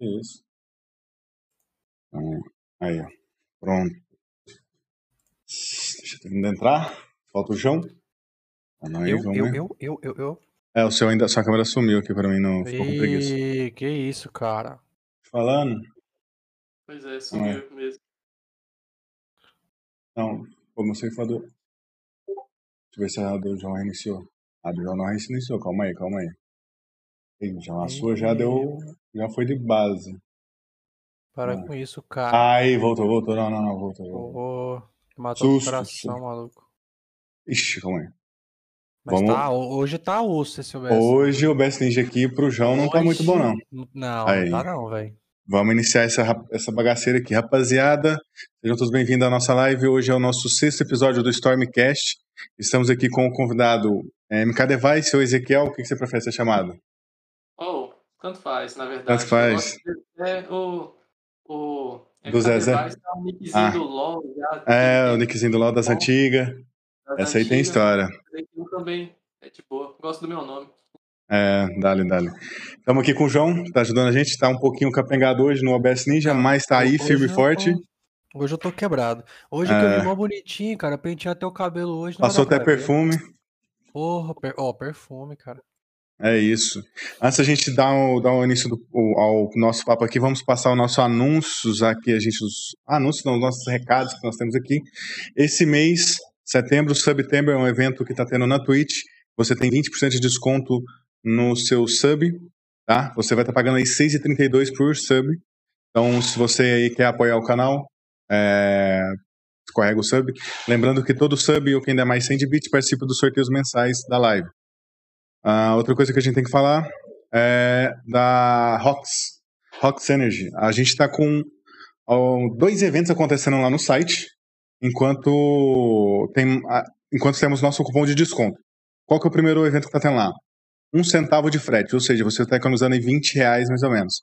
Isso. Então, aí, ó. Pronto. Deixa eu terminar de entrar. Falta o João. Aí, eu, eu, eu, eu, eu, eu. É, o seu ainda, sua câmera sumiu aqui pra mim, não ficou com preguiça. Que isso, cara. Falando? Pois é, sumiu é. mesmo. Não, como você falou. Deixa eu ver se a do João reiniciou. A do João não reiniciou, calma aí, calma aí. Já a sua já deu. Já foi de base. Para ah. com isso, cara. Aí, voltou, voltou. Não, não, não, voltou. voltou. Oh, matou o coração, maluco. Ixi, calma aí. Mas Vamos... tá, hoje tá osso esse OBS. Hoje o OBS Ninja aqui pro João hoje... não tá muito bom, não. Não, Aí. não tá não, velho. Vamos iniciar essa, essa bagaceira aqui, rapaziada. Sejam todos bem-vindos à nossa live. Hoje é o nosso sexto episódio do Stormcast. Estamos aqui com o convidado é, MK Device ou Ezequiel. O que você prefere ser chamado? Oh, tanto faz, na verdade. Tanto faz. É o, o do Zezé. É o nickzinho ah. do LOL. Já, é, o nickzinho do LOL das antigas. Essa aí tem história. Eu também é de boa. Gosto do meu nome. É, dale, dale. Estamos aqui com o João, tá ajudando a gente, tá um pouquinho capengado hoje no OBS Ninja, mas tá aí, hoje firme e forte. Tô... Hoje eu tô quebrado. Hoje é... que eu vi mó bonitinho, cara, pentei até o cabelo hoje. Passou até perfume. Porra, per... ó, perfume, cara. É isso. Antes a gente dar o, dar o início do, o, ao nosso papo aqui, vamos passar o nosso anúncios aqui, a gente, os anúncios, não, os nossos recados que nós temos aqui. Esse mês Setembro, Subtember é um evento que está tendo na Twitch. Você tem 20% de desconto no seu sub, tá? Você vai estar tá pagando aí 6,32 por sub. Então, se você aí quer apoiar o canal, é... escorrega o sub. Lembrando que todo sub ou quem der mais 100 de bits participa dos sorteios mensais da live. Uh, outra coisa que a gente tem que falar é da Rox, Rox Energy. A gente está com dois eventos acontecendo lá no site enquanto, tem, enquanto temos nosso cupom de desconto. Qual que é o primeiro evento que está tendo lá? Um centavo de frete, ou seja, você está economizando em 20 reais mais ou menos.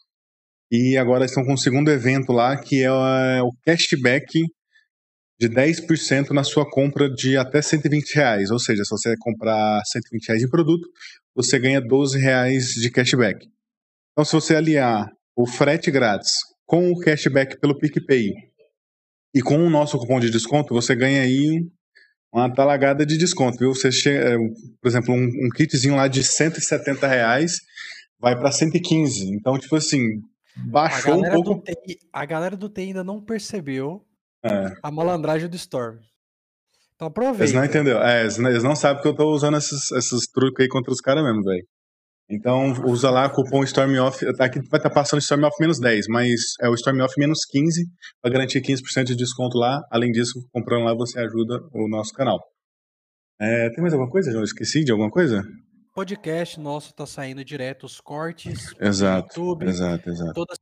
E agora estão com o segundo evento lá, que é o cashback de 10% na sua compra de até 120 reais. Ou seja, se você comprar 120 reais de produto, você ganha 12 reais de cashback. Então, se você aliar o frete grátis com o cashback pelo PicPay e com o nosso cupom de desconto, você ganha aí uma talagada de desconto, viu? Você chega, é, por exemplo, um, um kitzinho lá de 170 reais vai para 115. Então, tipo assim, baixou um pouco. TI, a galera do TI ainda não percebeu é. a malandragem do Storm. Então aproveita. Eles não entendeu. É, eles não sabem que eu tô usando esses, esses truques aí contra os caras mesmo, velho. Então usa lá o cupom StormOff, tá aqui vai estar tá passando StormOff menos 10, mas é o StormOff menos 15 para garantir 15% de desconto lá. Além disso, comprando lá você ajuda o nosso canal. É, tem mais alguma coisa, João? Esqueci de alguma coisa? Podcast nosso tá saindo direto, os cortes exato, YouTube, exato, exato. Todas...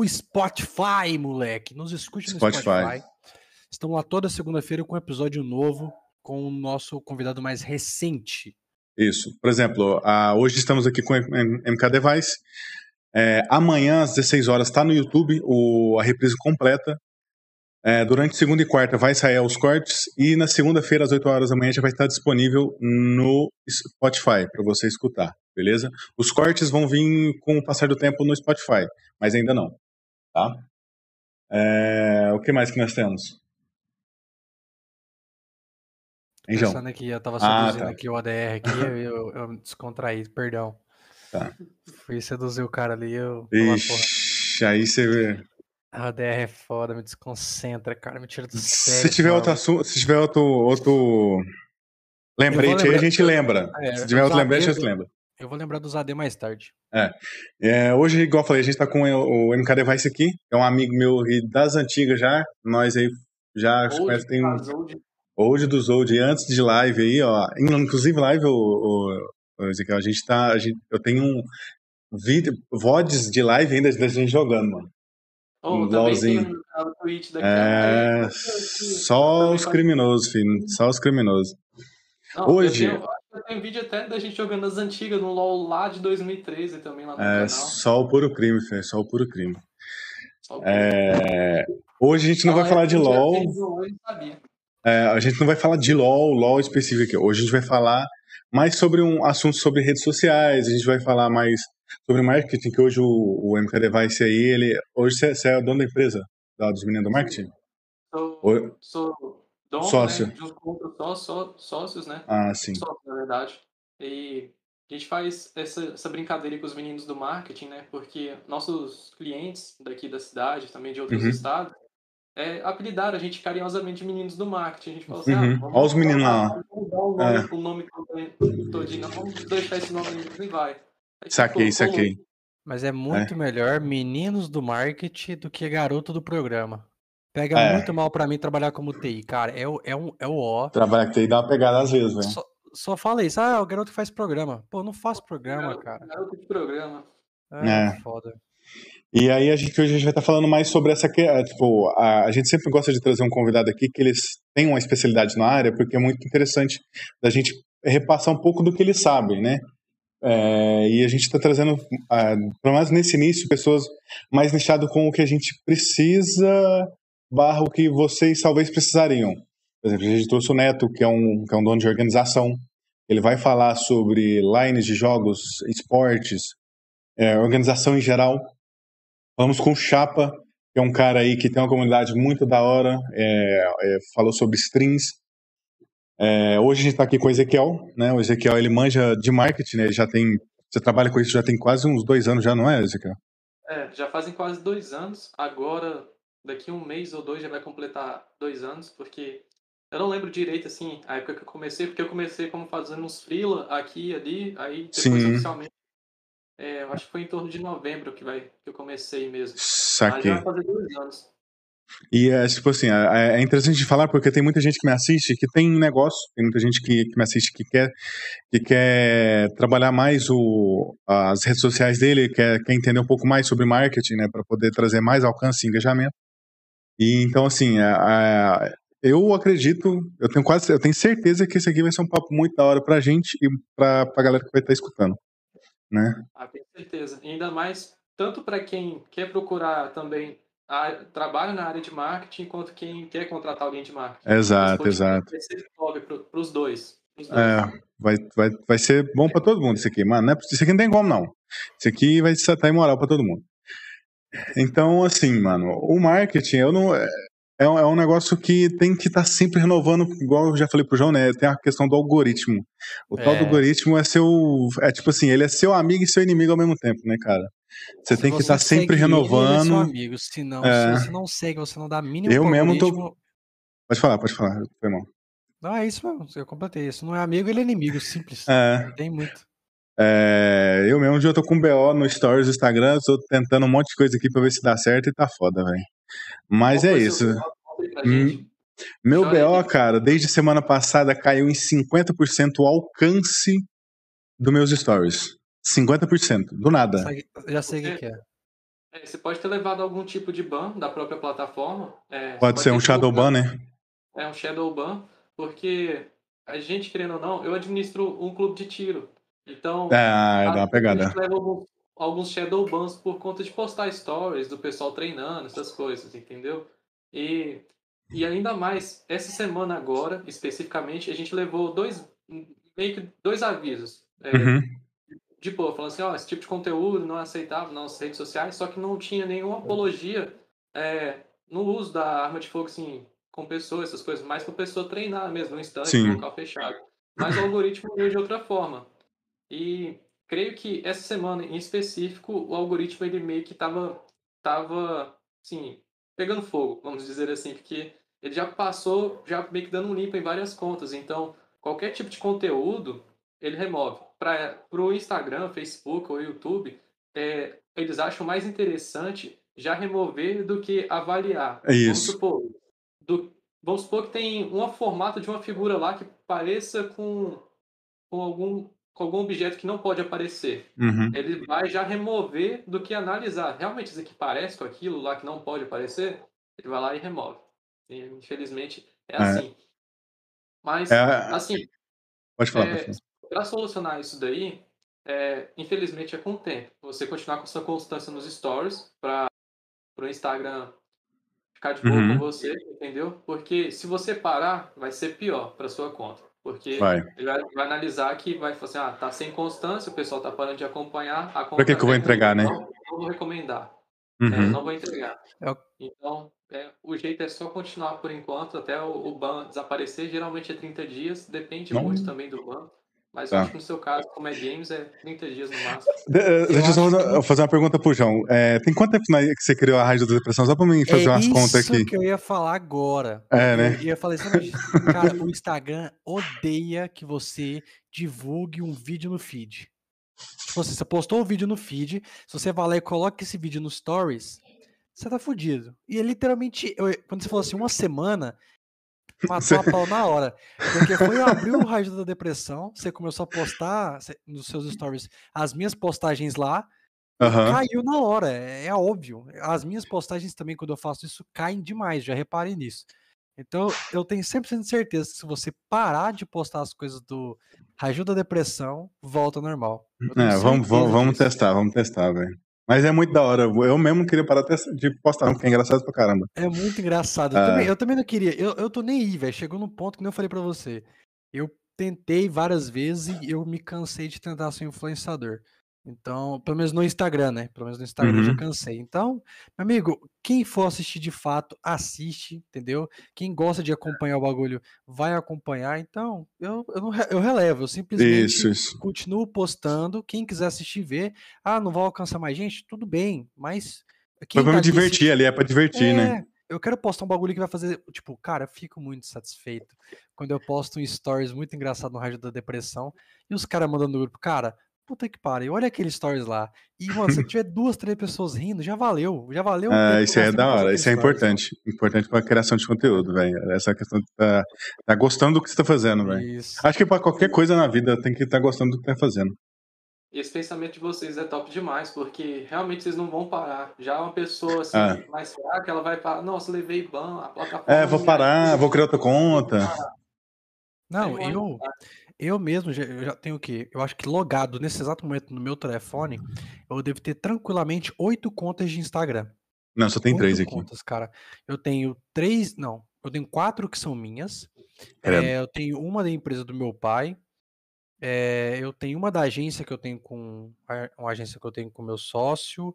O Spotify, moleque, nos escute no Spotify. Spotify. Estamos lá toda segunda-feira com um episódio novo com o nosso convidado mais recente, isso. Por exemplo, uh, hoje estamos aqui com o MK Device. É, amanhã, às 16 horas, está no YouTube o, a reprise completa. É, durante segunda e quarta vai sair os cortes. E na segunda-feira, às 8 horas da manhã, já vai estar disponível no Spotify para você escutar, beleza? Os cortes vão vir com o passar do tempo no Spotify, mas ainda não. Tá? É, o que mais que nós temos? Hein, João? Pensando aqui, eu tava seduzindo ah, tá. aqui o ADR aqui, eu, eu descontraí, perdão. Tá. Fui seduzir o cara ali, eu. Ixi, aí você vê. A ADR é foda, me desconcentra, cara, me tira do sério. Se tiver outro assunto, se tiver outro, outro lembrete aí, a gente lembra. É, se tiver outro lembrete, a gente lembra. Eu vou lembrar dos AD mais tarde. É. é. Hoje, igual eu falei, a gente tá com o MK Device aqui, é um amigo meu das antigas já. Nós aí já conhecemos tem um. Old dos Old, antes de live aí, ó. Inclusive live, o, o, o Ezequiel, a gente tá. A gente, eu tenho um vídeo, VODs de live ainda da gente jogando, mano. Oh, um LOLzinho. é, só os criminosos, filho. Só os criminosos. Não, Hoje. Eu tenho, tenho vídeo até da gente jogando as antigas no LOL lá de 2013 também lá no é, canal. Só o puro crime, filho. Só o puro crime. O puro é, hoje a gente não vai falar de LOL. É, a gente não vai falar de LOL, LOL específico aqui. Hoje a gente vai falar mais sobre um assunto sobre redes sociais, a gente vai falar mais sobre marketing, que hoje o, o MK Device aí, ele. Hoje você, você é o dono da empresa, da, dos meninos do marketing? Sou, sou dono, Sócio. Né, junto com outros só, sócios, né? Ah, sim. Sócio, na verdade. E a gente faz essa, essa brincadeira com os meninos do marketing, né? Porque nossos clientes daqui da cidade, também de outros uhum. estados, é, apelidaram a gente carinhosamente de meninos do marketing. A gente falou assim, uhum. ah, vamos Olha os meninos lá. Vamos dar o nome, é. o nome todinho, vamos deixar esse nome e vai. Aí saquei, saquei. Mas é muito é. melhor meninos do marketing do que garoto do programa. Pega é. muito mal para mim trabalhar como TI, cara. É o, é um, é o ó. Trabalhar com TI dá uma pegada às vezes, velho. Só, só fala isso. Ah, é o garoto que faz programa. Pô, não faço programa, garoto, cara. Garoto de programa. É, é. foda. E aí a gente hoje a gente vai estar falando mais sobre essa que é, tipo, a, a gente sempre gosta de trazer um convidado aqui que eles têm uma especialidade na área, porque é muito interessante da gente repassar um pouco do que eles sabem, né? É, e a gente está trazendo, uh, pelo menos nesse início, pessoas mais nichadas com o que a gente precisa, barra o que vocês talvez precisariam. Por exemplo, a gente trouxe o Neto, que é um, que é um dono de organização. Ele vai falar sobre lines de jogos, esportes, é, organização em geral. Vamos com o Chapa, que é um cara aí que tem uma comunidade muito da hora, é, é, falou sobre strings. É, hoje a gente está aqui com o Ezequiel, né? O Ezequiel ele manja de marketing, né? Ele já tem, você trabalha com isso já tem quase uns dois anos já, não é, Ezequiel? É, já fazem quase dois anos. Agora, daqui um mês ou dois já vai completar dois anos, porque eu não lembro direito assim a época que eu comecei, porque eu comecei como fazendo uns freela aqui e ali, aí depois Sim. oficialmente é, eu acho que foi em torno de novembro que, vai, que eu comecei mesmo. Saquei. Mas já vai fazer dois anos. E é tipo assim, é, é interessante de falar porque tem muita gente que me assiste que tem negócio, tem muita gente que, que me assiste que quer, que quer trabalhar mais o, as redes sociais dele, quer, quer entender um pouco mais sobre marketing, né, para poder trazer mais alcance e engajamento. E então, assim, é, é, eu acredito, eu tenho quase, eu tenho certeza que esse aqui vai ser um papo muito da hora pra gente e pra, pra galera que vai estar escutando né? Ah, com certeza. E ainda mais tanto para quem quer procurar também a, trabalho na área de marketing, quanto quem quer contratar alguém de marketing. Exato, exato. Vai ser para os dois. É, vai, vai, vai ser bom para todo mundo isso aqui, mano. Não é, isso aqui não tem como, não. Isso aqui vai estar em moral para todo mundo. Então, assim, mano, o marketing, eu não. É, é um, é um negócio que tem que estar tá sempre renovando, igual eu já falei pro João, né? Tem a questão do algoritmo. O é. tal do algoritmo é seu. É tipo assim, ele é seu amigo e seu inimigo ao mesmo tempo, né, cara? Você se tem que estar tá sempre renovando. Ele é seu amigo. Se não, é. se você não segue, você não dá mínimo Eu mesmo tô. Pode falar, pode falar, foi mal. Não, é isso mesmo, eu completei. Isso não é amigo, ele é inimigo, simples. É. Tem muito. É, eu mesmo, um dia eu tô com um BO no Stories do Instagram, tô tentando um monte de coisa aqui pra ver se dá certo e tá foda, velho. Mas Qual é isso. Hum, meu BO, cara, desde semana passada caiu em 50% o alcance dos meus stories. 50%, do nada. Já sei o que, é. é. Você pode ter levado algum tipo de ban da própria plataforma. É, pode, pode ser um shadow ban, né? É um shadow ban, porque a gente, querendo ou não, eu administro um clube de tiro. Então, é, dá uma pegada. A gente leva alguns, alguns shadow bans por conta de postar stories do pessoal treinando, essas coisas, entendeu? E, e ainda mais, essa semana agora, especificamente, a gente levou dois, meio que dois avisos. É, uhum. De boa, falando assim, ó, esse tipo de conteúdo não é aceitável nas redes sociais, só que não tinha nenhuma apologia é, no uso da arma de fogo, assim, com pessoas, essas coisas, mais para pessoa treinar mesmo, no instante, no local fechado. Mas o algoritmo veio de outra forma. E creio que essa semana em específico, o algoritmo ele meio que estava tava, assim, pegando fogo, vamos dizer assim, porque ele já passou, já meio que dando um limpo em várias contas. Então, qualquer tipo de conteúdo, ele remove. Para o Instagram, Facebook ou YouTube, é, eles acham mais interessante já remover do que avaliar. É isso. Vamos supor, do, vamos supor que tem um formato de uma figura lá que pareça com, com algum com algum objeto que não pode aparecer. Uhum. Ele vai já remover do que analisar. Realmente isso aqui parece com aquilo lá que não pode aparecer? Ele vai lá e remove. E, infelizmente é, é, assim. Mas, é... assim. Pode falar. É, Para solucionar isso daí, é, infelizmente é com o tempo. Você continuar com sua constância nos stories para o Instagram ficar de boa uhum. com você, entendeu? Porque se você parar, vai ser pior para sua conta. Porque vai. ele vai, vai, analisar que vai falar assim, ah, tá sem constância, o pessoal tá parando de acompanhar. Pra que, que eu vou entregar, né? Não, não vou recomendar. É, uhum. É, não vou entregar. É então, é, o jeito é só continuar por enquanto até o, o ban desaparecer. Geralmente é 30 dias, depende não. muito também do ban. Mas tá. acho que no seu caso, como é games, é 30 dias no máximo. De, eh, deixa eu só que... fazer uma pergunta pro João. É, tem quanto tempo que você criou a Rádio da Depressão? Só pra mim fazer é umas contas aqui. isso que eu ia falar agora. É, né? Eu ia falar isso. Cara, o Instagram odeia que você divulgue um vídeo no feed. Tipo assim, você postou um vídeo no feed, se você vai lá e coloca esse vídeo no Stories, você tá fudido. E é literalmente, eu, quando você falou assim, uma semana, matou a pau na hora. Porque foi abrir o Rádio da Depressão, você começou a postar nos seus stories as minhas postagens lá, uhum. caiu na hora, é, é, óbvio. As minhas postagens também, quando eu faço isso, caem demais, já reparei nisso. Então, eu tenho 100% de certeza que se você parar de postar as coisas do Rádio da Depressão, volta ao normal. É, vamos, vamos, vamos testar, vamos testar, velho. Mas é muito da hora. Eu mesmo queria parar de postar, porque é engraçado pra caramba. É muito engraçado. Eu, também, eu também não queria. Eu, eu tô nem aí, velho. Chegou no ponto que nem eu falei pra você. Eu tentei várias vezes e eu me cansei de tentar ser influenciador. Então, pelo menos no Instagram, né? Pelo menos no Instagram uhum. eu já uhum. cansei. Então, meu amigo, quem for assistir de fato, assiste, entendeu? Quem gosta de acompanhar o bagulho, vai acompanhar. Então, eu, eu, não, eu relevo, eu simplesmente isso, isso. continuo postando. Quem quiser assistir, ver. Ah, não vai alcançar mais gente? Tudo bem, mas. Quem tá me divertir ali, é pra divertir, é, né? Eu quero postar um bagulho que vai fazer. Tipo, cara, eu fico muito satisfeito quando eu posto um stories muito engraçado no Rádio da Depressão e os caras mandando no grupo, cara puta que pariu, olha aqueles stories lá. E, mano, se tiver duas, três pessoas rindo, já valeu, já valeu. É, isso é da hora, isso é importante. Importante pra criação de conteúdo, velho. Essa questão de tá, tá gostando do que você tá fazendo, velho. Acho que pra qualquer coisa na vida tem que estar tá gostando do que tá fazendo. E esse pensamento de vocês é top demais, porque realmente vocês não vão parar. Já uma pessoa assim, é. mais fraca, ela vai falar, nossa, levei ban, a plataforma. É, vou parar, vou criar outra conta. Não, eu, eu mesmo já, eu já tenho o quê? Eu acho que logado nesse exato momento no meu telefone, eu devo ter tranquilamente oito contas de Instagram. Não, só tem três aqui. contas, cara. Eu tenho três, não, eu tenho quatro que são minhas. É, eu tenho uma da empresa do meu pai. É, eu tenho uma da agência que eu tenho com uma agência que eu tenho com meu sócio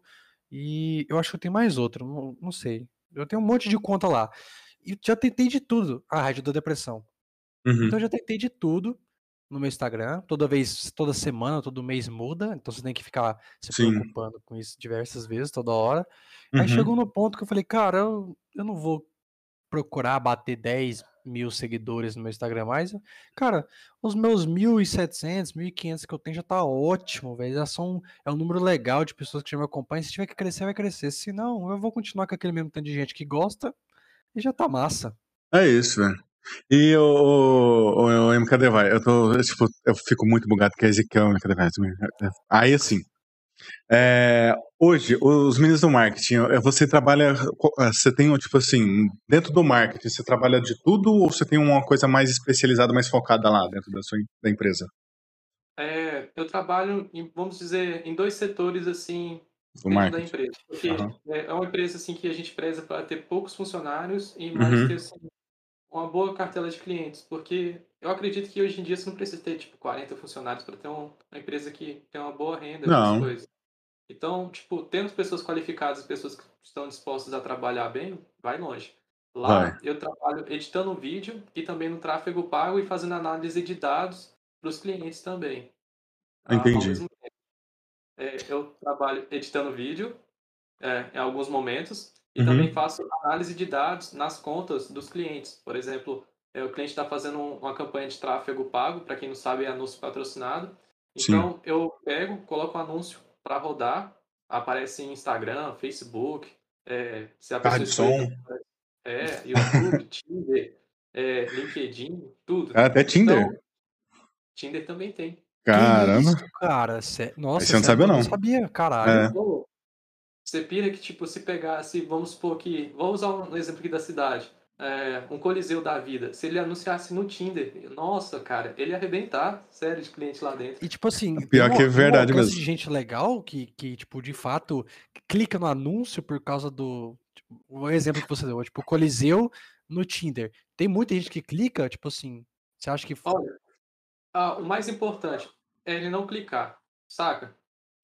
e eu acho que eu tenho mais outra, não, não sei. Eu tenho um monte de conta lá. E já tentei de tudo a rádio da depressão. Uhum. Então eu já tentei de tudo no meu Instagram. Toda vez, toda semana, todo mês muda. Então você tem que ficar se Sim. preocupando com isso diversas vezes, toda hora. Uhum. Aí chegou no ponto que eu falei, cara, eu, eu não vou procurar bater 10 mil seguidores no meu Instagram mais. Cara, os meus 1.700, 1.500 que eu tenho já tá ótimo, velho. Já são, é um número legal de pessoas que já me acompanham. Se tiver que crescer, vai crescer. Se não, eu vou continuar com aquele mesmo tanto de gente que gosta e já tá massa. É isso, velho. E o, o, o MKD vai, eu tô, tipo, eu fico muito bugado que é Ezequiel MKD vai. Aí assim, é, hoje, os meninos do marketing, você trabalha, é, você tem, tipo assim, dentro do marketing, você trabalha de tudo ou você tem uma coisa mais especializada, mais focada lá dentro da sua da empresa? É, eu trabalho, em, vamos dizer, em dois setores, assim, do da empresa. Porque uhum. é uma empresa, assim, que a gente preza para ter poucos funcionários e mais uhum. ter, assim, uma boa cartela de clientes, porque eu acredito que hoje em dia você não precisa ter, tipo, 40 funcionários para ter uma empresa que tem uma boa renda, não. coisas. Então, tipo, tendo pessoas qualificadas pessoas que estão dispostas a trabalhar bem, vai longe. Lá vai. eu trabalho editando vídeo e também no tráfego pago e fazendo análise de dados para os clientes também. Entendi. É, eu trabalho editando vídeo é, em alguns momentos e uhum. também faço análise de dados nas contas dos clientes. Por exemplo, é, o cliente está fazendo uma campanha de tráfego pago, para quem não sabe, é anúncio patrocinado. Então, Sim. eu pego, coloco o um anúncio para rodar, aparece em Instagram, Facebook, é, se a pessoa escolher, é, YouTube, Tinder, é, LinkedIn, tudo. Ah, até Tinder. Então, Tinder também tem. Caramba. Isso, cara, cê... nossa, você não sabia não. não sabia, caralho. É. Você pira que, tipo, se pegasse, vamos supor que. Vamos usar um exemplo aqui da cidade. É, um coliseu da vida. Se ele anunciasse no Tinder, nossa, cara, ele ia arrebentar série de clientes lá dentro. E tipo assim, pior que é verdade mesmo. de gente legal que, que, tipo, de fato, clica no anúncio por causa do. Tipo, o exemplo que você deu, tipo, Coliseu no Tinder. Tem muita gente que clica, tipo assim, Você acha que. Olha, ah, o mais importante é ele não clicar, saca?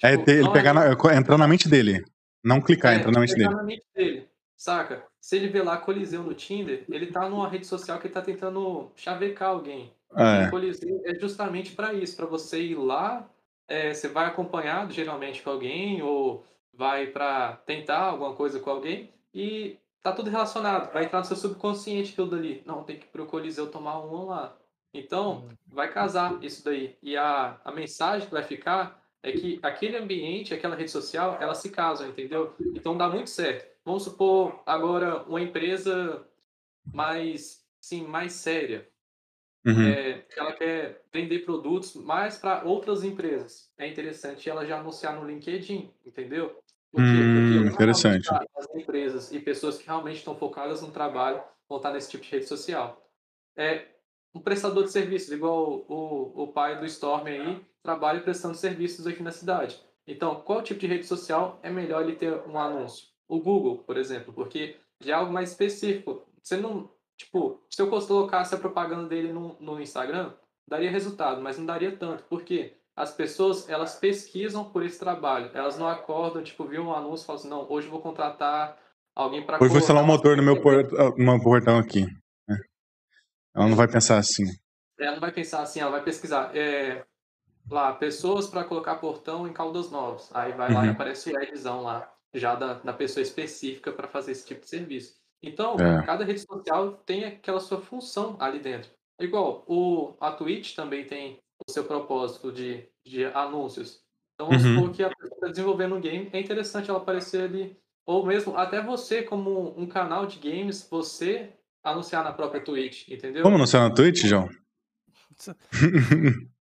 É Tipo, ter- ele não pegar é- na- entrar na mente dele. Não clicar, É, entrar na mente pegar dele. na mente dele, saca? Se ele vê lá Coliseu no Tinder, ele tá numa rede social que ele tá tentando chavecar alguém. É. Coliseu é justamente para isso, para você ir lá, é, você vai acompanhado geralmente com alguém ou vai para tentar alguma coisa com alguém e tá tudo relacionado, vai entrar no seu subconsciente aquilo dali. Não, tem que ir pro Coliseu tomar um lá. Então, vai casar isso daí. E a, a mensagem que vai ficar é que aquele ambiente, aquela rede social, elas se casam, entendeu? Então dá muito certo. Vamos supor agora uma empresa mais, sim, mais séria Uhum. é, ela quer vender produtos mais para outras empresas. É interessante ela já anunciar no LinkedIn, entendeu? Por quê? Hum, normalmente interessante. As empresas e pessoas que realmente estão focadas no trabalho vão estar nesse tipo de rede social. É um prestador de serviços, igual o, o, o pai do Storm aí, trabalha prestando serviços aqui na cidade. Então, qual tipo de rede social é melhor ele ter um anúncio? O Google, por exemplo, porque já é algo mais específico. Você não, Tipo, se eu colocasse a propaganda dele no, no Instagram, daria resultado, mas não daria tanto. Por quê? As pessoas, elas pesquisam por esse trabalho. Elas não acordam, tipo, viu um anúncio e falam assim, não, hoje eu vou contratar alguém para Hoje vou instalar um motor no meu por- no meu portão aqui. Ela não vai pensar assim. Ela não vai pensar assim, ela vai pesquisar. É, lá, pessoas para colocar portão em Caldas Novas. Aí vai lá e Uhum. aparece o adzão lá, já da, da pessoa específica para fazer esse tipo de serviço. Então, É. cada rede social tem aquela sua função ali dentro. Igual, o, a Twitch também tem o seu propósito de, de anúncios. Então, vamos Uhum. supor que a pessoa está desenvolvendo um game, é interessante ela aparecer ali. Ou mesmo, até você, como um canal de games, você anunciar na própria Twitch, entendeu? Vamos anunciar na Twitch, João?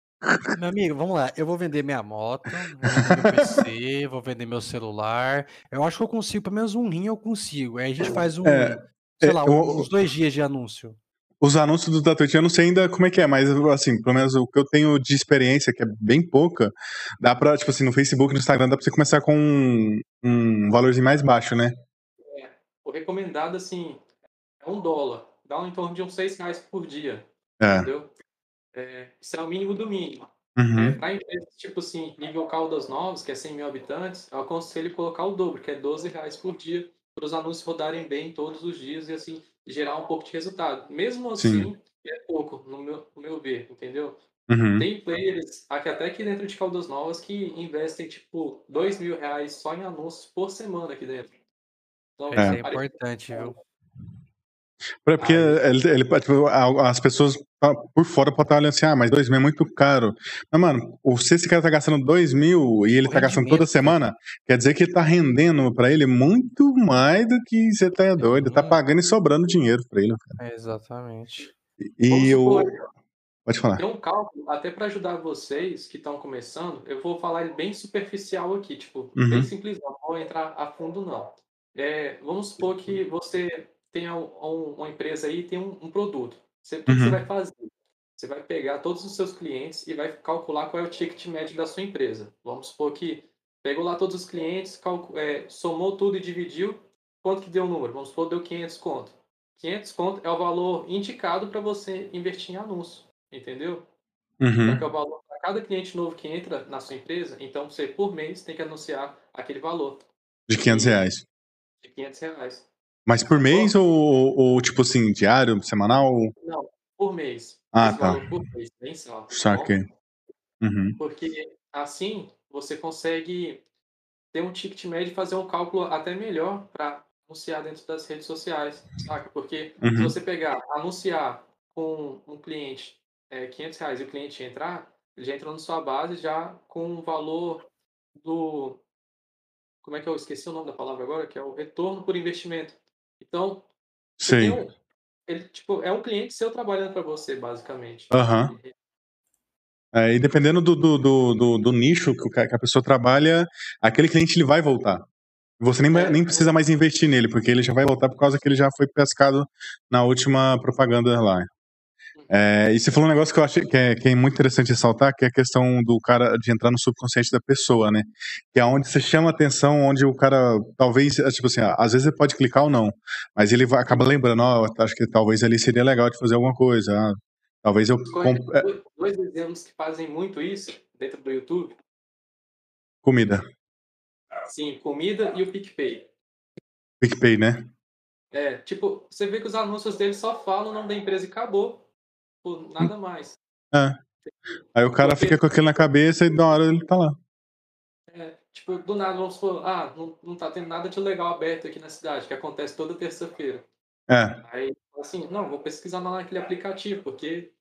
Meu amigo, vamos lá. Eu vou vender minha moto, vou vender meu PC, vou vender meu celular. Eu acho que eu consigo, pelo menos um rim eu consigo. Aí a gente faz um, É, sei é, lá, eu- uns dois dias de anúncio. Os anúncios do da Twitch, eu não sei ainda como é que é, mas assim, pelo menos o que eu tenho de experiência, que é bem pouca, dá pra, tipo assim, no Facebook, no Instagram, dá pra você começar com um, um valorzinho mais baixo, né? O recomendado, assim, é um dólar. Dá um em torno de uns seis reais por dia, É. entendeu? É, isso é o mínimo do mínimo. Uhum. É, para empresas, tipo assim, nível Caldas Novas, que é 100 mil habitantes, eu aconselho colocar o dobro, que é 12 reais por dia, para os anúncios rodarem bem todos os dias e, assim, gerar um pouco de resultado. Mesmo Sim. assim, é pouco, no meu, no meu ver, entendeu? Uhum. Tem players, aqui, até aqui dentro de Caldas Novas, que investem, tipo, 2 mil reais só em anúncios por semana aqui dentro. Então, é parece- importante, viu? Porque ele, ele- tipo, as pessoas por fora podem estar olhando assim, ah, mas dois mil é muito caro. Mas, mano, se esse cara tá gastando dois mil e ele O tá gastando rendimento, toda semana, quer dizer que ele tá rendendo pra ele muito mais do que você tá doido. Tá pagando e sobrando dinheiro pra ele. cara. É, exatamente. E o. Pode falar. Tem um cálculo, até para ajudar vocês que estão começando, eu vou falar ele bem superficial aqui, tipo, Uhum. bem simples, não vou entrar a fundo não. É, vamos supor que você um- uma empresa aí e tem um, um produto. Você, o que você Uhum. vai fazer? Você vai pegar todos os seus clientes e vai calcular qual é o ticket médio da sua empresa. Vamos supor que pegou lá todos os clientes, é, somou tudo e dividiu, quanto que deu o número? Vamos supor que deu 500 conto. 500 conto é o valor indicado para você investir em anúncio, entendeu? Uhum. Porque é o valor para cada cliente novo que entra na sua empresa, então você, por mês, tem que anunciar aquele valor De 500 reais. de 500 reais. Mas por mês ou, ou, tipo assim, diário, semanal? Não, por mês. Ah, tá. por mês, mensal. tá? Saquei. Uhum. Porque assim você consegue ter um ticket médio e fazer um cálculo até melhor para anunciar dentro das redes sociais, saca? Porque se Uhum. você pegar, anunciar com um cliente é, 500 reais e o cliente entrar, ele já entrou na sua base já com o valor do... Como é que eu esqueci o nome da palavra agora? Que é o retorno por investimento. Então, tem um, ele, tipo, é um cliente seu trabalhando para você, basicamente. Aham. É, e dependendo do, do, do, do, do nicho que, o que a pessoa trabalha, aquele cliente ele vai voltar. Você nem, É. nem precisa mais investir nele, porque ele já vai voltar por causa que ele já foi pescado na última propaganda lá. É, e você falou um negócio que eu acho que é, que é muito interessante ressaltar, que é a questão do cara de entrar no subconsciente da pessoa, né? Que é onde você chama atenção, onde o cara talvez, é, tipo assim, às vezes ele pode clicar ou não, mas ele vai, acaba lembrando, ó, acho que talvez ali seria legal de fazer alguma coisa. ah, Talvez eu. É dois, dois exemplos que fazem muito isso dentro do YouTube. Comida. Sim, comida e o PicPay. PicPay, né? É, tipo, você vê que os anúncios dele só falam o nome da empresa e acabou. Por nada mais. É. Aí o cara Porque... fica com aquilo na cabeça e na hora ele tá lá. É, tipo, do nada, vamos supor, ah, não, não tá tendo nada de legal aberto aqui na cidade, que acontece toda terça-feira. É. Aí, assim, não, vou pesquisar naquele aplicativo, porque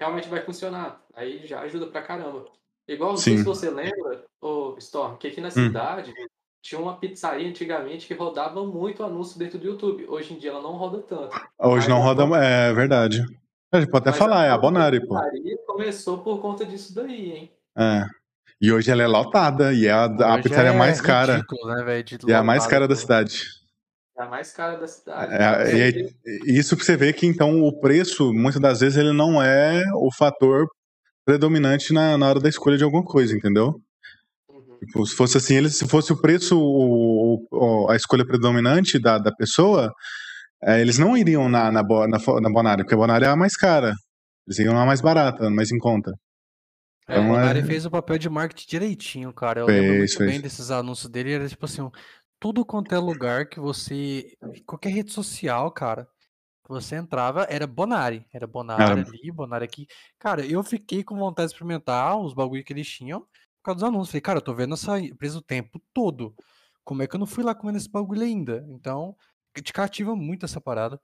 realmente vai funcionar. Aí já ajuda pra caramba. Igual, se você lembra, ô Storm, que aqui na hum. cidade hum. tinha uma pizzaria antigamente que rodava muito anúncio dentro do YouTube. Hoje em dia ela não roda tanto. Hoje não roda, é verdade. A gente pode até falar, é a Bonari, pô. A começou por conta disso daí, hein? É. E hoje ela é lotada e é a, a pizzaria é mais cara. Ridículo, né, véio, e é a mais cara da cidade. É a mais cara da cidade. É, e é, isso que você vê que então o preço, muitas das vezes, ele não é o fator predominante na, na hora da escolha de alguma coisa, entendeu? Uhum. Tipo, se fosse assim, ele, se fosse o preço o, o, a escolha predominante da, da pessoa, é, eles não iriam na, na, na, na Bonária, porque a Bonária é a mais cara. Eles iriam na mais barata, mais em conta. É, então, o é... fez o papel de marketing direitinho, cara. Eu fez, lembro muito fez. bem desses anúncios dele. Era tipo assim, tudo quanto é lugar que você. Qualquer rede social, cara. Que você entrava, era Bonari. Era Bonari era... ali, Bonari aqui. Cara, eu fiquei com vontade de experimentar os bagulho que eles tinham por causa dos anúncios. Falei, cara, eu tô vendo essa empresa o tempo todo. Como é que eu não fui lá comendo esse bagulho ainda? Então, te cativa muito essa parada.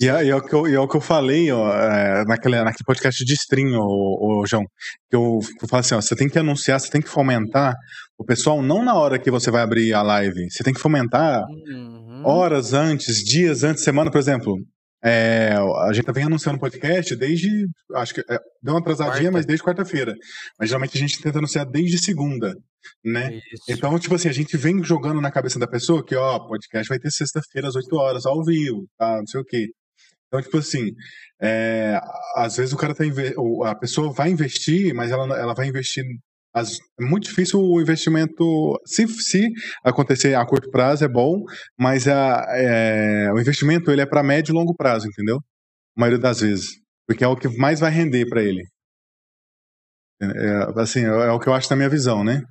E é, e é, o, que eu, é o que eu falei ó, é, naquele, naquele podcast de stream, ô, ô, João. Que eu, eu falo assim: ó, você tem que anunciar, você tem que fomentar o pessoal não na hora que você vai abrir a live. Você tem que fomentar uhum. horas antes, dias antes, semana, por exemplo. É, a gente vem anunciando podcast desde. Acho que é, deu uma atrasadinha, Quarta. mas desde quarta-feira. Mas geralmente a gente tenta anunciar desde segunda, né? Isso. Então, tipo assim, a gente vem jogando na cabeça da pessoa que, ó, podcast vai ter sexta-feira às 8 horas, ao vivo, tá? Não sei o quê. Então, tipo assim, é, às vezes o cara tá. A pessoa vai investir, mas ela, ela vai investir as, é muito difícil o investimento. Se, se acontecer a curto prazo é bom, mas a, é, o investimento ele é para médio e longo prazo, entendeu? A maioria das vezes. Porque é o que mais vai render para ele. É, é, assim, é, é o que eu acho na minha visão, né?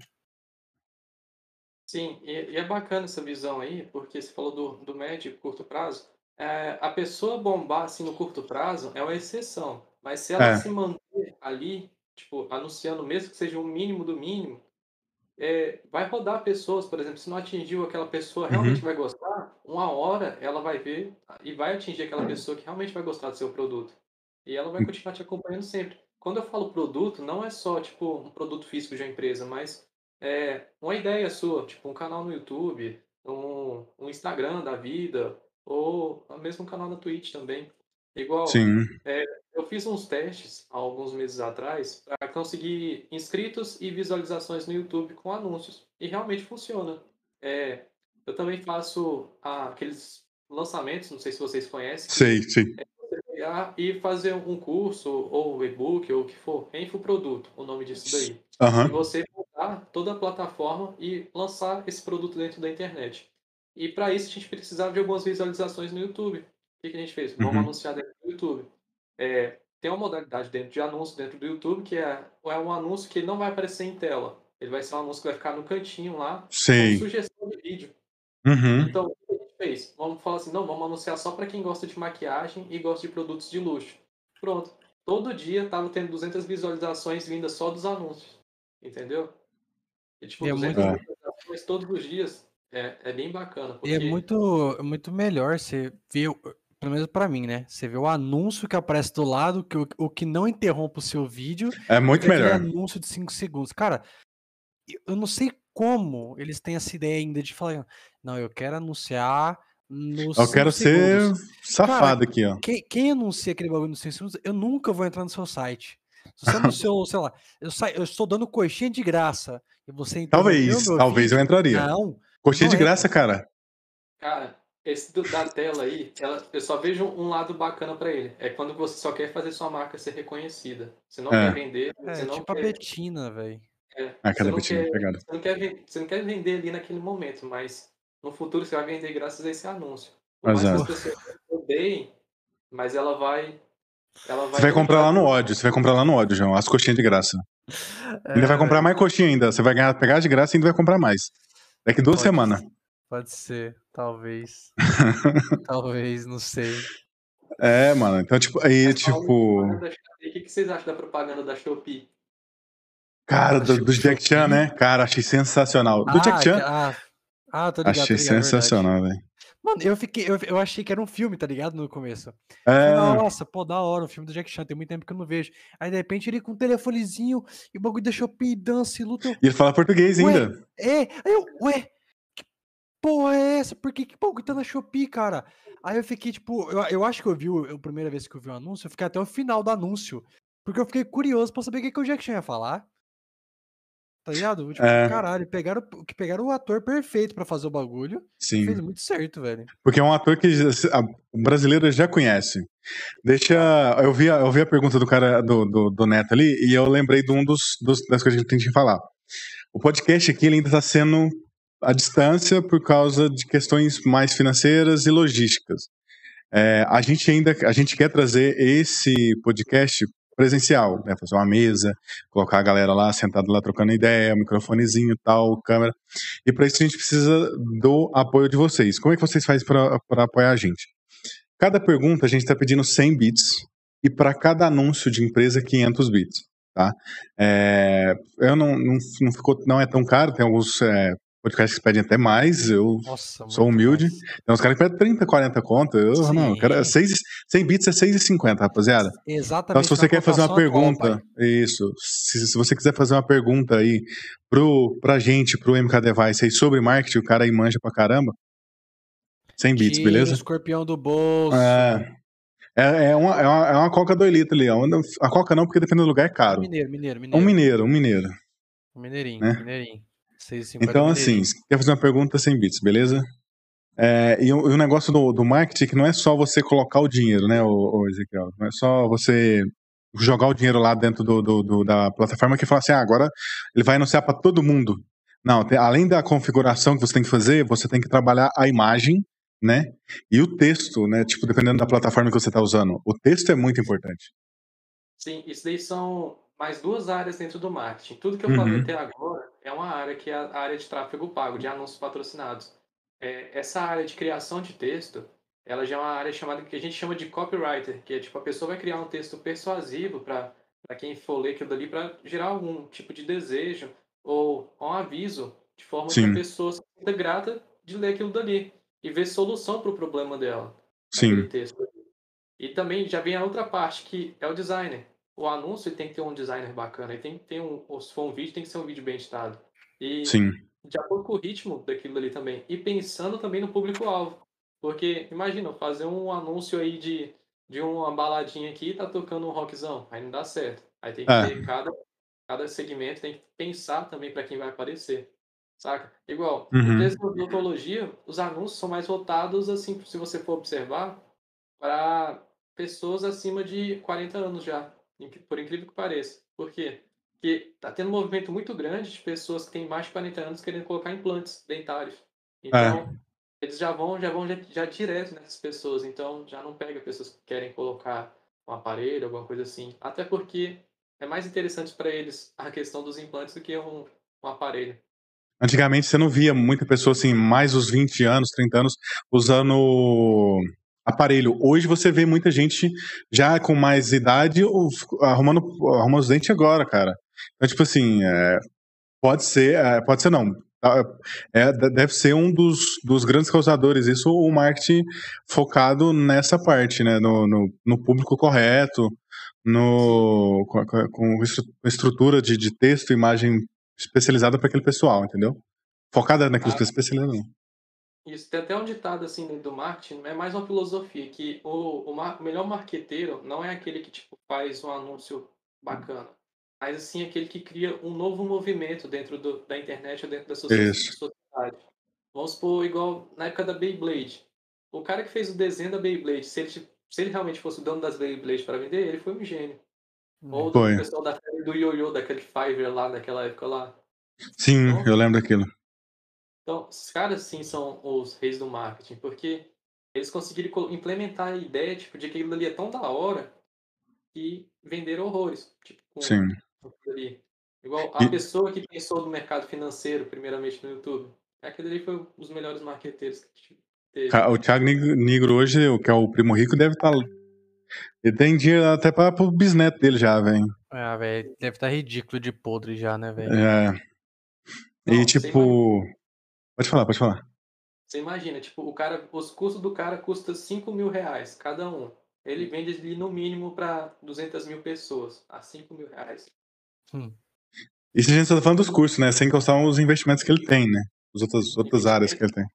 Sim, e, e, é bacana essa visão aí, porque você falou do, do médio e curto prazo. É, a pessoa bombar assim no curto prazo é uma exceção, mas se ela é. se manter ali tipo, anunciando, mesmo que seja o mínimo do mínimo, é, vai rodar pessoas, por exemplo, se não atingiu aquela pessoa realmente uhum. vai gostar, uma hora ela vai ver e vai atingir aquela pessoa que realmente vai gostar do seu produto. E ela vai continuar te acompanhando sempre. Quando eu falo produto, não é só tipo um produto físico de uma empresa, mas é uma ideia sua, tipo um canal no YouTube, um, um Instagram da vida, ou mesmo um canal na Twitch também. Igual, Sim. É, eu fiz uns testes há alguns meses atrás para conseguir inscritos e visualizações no YouTube com anúncios. E realmente funciona. É, eu também faço ah, aqueles lançamentos, não sei se vocês conhecem. Sei, sim. É e fazer um curso, ou e-book, ou o que for, é infoproduto, o nome disso daí. Uhum. E você montar toda a plataforma e lançar esse produto dentro da internet. E para isso a gente precisava de algumas visualizações no YouTube. O que, que a gente fez? Vamos uhum. anunciar dentro do YouTube. É, tem uma modalidade dentro de anúncio dentro do YouTube que é, é um anúncio que ele não vai aparecer em tela. Ele vai ser um anúncio que vai ficar no cantinho lá, Sim. com sugestão de vídeo. Uhum. Então, o que a gente fez? Vamos falar assim, não, vamos anunciar só para quem gosta de maquiagem e gosta de produtos de luxo. Pronto. Todo dia estava tendo 200 visualizações vindas só dos anúncios. Entendeu? E, tipo, é 200 muito... visualizações todos os dias. É, é bem bacana. Porque... E é muito, muito melhor você ver pelo menos para mim, né? Você vê o anúncio que aparece do lado, que o, o que não interrompe o seu vídeo. É muito melhor. anúncio de 5 segundos. Cara, eu não sei como eles têm essa ideia ainda de falar, não, eu quero anunciar nos Eu quero ser safado Cara, aqui, ó. Quem, quem, anuncia aquele bagulho nos 5 segundos, eu nunca vou entrar no seu site. Se você anunciou, sei lá, eu, sa... eu estou dando coxinha de graça e você Talvez, talvez vídeo, eu entraria. Não. Coxinha não de graça, cara. Cara, esse do, da tela aí, ela, eu só vejo um lado bacana para ele. É quando você só quer fazer sua marca ser reconhecida. Você não é. quer vender. É, você não tipo quer... a Betina, velho. É, ah, cada Betina, quer, pegada. Você não, quer, você não quer vender ali naquele momento, mas no futuro você vai vender graças a esse anúncio. Por mais que as pessoas odeiem, mas ela vai Ela Você vai comprar lá no ódio, você vai comprar lá no ódio, João, as coxinhas de graça. Ainda vai comprar mais coxinha ainda. Você vai ganhar, pegar de graça e ainda vai comprar mais. Daqui duas Pode semanas. Pode ser, talvez. talvez, não sei. É, mano. Então, tipo, aí, Mas tipo. O que que vocês acham da propaganda da Shopee? Cara, do, do Jack. Chan, né? Cara, achei sensacional. Do Jack Chan, Ah, ah, tô ligado, tô achei ligado, é sensacional, velho. Mano, eu fiquei, eu, eu achei que era um filme, tá ligado? No começo. Falei, É, Nossa, pô, da hora, o filme do Jack Chan, tem muito tempo que eu não vejo. Aí, de repente, ele com um telefonezinho e o bagulho da Shopee, dança e luta. e ele fala português Ué, ainda. É, aí eu, ué, porra é essa? Por que que bagulho tá na Shopee, cara? Aí eu fiquei, tipo, eu, eu acho que eu vi, o- a primeira vez que eu vi o anúncio, eu fiquei até o final do anúncio. Porque eu fiquei curioso pra saber o que, que o Jack Chan ia falar. Tá ligado? Tipo, É. caralho, pegaram, que pegaram o ator perfeito pra fazer o bagulho. Sim. Fez muito certo, velho. Porque é um ator que o brasileiro já conhece. Deixa. Eu vi, a- eu vi a pergunta do cara do, do, do Neto ali e eu lembrei de um dos, dos- das coisas que a gente tem que falar. O podcast aqui ele ainda está sendo à distância por causa de questões mais financeiras e logísticas. É, a gente ainda a gente quer trazer esse podcast presencial, né? Fazer uma mesa, colocar a galera lá sentada lá trocando ideia, microfonezinho tal, câmera. E para isso a gente precisa do apoio de vocês. Como é que vocês fazem para apoiar a gente? Cada pergunta a gente está pedindo 100 bits e para cada anúncio de empresa 500 bits, tá? É, eu não, não, não, ficou, não é tão caro, tem alguns é, podcasts que pedem até mais, eu Nossa, Sou humilde. mais. tem uns caras que pedem 30, 40 conto, eu não, Sim. cara, 6, 100 bits é 6,50, rapaziada. Exatamente. Então, se você na quer fazer uma atual, pergunta, pai. isso. Se, se você quiser fazer uma pergunta aí pro, pra gente, pro MK Device aí sobre marketing, o cara aí manja pra caramba. 100 bits, Tira o beleza? escorpião do bolso. É, é, é, uma, é, uma, é uma coca 2 litros ali. ó. A coca não, porque dependendo do lugar é caro. Mineiro, mineiro, É mineiro. um mineiro, um mineiro. Mineirinho, né? mineirinho. 6,50 Então, assim, quer fazer uma pergunta, 100 bits, beleza? É, e, o, e o negócio do, do marketing que não é só você colocar o dinheiro, né, o, o Ezequiel? Não é só você jogar o dinheiro lá dentro do, do- do- da plataforma que fala assim, ah, agora ele vai anunciar para todo mundo. Não, tem- além da configuração que você tem que fazer, você tem que trabalhar a imagem, né? E o texto, né? Tipo, dependendo da plataforma que você está usando. O texto é muito importante. Sim, isso daí são mais duas áreas dentro do marketing. Tudo que eu falei Uhum. até agora é uma área que é a área de tráfego pago, de anúncios patrocinados. É, essa área de criação de texto, ela já é uma área chamada que a gente chama de copywriter, que é tipo a pessoa vai criar um texto persuasivo para quem for ler aquilo dali para gerar algum tipo de desejo ou um aviso, de forma que Sim. a pessoa se sinta grata de ler aquilo dali e ver solução para o problema dela Sim, texto. E também já vem a outra parte, que é o designer. O anúncio tem que ter um designer bacana, ele tem que ter um, se for um vídeo, tem que ser um vídeo bem editado. E sim, de acordo com o ritmo daquilo ali também. E pensando também no público-alvo. Porque, imagina, fazer um anúncio aí de, de uma baladinha aqui e tá tocando um rockzão. Aí não dá certo. Aí tem que É. ter cada, cada segmento, tem que pensar também para quem vai aparecer. Saca? Igual, Uhum. empresa de odontologia, os anúncios são mais voltados, assim, se você for observar, para pessoas acima de 40 anos já. Por incrível que pareça. Por quê? Porque tá tendo um movimento muito grande de pessoas que têm mais de 40 anos querendo colocar implantes dentários. Então, eles já vão, já vão já, já direto nessas pessoas. Então, já não pega pessoas que querem colocar um aparelho, alguma coisa assim. Até porque é mais interessante para eles a questão dos implantes do que um, um aparelho. Antigamente você não via muita pessoa assim, mais os 20 anos, 30 anos, usando aparelho. Hoje você vê muita gente já com mais idade arrumando, arrumando os dentes agora, cara. Então, tipo assim, é, pode ser, é, pode ser não. Tá, É, de- deve ser um dos, dos grandes causadores, isso o marketing focado nessa parte, né? No, no, no público correto, no, com, com- com estru- estrutura de, de texto, imagem especializada para aquele pessoal, entendeu? Focada naqueles Ah. que especializados. Isso tem até um ditado assim do marketing, é mais uma filosofia, que o, o, mar- o melhor marqueteiro não é aquele que tipo, faz um anúncio bacana, mas assim aquele que cria um novo movimento dentro do- da internet ou dentro da sociedade. Vamos supor, igual na época da Beyblade. O cara que fez o desenho da Beyblade, se ele, se ele realmente fosse o dono das Beyblades para vender, ele foi um gênio. Ou do Foi. pessoal da do Yoyo, daquele Fiverr lá, daquela época lá. Sim, Então, eu lembro daquilo. Então, esses caras sim são os reis do marketing, porque eles conseguiram co- implementar a ideia tipo, de que aquilo ali é tão da hora que venderam horrores. Tipo, com, Sim. ali. Igual a E- pessoa que pensou no mercado financeiro, primeiramente no YouTube. Aquele ali foi um dos melhores marqueteiros que teve. O Thiago Negro hoje, o que é o primo rico, deve estar. Ele tem dinheiro até para o bisneto dele já, velho. Ah, velho, deve estar ridículo de podre já, né, velho? É. Não, E você tipo. Pode falar, pode falar. Você imagina, tipo, o cara, os custos do cara custam 5 mil reais cada um. Ele vende ali no mínimo para 200 mil pessoas, a 5 mil reais. Isso a gente só tá falando dos cursos, né? Sem constar os investimentos que ele tem, né? As outras, outras áreas que ele tem.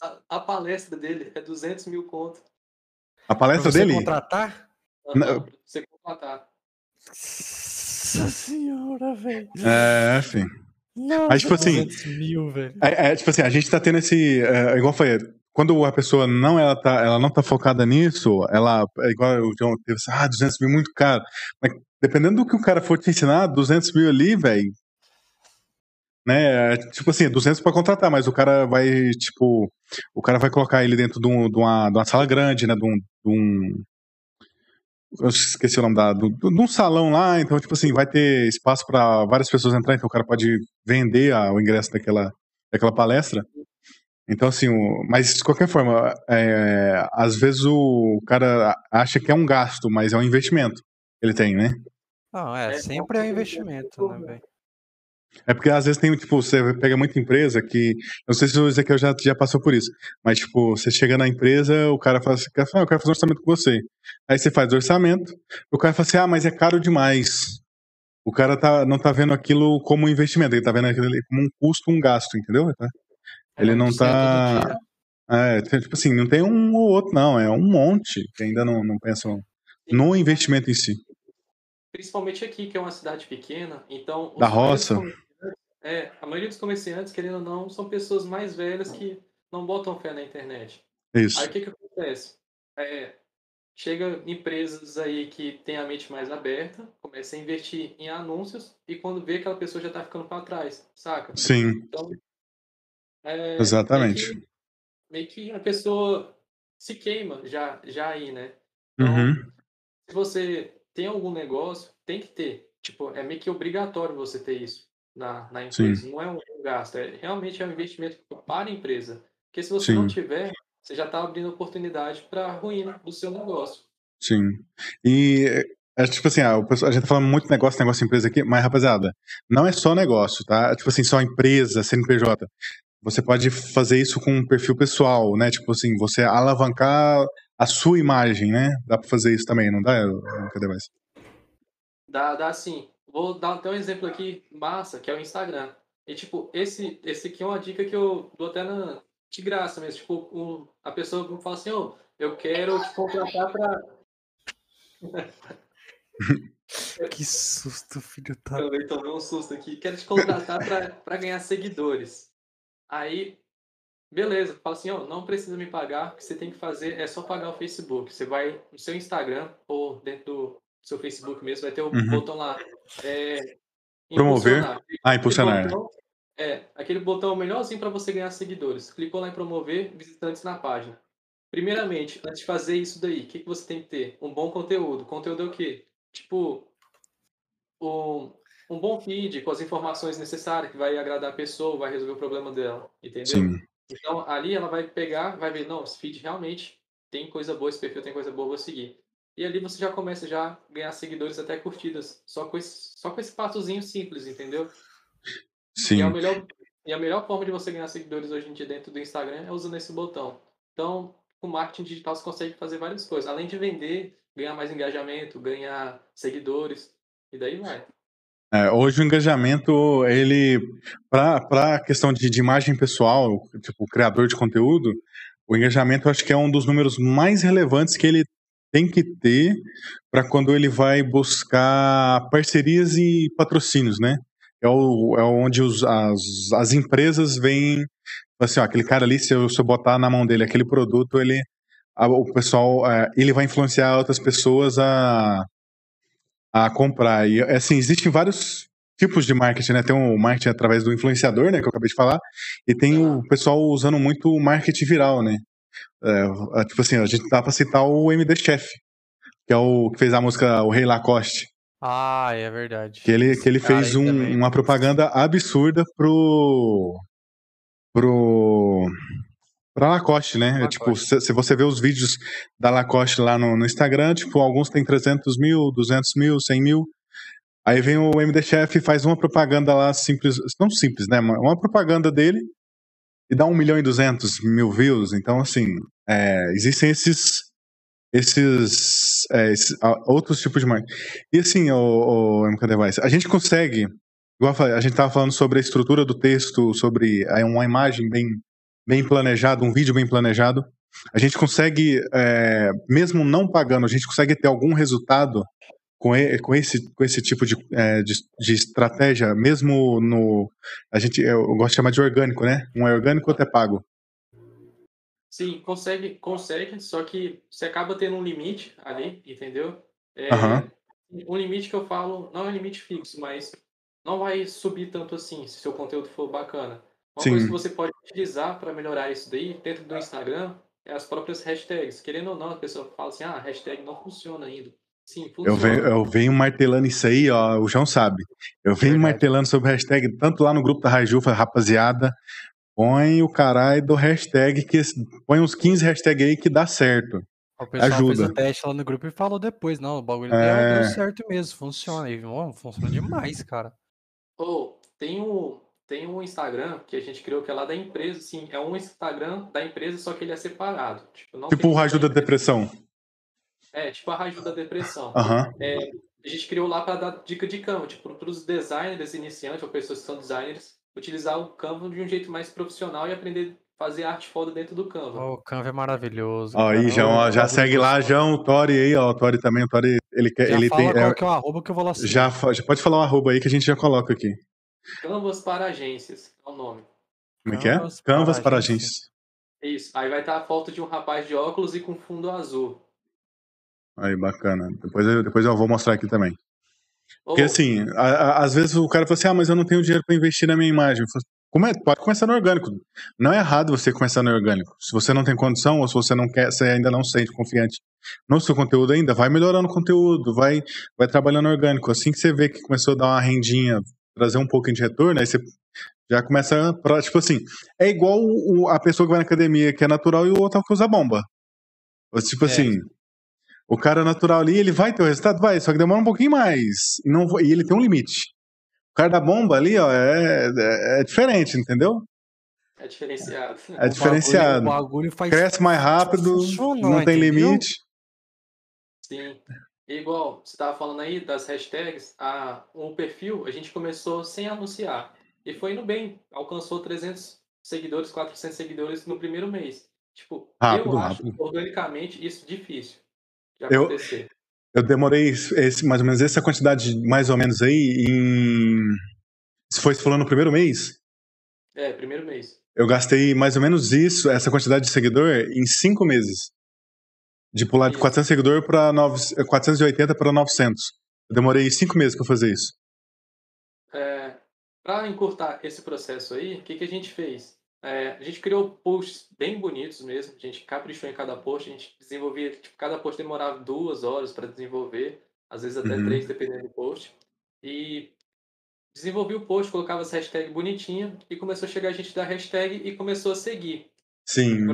A, a palestra dele é 200 mil conto. A Pra palestra você dele. contratar? Não. Pra você contratar. Nossa senhora, velho. É, enfim. Nossa, Mas, tipo assim, 200 mil, velho. É, é, tipo assim, a gente tá tendo esse. É, igual foi. Quando a pessoa não, ela tá, ela não tá focada nisso, ela. É igual o John teve assim, ah, 200 mil muito caro. Mas dependendo do que o cara for te ensinar, 200 mil ali, velho. Né, é, tipo assim, 200 pra contratar, mas o cara vai, tipo, o cara vai colocar ele dentro de, um- de uma, de uma sala grande, né, de um, de um- eu esqueci o nome da, do- de um salão lá, então, tipo assim, vai ter espaço pra várias pessoas entrar, então o cara pode vender a- o ingresso daquela, daquela palestra. Então, assim, o- mas de qualquer forma, é, às vezes o cara acha que é um gasto, mas é um investimento que ele tem, né? Não, é, É, sempre é um é, investimento, né, é, velho? É porque às vezes tem, tipo, você pega muita empresa que. Não sei se o Ezequiel já, já passou por isso, mas, tipo, você chega na empresa, o cara fala assim, ah, eu quero fazer um orçamento com você. Aí você faz o orçamento, o cara fala assim, ah, mas é caro demais. O cara tá, não tá vendo aquilo como um investimento, ele tá vendo aquilo como um custo, um gasto, entendeu? Ele não Isso é todo tá. dia. É, tipo assim, não tem um ou outro, não, é um monte que ainda não, não pensam no investimento em si. Principalmente aqui, que é uma cidade pequena, então... Da roça. É, a maioria dos comerciantes, querendo ou não, são pessoas mais velhas que não botam fé na internet. Isso. Aí o que que acontece? É, chega empresas aí que têm a mente mais aberta, começa a investir em anúncios e quando vê aquela pessoa já tá ficando para trás, saca? Sim, Então, é, Exatamente. Meio que, meio que a pessoa se queima já, já aí, né? Então, uhum, se você tem algum negócio, tem que ter. Tipo, é meio que obrigatório você ter isso na, na empresa. Não é um gasto, é realmente é um investimento para a empresa. Porque se você não Sim. tiver, você já está abrindo oportunidade para a ruína do seu negócio. sim. E é tipo assim, ah, a gente tá falando muito negócio, negócio empresa aqui, mas rapaziada, não é só negócio, tá? Tipo assim, só empresa, CNPJ. Você pode fazer isso com um perfil pessoal, né? Tipo assim, você alavancar a sua imagem, né? Dá pra fazer isso também, não dá? Cadê mais? Dá, dá assim. Vou dar até um exemplo aqui massa, que é o Instagram. E tipo, esse, esse aqui é uma dica que eu dou até na, de graça mesmo. Tipo, um- a pessoa me fala assim, ô, eu quero te contratar para Que susto, filho da. Também tomei um susto aqui. Quero te contratar para ganhar seguidores. Aí, beleza. Fala assim, ó, não precisa me pagar. O que você tem que fazer é só pagar o Facebook. Você vai no seu Instagram ou dentro do seu Facebook mesmo, vai ter o Uhum. botão lá. É, Promover. impulsionar. Ah, impulsionar. Aquele botão- é, aquele botão melhorzinho para você ganhar seguidores. Clicou lá em promover visitantes na página. Primeiramente, antes de fazer isso daí, o que, que você tem que ter? Um bom conteúdo. Conteúdo é o quê? Tipo, um, um bom feed com as informações necessárias que vai agradar a pessoa, vai resolver o problema dela, entendeu? Sim. Então, ali ela vai pegar, vai ver, não, esse feed realmente tem coisa boa, esse perfil tem coisa boa, vou seguir. E ali você já começa já a ganhar seguidores até curtidas, só com esse, só com esse passozinho simples, entendeu? Sim. E, a melhor, e a melhor forma de você ganhar seguidores hoje em dia dentro do Instagram é usando esse botão. Então, com marketing digital você consegue fazer várias coisas. Além de vender, ganhar mais engajamento, ganhar seguidores, e daí vai. É, hoje o engajamento, ele, para a questão de, de imagem pessoal, tipo, criador de conteúdo, o engajamento eu acho que é um dos números mais relevantes que ele tem que ter para quando ele vai buscar parcerias e patrocínios, né? É, o, é onde os, as, as empresas veem, assim, ó, aquele cara ali, se eu, se eu botar na mão dele aquele produto, ele, a- o pessoal, é, ele vai influenciar outras pessoas a, a comprar. E assim, existem vários tipos de marketing, né? Tem o marketing através do influenciador, né, que eu acabei de falar, e tem o pessoal usando muito o marketing viral, né? É, tipo assim, a gente dá pra citar o MD Chef. que é o que fez a música O Rei Lacoste. Ah, é verdade. Que ele, que ele fez um, uma propaganda absurda pro. pro. Pra Lacoste, né? Lacoste. Tipo, se, se, você vê os vídeos da Lacoste lá no, no Instagram, tipo, alguns tem 300 mil, 200 mil, 100 mil. Aí vem o MD Chef e faz uma propaganda lá simples, não simples, né? Uma propaganda dele e dá 1 milhão e 200 mil views. Então, assim, é, existem esses esses, é, esses outros tipos de marketing. E assim, o, o MK Device, a gente consegue, igual a gente estava falando sobre a estrutura do texto, sobre é, uma imagem bem, bem planejada, um vídeo bem planejado. A gente consegue, é, mesmo não pagando, a gente consegue ter algum resultado com, com, esse, com esse tipo de, é, de, de, estratégia, mesmo no. A gente, eu gosto de chamar de orgânico, né? Um é orgânico, outro é pago. Sim, consegue, consegue, só que você acaba tendo um limite ali, entendeu? É, Um limite que eu falo, não é um limite fixo, mas não vai subir tanto assim, se seu conteúdo for bacana. Uma Sim. coisa que você pode utilizar para melhorar isso daí, dentro do Instagram, é as próprias hashtags. Querendo ou não, a pessoa fala assim, ah, a hashtag não funciona ainda. Sim, eu venho, eu venho martelando isso aí, ó, o João sabe. Eu venho Verdade. martelando sobre hashtag, tanto lá no grupo da Rajufa, rapaziada, põe o caralho do hashtag, que põe uns 15 hashtags aí que dá certo. O pessoal Ajuda. fez o teste lá no grupo e falou depois, não, o bagulho é... deu certo mesmo, funciona. E, oh, funciona demais, cara. Oh, tem um, tem um Instagram que a gente criou que é lá da empresa, sim, é um Instagram da empresa, só que ele é separado. Tipo, tipo o Raju da Depressão. É, tipo a Raju da Depressão. Uhum. É, a gente criou lá para dar dica de campo, tipo, para os designers iniciantes ou pessoas que são designers, utilizar o Canva de um jeito mais profissional e aprender a fazer arte foda dentro do Canva. Oh, o Canva é maravilhoso. Ó, aí, João, ó, já segue lá, João, o Tori aí, ó, o Tori também, o Tori, ele quer, já ele fala tem... qual é, que é o arroba que eu vou lá já, já pode falar o arroba aí que a gente já coloca aqui. Canvas para agências, é o nome. Como é que é? Canvas para, para agências. Isso, aí vai estar a foto de um rapaz de óculos e com fundo azul. Aí, bacana. Depois eu, depois eu vou mostrar aqui também. Porque assim, a, a, às vezes o cara fala assim, ah, mas eu não tenho dinheiro para investir na minha imagem. Como é, pode começar no orgânico. Não é errado você começar no orgânico. Se você não tem condição ou se você não quer, você ainda não se sente confiante no seu conteúdo ainda, vai melhorando o conteúdo, vai, vai trabalhando orgânico. Assim que você vê que começou a dar uma rendinha, trazer um pouquinho de retorno, aí você já começa pra, tipo assim, é igual o, a pessoa que vai na academia que é natural e o outro que usa bomba. Tipo é. assim, o cara natural ali, ele vai ter o resultado? Vai, só que demora um pouquinho mais. E, não, e ele tem um limite. O cara da bomba ali, ó, é, é, é diferente, entendeu? É diferenciado. É diferenciado. O bagulho, o bagulho Cresce mais rápido, não tem entendeu? limite. Sim. Igual, você estava falando aí das hashtags, a, o perfil a gente começou sem anunciar. E foi indo bem. Alcançou 300 seguidores, 400 seguidores no primeiro mês. Tipo, rápido, eu acho rápido. organicamente isso difícil de acontecer. Eu, eu demorei esse, mais ou menos essa quantidade, mais ou menos aí, em. Se foi falando no primeiro mês? É, primeiro mês. Eu gastei mais ou menos isso, essa quantidade de seguidor, em cinco meses. De pular de 400 seguidores para 480 para 900. Eu demorei cinco meses para fazer isso. É, para encurtar esse processo aí, o que, que a gente fez? É, a gente criou posts bem bonitos mesmo, a gente caprichou em cada post, a gente desenvolvia, tipo, cada post demorava duas horas para desenvolver, às vezes até uhum. três, dependendo do post. E desenvolvi o post, colocava as hashtags bonitinha e começou a chegar a gente da hashtag e começou a seguir. Sim.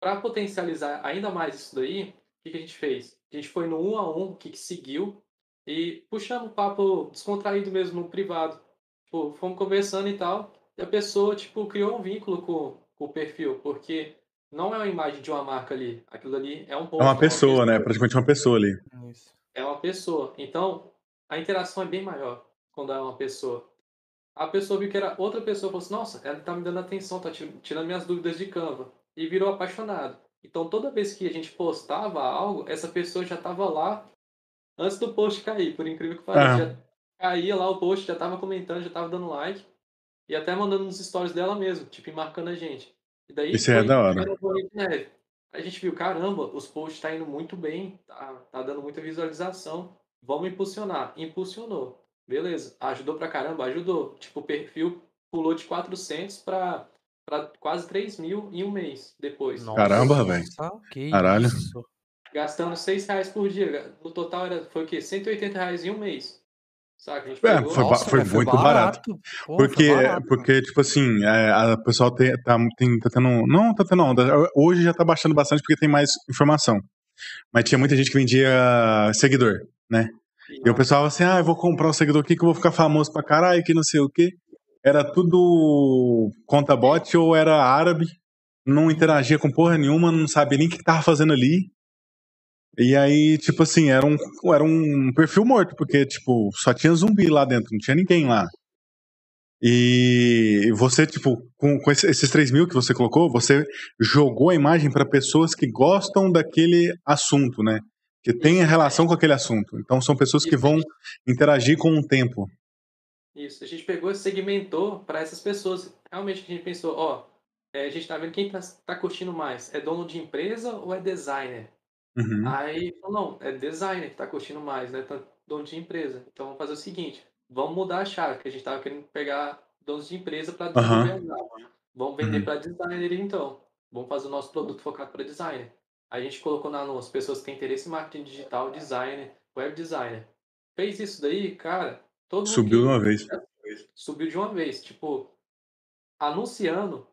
Para potencializar ainda mais isso daí, o que, que, a gente fez? A gente foi no um a um, que, que seguiu, e puxando um papo descontraído mesmo no privado. Tipo, fomos conversando e tal. E a pessoa, tipo, criou um vínculo com, com o perfil, porque não é uma imagem de uma marca ali. Aquilo ali é um É uma pessoa, é uma pessoa. né? Praticamente uma pessoa ali. É uma pessoa. Então, a interação é bem maior quando é uma pessoa. A pessoa viu que era outra pessoa e falou assim, nossa, ela tá me dando atenção, tá tirando minhas dúvidas de Canva. E virou apaixonado. Então, toda vez que a gente postava algo, essa pessoa já tava lá antes do post cair, por incrível que pareça. É. Já caía lá o post, já tava comentando, já tava dando like. E até mandando nos stories dela mesmo, tipo, marcando a gente. E daí Isso é da hora. A gente viu, caramba, os posts tá indo muito bem, tá, tá dando muita visualização. Vamos impulsionar. Impulsionou. Beleza. Ajudou pra caramba? Ajudou. Tipo, o perfil pulou de 400 pra, pra quase 3 mil em um mês depois. Nossa, Caramba, velho. Caralho. Isso. gastando 6 reais por dia. No total era, foi o quê? 180 reais em um mês. Saca? É, foi, Nossa, foi, foi muito barato. barato. Pô, porque, barato. porque, tipo assim, é, a pessoal tem, tá, tem, tá tendo. Não, tá tendo onda. Hoje já tá baixando bastante porque tem mais informação. Mas tinha muita gente que vendia seguidor, né? E o pessoal assim, ah, eu vou comprar um seguidor aqui que eu vou ficar famoso pra caralho, que não sei o quê. Era tudo conta bot ou era árabe, não interagia com porra nenhuma, não sabia nem o que tava fazendo ali. E aí, tipo assim, era um, era um perfil morto, porque, tipo, só tinha zumbi lá dentro, não tinha ninguém lá. E você, tipo, com, com esses 3 mil que você colocou, você jogou a imagem para pessoas que gostam daquele assunto, né? Que tem relação com aquele assunto. Então são pessoas que vão interagir com o tempo. Isso, a gente pegou e segmentou para essas pessoas. Realmente a gente pensou, ó, é, a gente tá vendo quem tá, tá curtindo mais. É dono de empresa ou é designer? Uhum. Aí, não, é designer que tá curtindo mais, né? Tanto dono de empresa. Então vamos fazer o seguinte, vamos mudar a chave, que a gente tava querendo pegar donos de empresa para uhum. Vamos vender uhum. para designer então. Vamos fazer o nosso produto focado para designer. A gente colocou na anúncio pessoas que têm interesse em marketing digital, designer, web designer. Fez isso daí, cara, todo Subiu de uma vez. Subiu de uma vez. Tipo, anunciando,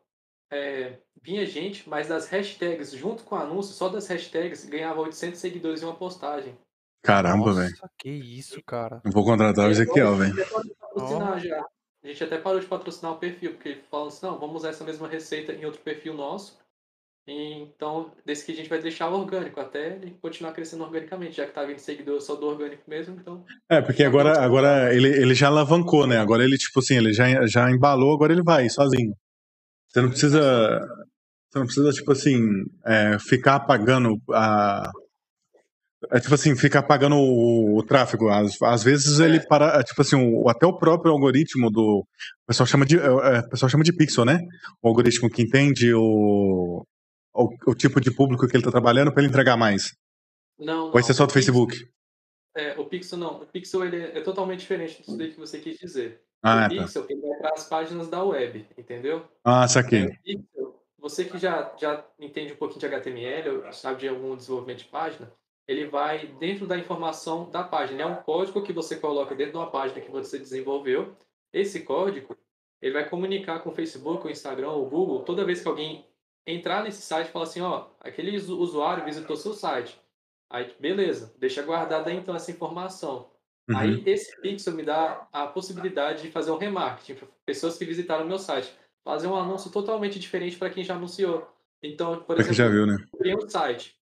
é, vinha gente, mas das hashtags, junto com o anúncio, só das hashtags, ganhava 800 seguidores em uma postagem. Caramba, velho. Que isso, cara. Eu vou contratar o Ezequiel, velho. A gente até parou de patrocinar o perfil, porque falando assim, não, vamos usar essa mesma receita em outro perfil nosso. Então, desse que a gente vai deixar orgânico, até ele continuar crescendo organicamente, já que tá vindo seguidor só do orgânico mesmo, então... É, porque agora, agora ele, ele já alavancou, né? Agora ele, tipo assim, ele já, já embalou, agora ele vai sozinho. Você não precisa. Você não precisa, tipo assim, é, ficar pagando a. É tipo assim, ficar pagando o, o tráfego. Às, às vezes é. ele para. É, tipo assim, o, até o próprio algoritmo do. O pessoal chama de. É, é, o pessoal chama de pixel, né? O algoritmo que entende o, o, o tipo de público que ele está trabalhando para ele entregar mais. Não. Ou esse é só do Facebook? É, o Pixel não. O Pixel ele é totalmente diferente disso que você quis dizer. Ah, o Pixel tá. ele vai para as páginas da web, entendeu? Ah, saquei. É, Pixel, você que já, já entende um pouquinho de HTML, sabe de algum desenvolvimento de página, ele vai dentro da informação da página. É um código que você coloca dentro de uma página que você desenvolveu. Esse código ele vai comunicar com o Facebook, o Instagram, o Google, toda vez que alguém entrar nesse site e falar assim, ó, aquele usuário visitou seu site. Aí, beleza, deixa guardada então essa informação. Uhum. Aí esse pixel me dá a possibilidade de fazer um remarketing para pessoas que visitaram o meu site. Fazer um anúncio totalmente diferente para quem já anunciou. Então, por exemplo, já viu, né? eu criei um site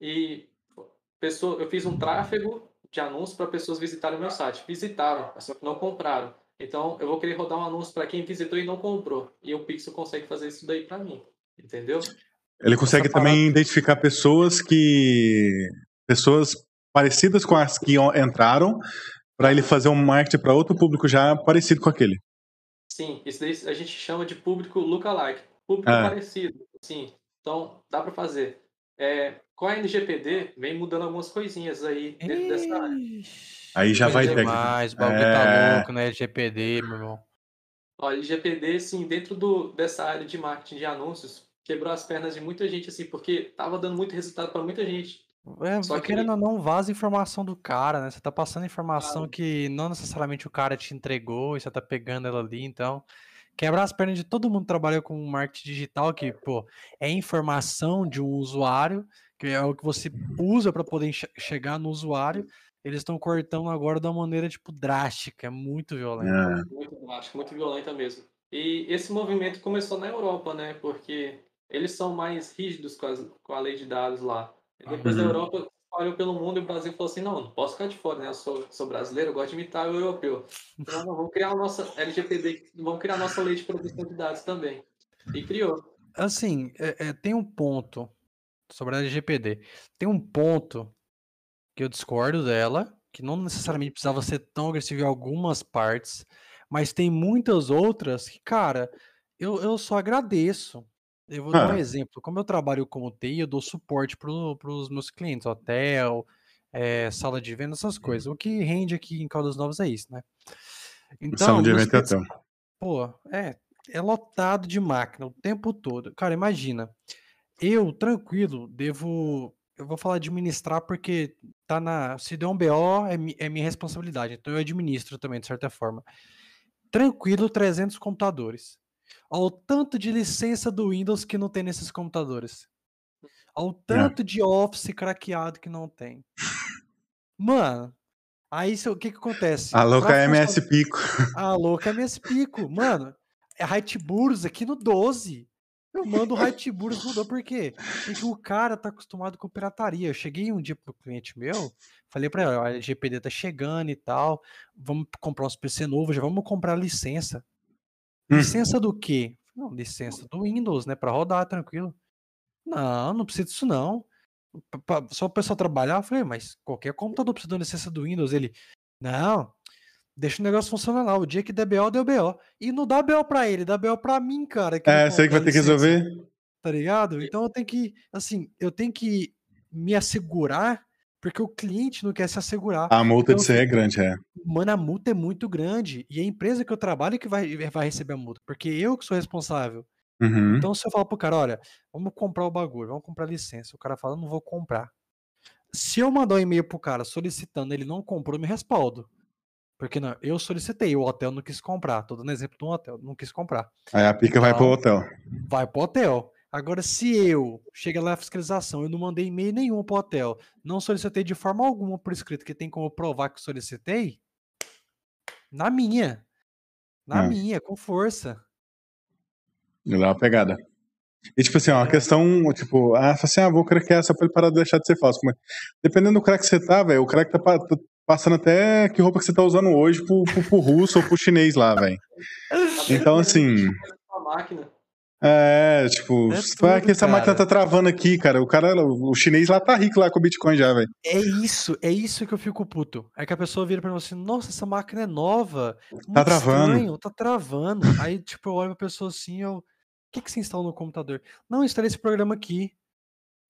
e pessoa, eu fiz um tráfego de anúncio para pessoas visitarem o meu site. Visitaram, só que não compraram. Então, eu vou querer rodar um anúncio para quem visitou e não comprou. E o Pixel consegue fazer isso daí para mim. Entendeu? Ele consegue Essa também palavra... identificar pessoas que. pessoas parecidas com as que entraram, para ele fazer um marketing para outro público já parecido com aquele. Sim, isso daí a gente chama de público lookalike, público é. parecido. Sim, então dá para fazer. É, com a NGPD, vem mudando algumas coisinhas aí dentro dessa área. Aí já vai ter. Mais, o bagulho tá é... tá louco, né? LGPD, meu irmão. Olha, LGPD, sim, dentro do, dessa área de marketing de anúncios, quebrou as pernas de muita gente, assim, porque tava dando muito resultado para muita gente. É, Só que... querendo ou não, vaza informação do cara, né? Você tá passando informação que não necessariamente o cara te entregou e você tá pegando ela ali, então quebrar as pernas de todo mundo que trabalha com marketing digital, que, pô, é informação de um usuário, que é o que você usa para poder chegar no usuário. Eles estão cortando agora da maneira, tipo, drástica, é muito violenta. É. Muito drástica, muito violenta mesmo. E esse movimento começou na Europa, né? Porque eles são mais rígidos com, as, com a lei de dados lá. Depois uhum. da Europa espalhou pelo mundo e o Brasil falou assim: não, não posso ficar de fora, né? Eu sou, sou brasileiro, eu gosto de imitar o europeu. Então, não, vamos criar a nossa LGPD, vamos criar a nossa lei de proteção de dados também. E criou. Assim, é, é, tem um ponto sobre a LGPD. Tem um ponto que eu discordo dela, que não necessariamente precisava ser tão agressivo em algumas partes, mas tem muitas outras que, cara, eu, eu só agradeço. Eu vou dar um exemplo. Como eu trabalho como TI, eu dou suporte para os meus clientes, hotel, é, sala de venda, essas coisas. O que rende aqui em Caldas Novas é isso, né? Então, sala de evento é clientes, pô, é, é lotado de máquina o tempo todo. Cara, imagina. Eu, tranquilo, devo. eu vou falar administrar porque tá na. Se der um BO, é, é minha responsabilidade. Então eu administro também, de certa forma. Tranquilo, 300 computadores. Ao tanto de licença do Windows que não tem nesses computadores. Ao tanto é. de Office craqueado que não tem. Mano, aí o que que acontece? A louca é MS Pico. A louca é MS Pico. Mano, é Burros aqui no 12. Eu mando o no 12, por quê? Porque o cara tá acostumado com pirataria. Eu cheguei um dia pro cliente meu, falei pra ele, a LGPD tá chegando e tal, vamos comprar uns PC novos, já vamos comprar licença. Hum. Licença do quê? Não, licença do Windows, né, pra rodar tranquilo. Não, não precisa disso não. Só o pessoal trabalhar, eu falei, mas qualquer computador precisa de licença do Windows. Ele, não, deixa o negócio funcionar lá. O dia que der BO, deu BO. E não dá BO pra ele, dá BO pra mim, cara. é, sei que vai ter que resolver. Tá ligado? Então eu tenho que, assim, eu tenho que me assegurar, porque o cliente não quer se assegurar. A multa então, de ser é grande, é. Mano, a multa é muito grande. E a empresa que eu trabalho é que vai, vai receber a multa, porque eu que sou responsável. Uhum. Então, se eu falar pro cara, olha, vamos comprar o bagulho, vamos comprar licença. O cara fala, não vou comprar. Se eu mandar um e-mail pro cara solicitando, ele não comprou, eu me respaldo. Porque não, eu solicitei, o hotel não quis comprar. Tô dando exemplo de um hotel, não quis comprar. Aí a pica então, vai pro então, hotel. Vai pro hotel. Agora, se eu chega lá a fiscalização, eu não mandei e-mail nenhum pro hotel, não solicitei de forma alguma por escrito, que tem como provar que solicitei, na minha. Na é. minha, com força. Dá uma pegada. E tipo assim, ó, a é. questão, tipo, ah, assim, ah, vou craquear essa pra ele parar de deixar de ser falso. Mas, dependendo do crack que você tá, velho, o crack tá, passando até que roupa que você tá usando hoje pro, pro, pro russo ou pro chinês lá, velho. Então, assim. É, tipo, é tudo, ah, que essa cara. máquina tá travando aqui, cara. O cara, o chinês lá tá rico lá com o Bitcoin já, velho. É isso, é isso que eu fico puto. É que a pessoa vira pra mim assim, nossa, essa máquina é nova. Tá travando. Estranho, tá travando. Aí, tipo, eu olho pra pessoa assim, eu. O que, que você instala no computador? Não, instalei esse programa aqui.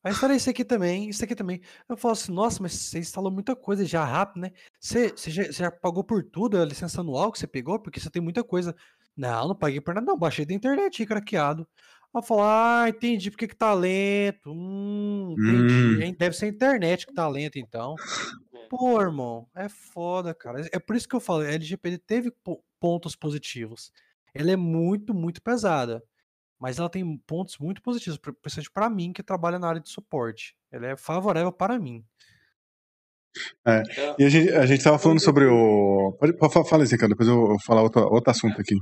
Aí instalei esse aqui também, isso aqui também. Eu falo assim, nossa, mas você instalou muita coisa já rápido, né? Você, você, já, você já pagou por tudo, a licença anual que você pegou? Porque você tem muita coisa. Não, não paguei por nada, não. Baixei da internet, craqueado. Aí eu falo, ah, entendi porque que tá lento. Hum, entendi. Hum. Deve ser a internet que tá lento, então. Pô, irmão, é foda, cara. É por isso que eu falo, a LGPD teve pontos positivos. Ela é muito, muito pesada mas ela tem pontos muito positivos, principalmente para mim que trabalha na área de suporte. Ela é favorável para mim. É. é. E a gente, a gente tava falando sobre o. Pode, falar isso, cara, depois eu vou falar outro, outro assunto aqui.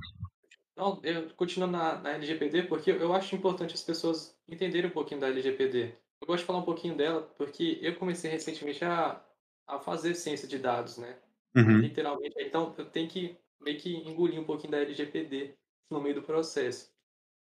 Não, eu continuo na, na LGPD, porque eu acho importante as pessoas entenderem um pouquinho da LGPD. Eu gosto de falar um pouquinho dela, porque eu comecei recentemente a, a fazer ciência de dados, né? Uhum. Literalmente. Então, eu tenho que meio que engolir um pouquinho da LGPD no meio do processo.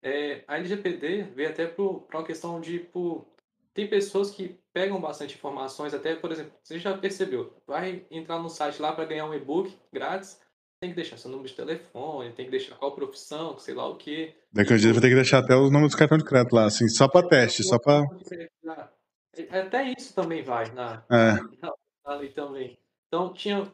É, a LGPD veio até para uma questão de, tipo, tem pessoas que pegam bastante informações, até, por exemplo, você já percebeu, vai entrar no site lá para ganhar um e-book grátis, tem que deixar seu número de telefone, tem que deixar qual profissão, sei lá o quê. Daqui a dia vai ter que deixar até os números do cartão de crédito lá, assim, só para teste, só para... Até isso também vai na, é. lei também. Então, tinha,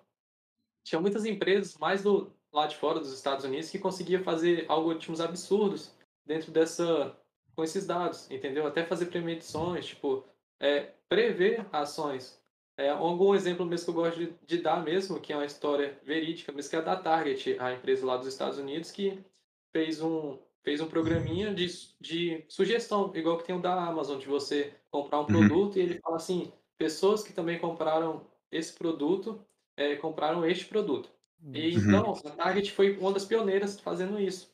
tinha muitas empresas, mais do lá de fora dos Estados Unidos, que conseguia fazer algoritmos absurdos dentro dessa com esses dados, entendeu? Até fazer premedições, tipo, é, prever ações. É, algum exemplo mesmo que eu gosto de, de, dar mesmo, que é uma história verídica, mesmo que é a da Target, a empresa lá dos Estados Unidos, que fez um, fez um programinha de, de sugestão, igual que tem o da Amazon, de você comprar um uhum. produto e ele fala assim, pessoas que também compraram esse produto, é, compraram este produto. E uhum. então, a Target foi uma das pioneiras fazendo isso.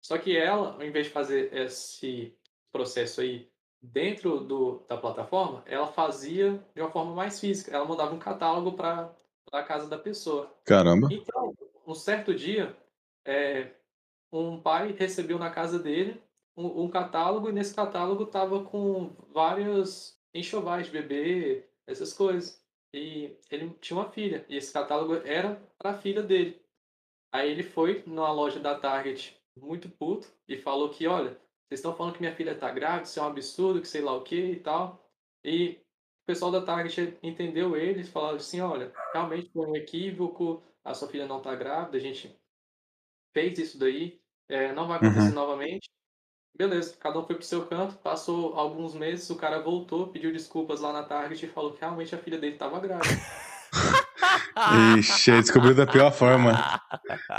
Só que ela, ao invés de fazer esse processo aí dentro do, da plataforma, ela fazia de uma forma mais física. Ela mandava um catálogo para a casa da pessoa. Caramba! Então, um certo dia, é, um pai recebeu na casa dele um, um catálogo e nesse catálogo tava com vários enxovais de bebê, essas coisas. E ele tinha uma filha, e esse catálogo era para a filha dele. Aí ele foi numa loja da Target muito puto e falou que, olha, vocês estão falando que minha filha tá grávida, isso é um absurdo, que sei lá o que e tal. E o pessoal da Target entendeu eles, falaram assim, olha, realmente foi um equívoco, a sua filha não tá grávida, a gente fez isso daí, é, não vai acontecer uhum. novamente. Beleza, cada um foi pro seu canto, passou alguns meses, o cara voltou, pediu desculpas lá na Target e falou que realmente a filha dele tava grávida. Ixi, descobriu da pior forma.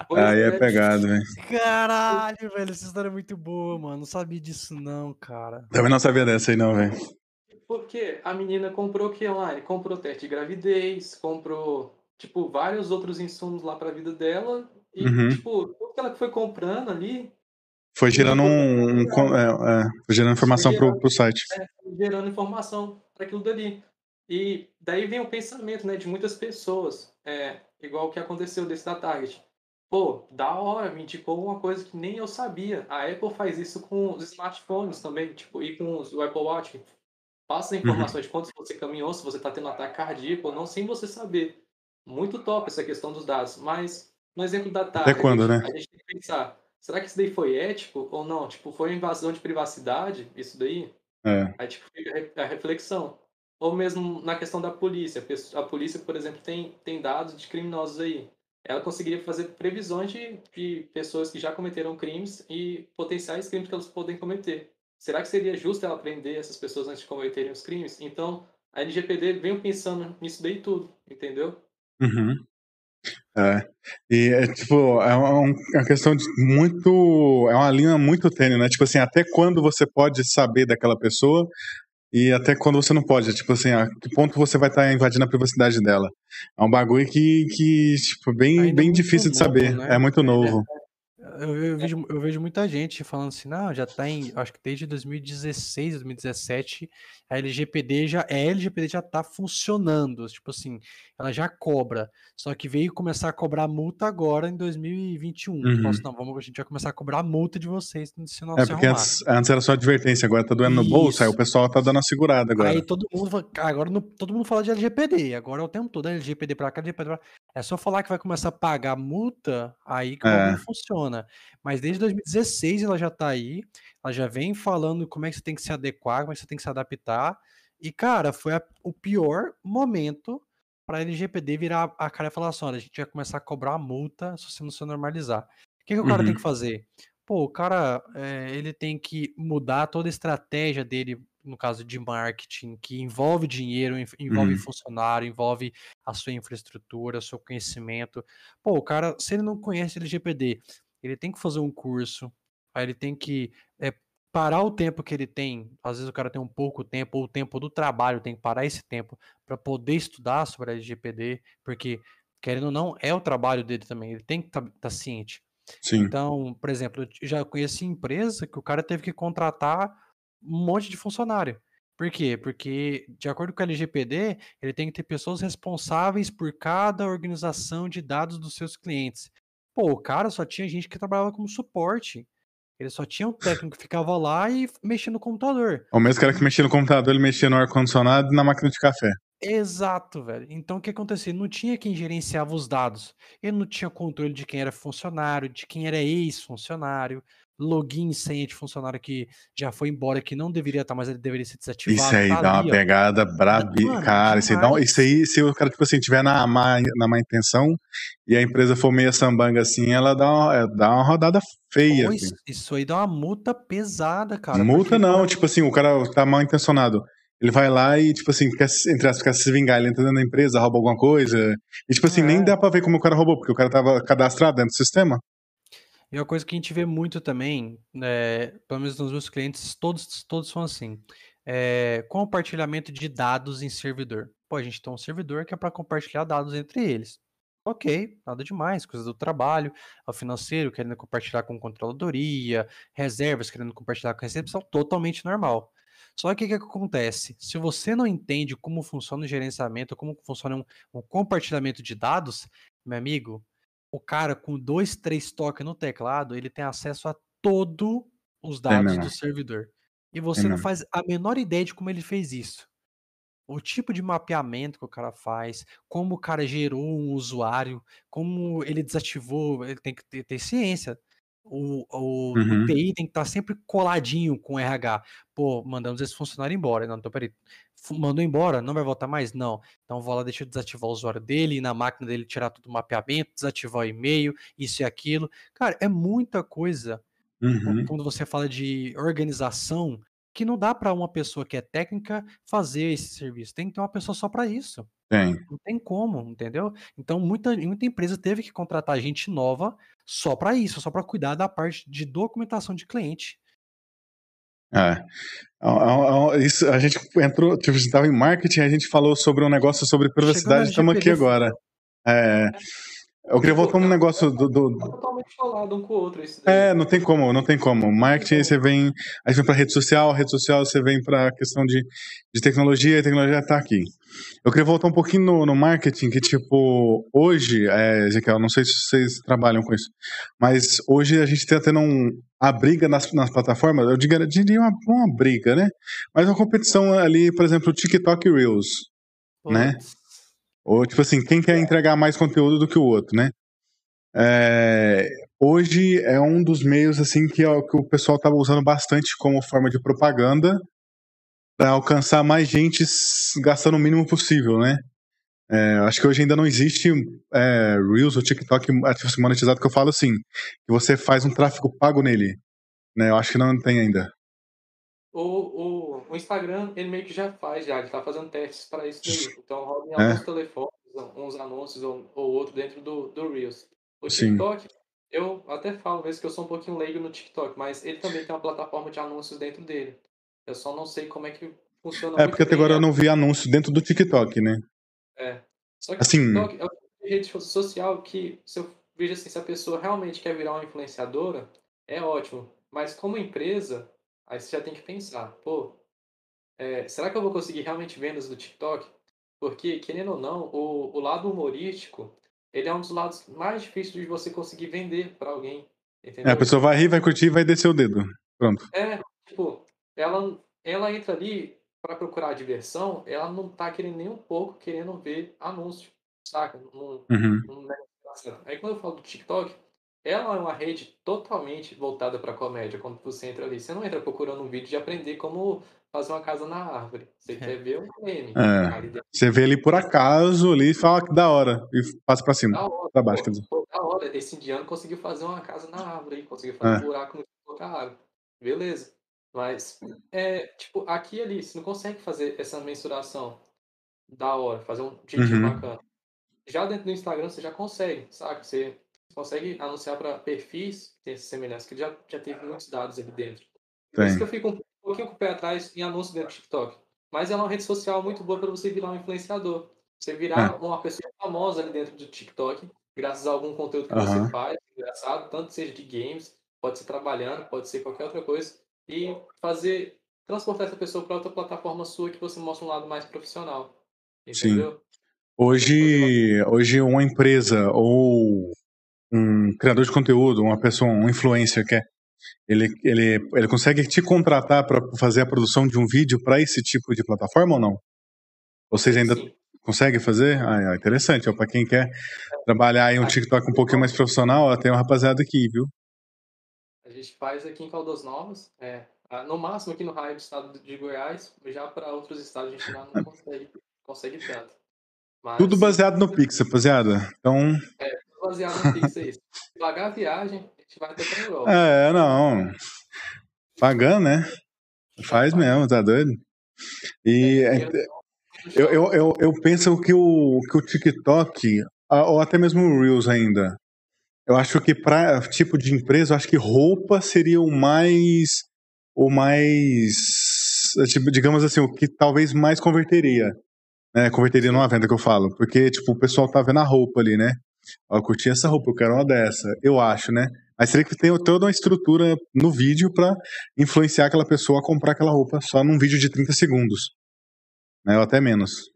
Pois Aí é, é pegado, velho. Caralho, velho, essa história é muito boa, mano. Não sabia disso, não, cara. Também não sabia dessa aí, não, velho. Porque a menina comprou o que online? Comprou teste de gravidez, comprou, tipo, vários outros insumos lá pra vida dela. E, uhum. tipo, tudo que ela foi comprando ali. Foi gerando um. um é, é, foi gerando informação gerando, pro, pro site. É, gerando informação para aquilo dali. E daí vem o pensamento né, de muitas pessoas, é, igual o que aconteceu desse da Target. Pô, da hora, me indicou uma coisa que nem eu sabia. A Apple faz isso com os smartphones também, tipo, e com os, o Apple Watch. Passa uhum. informações uhum. de quanto você caminhou, se você está tendo ataque cardíaco ou não, sem você saber. Muito top essa questão dos dados. Mas, no exemplo da Target, Até quando, né? a gente tem que pensar, será que isso daí foi ético ou não? Tipo, foi invasão de privacidade, isso daí? É. Aí, tipo, fica a reflexão. Ou mesmo na questão da polícia. A polícia, por exemplo, tem, tem dados de criminosos aí. Ela conseguiria fazer previsões de, de pessoas que já cometeram crimes e potenciais crimes que elas podem cometer. Será que seria justo ela prender essas pessoas antes de cometerem os crimes? Então, a LGPD vem pensando nisso daí tudo, entendeu? Uhum. É. E é tipo, é uma, é uma questão de muito. É uma linha muito tênue, né? Tipo assim, até quando você pode saber daquela pessoa e até quando você não pode. Tipo assim, a que ponto você vai estar tá invadindo a privacidade dela. É um bagulho que, que tipo, bem, bem difícil de saber. Né? É muito novo. Eu, eu, vejo, eu vejo muita gente falando assim, não, já tá em, acho que desde 2016, 2017, a LGPD já, a LGPD já tá funcionando, tipo assim, ela já cobra, só que veio começar a cobrar multa agora em 2021. Uhum. Assim, não, vamos, a gente vai começar a cobrar multa de vocês se não É, porque antes, antes, era só advertência, agora tá doendo Isso. no bolso, aí o pessoal tá dando a segurada agora. Aí todo mundo, agora no, todo mundo fala de LGPD, agora é o tempo todo, LGPD pra cá, LGPD pra cá. É só falar que vai começar a pagar multa, aí que é. funciona. Mas desde 2016 ela já está aí, ela já vem falando como é que você tem que se adequar, como é que você tem que se adaptar. E, cara, foi a, o pior momento para a LGPD virar a cara e falar assim: olha, a gente vai começar a cobrar a multa se você não se normalizar. O que, que o cara uhum. tem que fazer? Pô, o cara é, ele tem que mudar toda a estratégia dele no caso de marketing, que envolve dinheiro, envolve uhum. funcionário, envolve a sua infraestrutura, o seu conhecimento. Pô, o cara, se ele não conhece LGPD, ele tem que fazer um curso, aí ele tem que é, parar o tempo que ele tem. Às vezes o cara tem um pouco tempo, ou o tempo do trabalho, tem que parar esse tempo para poder estudar sobre a LGPD, porque, querendo ou não, é o trabalho dele também, ele tem que estar tá, tá ciente. Sim. Então, por exemplo, eu já conheci empresa que o cara teve que contratar um monte de funcionário. Por quê? Porque, de acordo com o LGPD, ele tem que ter pessoas responsáveis por cada organização de dados dos seus clientes. Pô, o cara só tinha gente que trabalhava como suporte. Ele só tinha um técnico que ficava lá e mexia no computador. O mesmo cara que mexia no computador, ele mexia no ar-condicionado e na máquina de café. Exato, velho. Então o que acontecia? Não tinha quem gerenciava os dados. Ele não tinha controle de quem era funcionário, de quem era ex-funcionário login e senha de funcionário que já foi embora, que não deveria estar, mas ele deveria ser desativado. Isso aí tá dá ali, uma pegada brabi, cara. Isso aí, dá, isso aí, se o cara, tipo assim, tiver na má, na má intenção e a empresa for meia sambanga assim, ela dá uma, é, dá uma rodada feia. Pô, isso, isso, aí dá uma multa pesada, cara. Multa não, tipo assim, o cara tá mal intencionado. Ele vai lá e, tipo assim, quer, entre as, quer se vingar, ele entra dentro da empresa, rouba alguma coisa. E, tipo assim, é. nem dá pra ver como o cara roubou, porque o cara tava cadastrado dentro do sistema. E uma coisa que a gente vê muito também, é, pelo menos nos meus clientes, todos, todos são assim. É, compartilhamento de dados em servidor. Pô, a gente tem um servidor que é para compartilhar dados entre eles. Ok, nada demais, coisas do trabalho, o financeiro querendo compartilhar com controladoria, reservas querendo compartilhar com recepção, totalmente normal. Só que o que, que, acontece? Se você não entende como funciona o gerenciamento, como funciona um, um compartilhamento de dados, meu amigo, o cara com dois, três toques no teclado, ele tem acesso a todos os dados é do servidor. E você é não faz a menor ideia de como ele fez isso. O tipo de mapeamento que o cara faz, como o cara gerou um usuário, como ele desativou, ele tem que ter, ter ciência. O, o, uhum. o, TI tem que estar sempre coladinho com o RH. Pô, mandamos esse funcionário embora. Não, então peraí. Mandou embora? Não vai voltar mais? Não. Então vou lá, deixa eu desativar o usuário dele, na máquina dele tirar todo o mapeamento, desativar o e-mail, isso e aquilo. Cara, é muita coisa Uhum. Quando você fala de organização, que não dá para uma pessoa que é técnica fazer esse serviço. Tem que ter uma pessoa só para isso. Tem. Não tem como, entendeu? Então muita, muita empresa teve que contratar gente nova só para isso, só para cuidar da parte de documentação de cliente. É. Isso, a gente entrou, tipo, a gente estava em marketing, a gente falou sobre um negócio sobre privacidade, estamos aqui agora. É, eu queria voltar um negócio do. do... Tá totalmente falado um com o outro. Isso é, não tem como, não tem como. Marketing, aí você vem. Aí você vem pra rede social, rede social você vem pra questão de, de tecnologia, a tecnologia tá aqui. Eu queria voltar um pouquinho no, no marketing, que, tipo, hoje, é, Ezequiel, não sei se vocês trabalham com isso, mas hoje a gente tá tendo um, a briga nas, nas plataformas, eu diria, diria uma, uma briga, né? Mas uma competição ali, por exemplo, TikTok e Reels, Putz. né? Ou, tipo assim, quem quer entregar mais conteúdo do que o outro, né? É, hoje é um dos meios, assim, que, é que o pessoal estava usando bastante como forma de propaganda para alcançar mais gente gastando o mínimo possível, né? É, acho que hoje ainda não existe é, Reels ou TikTok monetizado que eu falo assim, que você faz um tráfego pago nele. Né? Eu acho que não tem ainda. O, o, o Instagram, ele meio que já faz, já, ele tá fazendo testes para isso daí. Então roda em alguns é. telefones, uns anúncios ou, ou outro dentro do, do Reels. O TikTok, Sim. eu até falo vezes que eu sou um pouquinho leigo no TikTok, mas ele também tem uma plataforma de anúncios dentro dele. Eu só não sei como é que funciona É, porque até agora eu não vi anúncio dentro do TikTok, né? É. Só que assim, o TikTok é uma rede social que, se eu vejo assim, se a pessoa realmente quer virar uma influenciadora, é ótimo. Mas como empresa, Aí você já tem que pensar, pô, é, será que eu vou conseguir realmente vendas do TikTok? Porque, querendo ou não, o, o lado humorístico, ele é um dos lados mais difíceis de você conseguir vender para alguém. Entendeu? É, a pessoa vai rir, vai curtir e vai descer o dedo. Pronto. É, tipo, ela, ela entra ali para procurar diversão, ela não tá querendo nem um pouco querendo ver anúncio, saca? Uhum. Aí quando eu falo do TikTok, ela é uma rede totalmente voltada para comédia. Quando você entra ali, você não entra procurando um vídeo de aprender como fazer uma casa na árvore. Você é. quer ver um meme. É. Você vê ali por acaso ali e fala que da hora e passa para cima, para baixo, quer dizer. Pô, da hora. Esse indiano conseguiu fazer uma casa na árvore, conseguiu fazer é. um buraco no colocar água. Beleza. Mas é tipo aqui e ali, você não consegue fazer essa mensuração da hora, fazer um jeitinho uhum. bacana. Já dentro do Instagram você já consegue, sabe? Você consegue anunciar para perfis que tem essa semelhança, que já, já teve muitos dados ali dentro. Por isso que eu fico um pouquinho com o pé atrás em anúncio dentro do TikTok. Mas é uma rede social muito boa para você virar um influenciador. Você virar é. uma pessoa famosa ali dentro do TikTok, graças a algum conteúdo que uhum. você faz, engraçado, tanto seja de games, pode ser trabalhando, pode ser qualquer outra coisa, e fazer, transportar essa pessoa para outra plataforma sua que você mostra um lado mais profissional. Entendeu? Sim. Hoje, hoje uma empresa ou um criador de conteúdo, uma pessoa, um influencer que é, ele, ele, ele consegue te contratar para fazer a produção de um vídeo para esse tipo de plataforma ou não? Vocês ainda Sim. conseguem fazer? Ah, é interessante. Para quem quer trabalhar em um TikTok um pouquinho mais profissional, ó, tem uma rapaziada aqui, viu? A gente faz aqui em Caldas Novas, é, no máximo aqui no raio do estado de Goiás, já para outros estados a gente não consegue, consegue tanto. Mas, Tudo baseado no Pix, rapaziada. Então. É, baseado no Pix aí. Pagar a viagem, gente vai até pra Europa. É, não. Pagando, né? Faz mesmo, tá doido? E é, eu, eu, eu, eu penso que o, que o TikTok, ou até mesmo o Reels ainda, eu acho que para tipo de empresa, eu acho que roupa seria o mais o mais tipo, digamos assim, o que talvez mais converteria. Né, converteria numa venda que eu falo, porque tipo, o pessoal tá vendo a roupa ali, né? Ó, eu curti essa roupa, eu quero uma dessa. Eu acho, né? Mas seria que tem toda uma estrutura no vídeo para influenciar aquela pessoa a comprar aquela roupa só num vídeo de 30 segundos. Né? Ou até menos.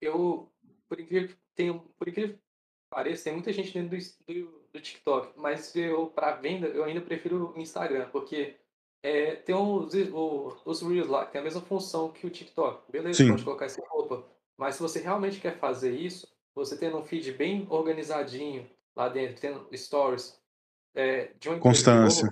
Eu, por incrível que, tenho, por incrível que pareça, tem muita gente dentro do, do, do TikTok, mas eu, para venda, eu ainda prefiro o Instagram, porque é, tem os, os, os Reels lá, que tem a mesma função que o TikTok. Beleza, Sim. pode colocar essa roupa. Mas se você realmente quer fazer isso, você tendo um feed bem organizadinho lá dentro, tendo stories é, de uma constância,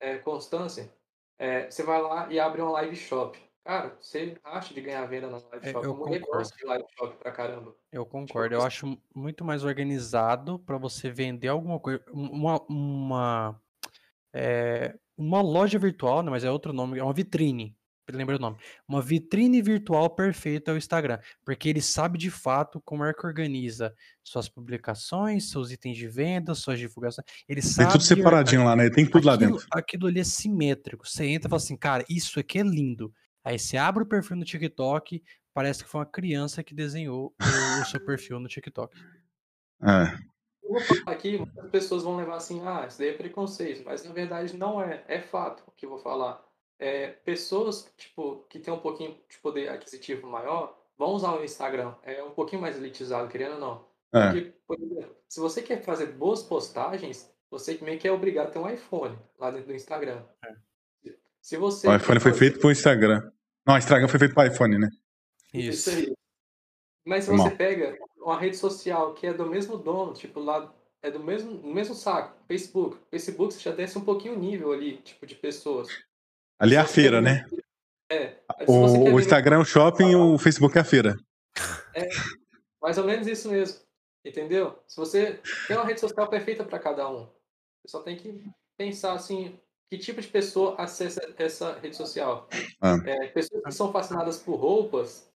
é, constância, é, você vai lá e abre uma live shop. Cara, você acha de ganhar venda na live é, shop? Eu concordo. gosto de live shop pra caramba. Eu concordo. Tipo, eu acho muito mais organizado para você vender alguma coisa, uma, uma é, uma loja virtual, né, mas é outro nome, é uma vitrine. Lembra o nome? Uma vitrine virtual perfeita ao Instagram, porque ele sabe de fato como é que organiza suas publicações, seus itens de venda, suas divulgações. Ele sabe. Tem tudo separadinho lá, né? Tem tudo aquilo, lá dentro. Aquilo ali é simétrico. Você entra e fala assim, cara, isso aqui é lindo. Aí você abre o perfil no TikTok, parece que foi uma criança que desenhou o, o seu perfil no TikTok. É. Eu vou falar aqui, muitas pessoas vão levar assim, ah, isso daí é preconceito, mas na verdade não é, é fato o que eu vou falar. É, pessoas tipo, que têm um pouquinho de poder aquisitivo maior vão usar o Instagram, é um pouquinho mais elitizado, querendo ou não. É. Porque, por exemplo, se você quer fazer boas postagens, você meio que é obrigado a ter um iPhone lá dentro do Instagram. É. Se você O iPhone foi fazer... feito pro Instagram. Não, o Instagram foi feito pro iPhone, né? Isso. aí. Mas se você pega uma rede social que é do mesmo dono, tipo, lá é do mesmo, do mesmo saco, Facebook. Facebook você já desce um pouquinho o nível ali, tipo, de pessoas. Ali é a feira, né? É. O, o Instagram é o shopping e o Facebook é a feira. É, mais ou menos isso mesmo. Entendeu? Se você tem uma rede social perfeita para cada um, você só tem que pensar assim, que tipo de pessoa acessa essa rede social. Ah. É, pessoas que são fascinadas por roupas,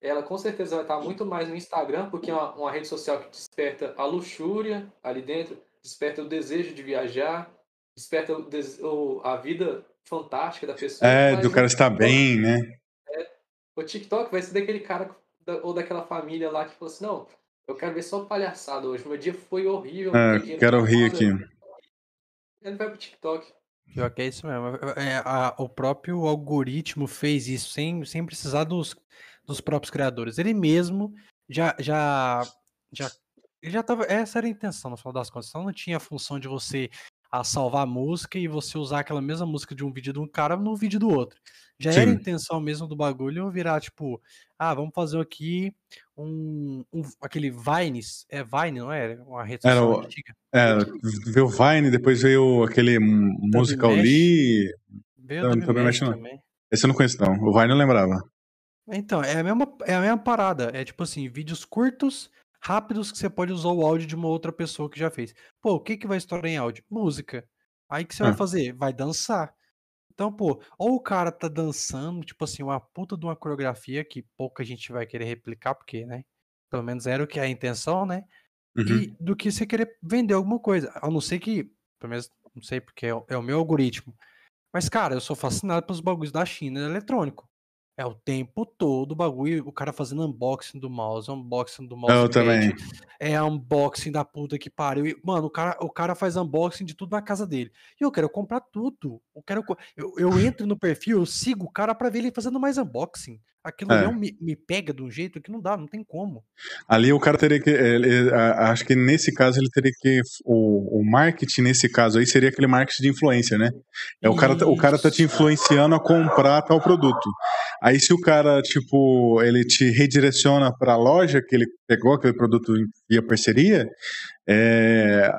ela com certeza vai estar muito mais no Instagram, porque é uma, uma rede social que desperta a luxúria ali dentro, desperta o desejo de viajar, desperta o, a vida fantástica da pessoa. É, do cara estar bem, né? É, o TikTok vai ser daquele cara ou daquela família lá que falou assim, não, eu quero ver só palhaçada hoje, meu dia foi horrível. É, quero rir aqui. Ele vai pro TikTok. Pior que é isso mesmo. É, a, o próprio algoritmo fez isso sem, sem precisar dos, dos próprios criadores. Ele mesmo já já já ele já tava essa era a intenção no final das contas. Então não tinha a função de você a salvar a música e você usar aquela mesma música de um vídeo de um cara no vídeo do outro. Já Sim. era a intenção mesmo do bagulho virar tipo, ah, vamos fazer aqui um, um aquele Vines, é Vine, não é? Uma rede social era, antiga. É, veio o Vine, depois veio aquele Musical Lee. Veio também, também. Esse eu não conheço não, o Vine eu lembrava. Então, é a mesma, é a mesma parada. É tipo assim, vídeos curtos, rápidos, que você pode usar o áudio de uma outra pessoa que já fez. Pô, o que, que vai estourar em áudio? Música. Aí que você vai fazer? Vai dançar. Então, pô, ou o cara tá dançando, tipo assim, uma puta de uma coreografia que pouca gente vai querer replicar, porque, né? Pelo menos era o que é a intenção, né? Uhum. E do que você querer vender alguma coisa. A não ser que, pelo menos, não sei porque é, é o meu algoritmo. Mas, cara, eu sou fascinado pelos bagulhos da China eletrônico. É o tempo todo o bagulho, o cara fazendo unboxing do mouse, unboxing do mouse. Eu também. É unboxing da puta que pariu. E, mano, o cara, o cara faz unboxing de tudo na casa dele. E eu quero comprar tudo. Eu quero. Eu, eu entro no perfil, eu sigo o cara pra ver ele fazendo mais unboxing. Aquilo É. não me, me pega de um jeito que não dá, não tem como. Ali o cara teria que. ele- a- acho que nesse caso ele teria que. O, o marketing, nesse caso aí, seria aquele marketing de influência, né? É o cara, tá- o cara tá te influenciando a comprar tal produto. Aí se o cara, tipo, ele te redireciona pra loja que ele pegou aquele produto via parceria, é,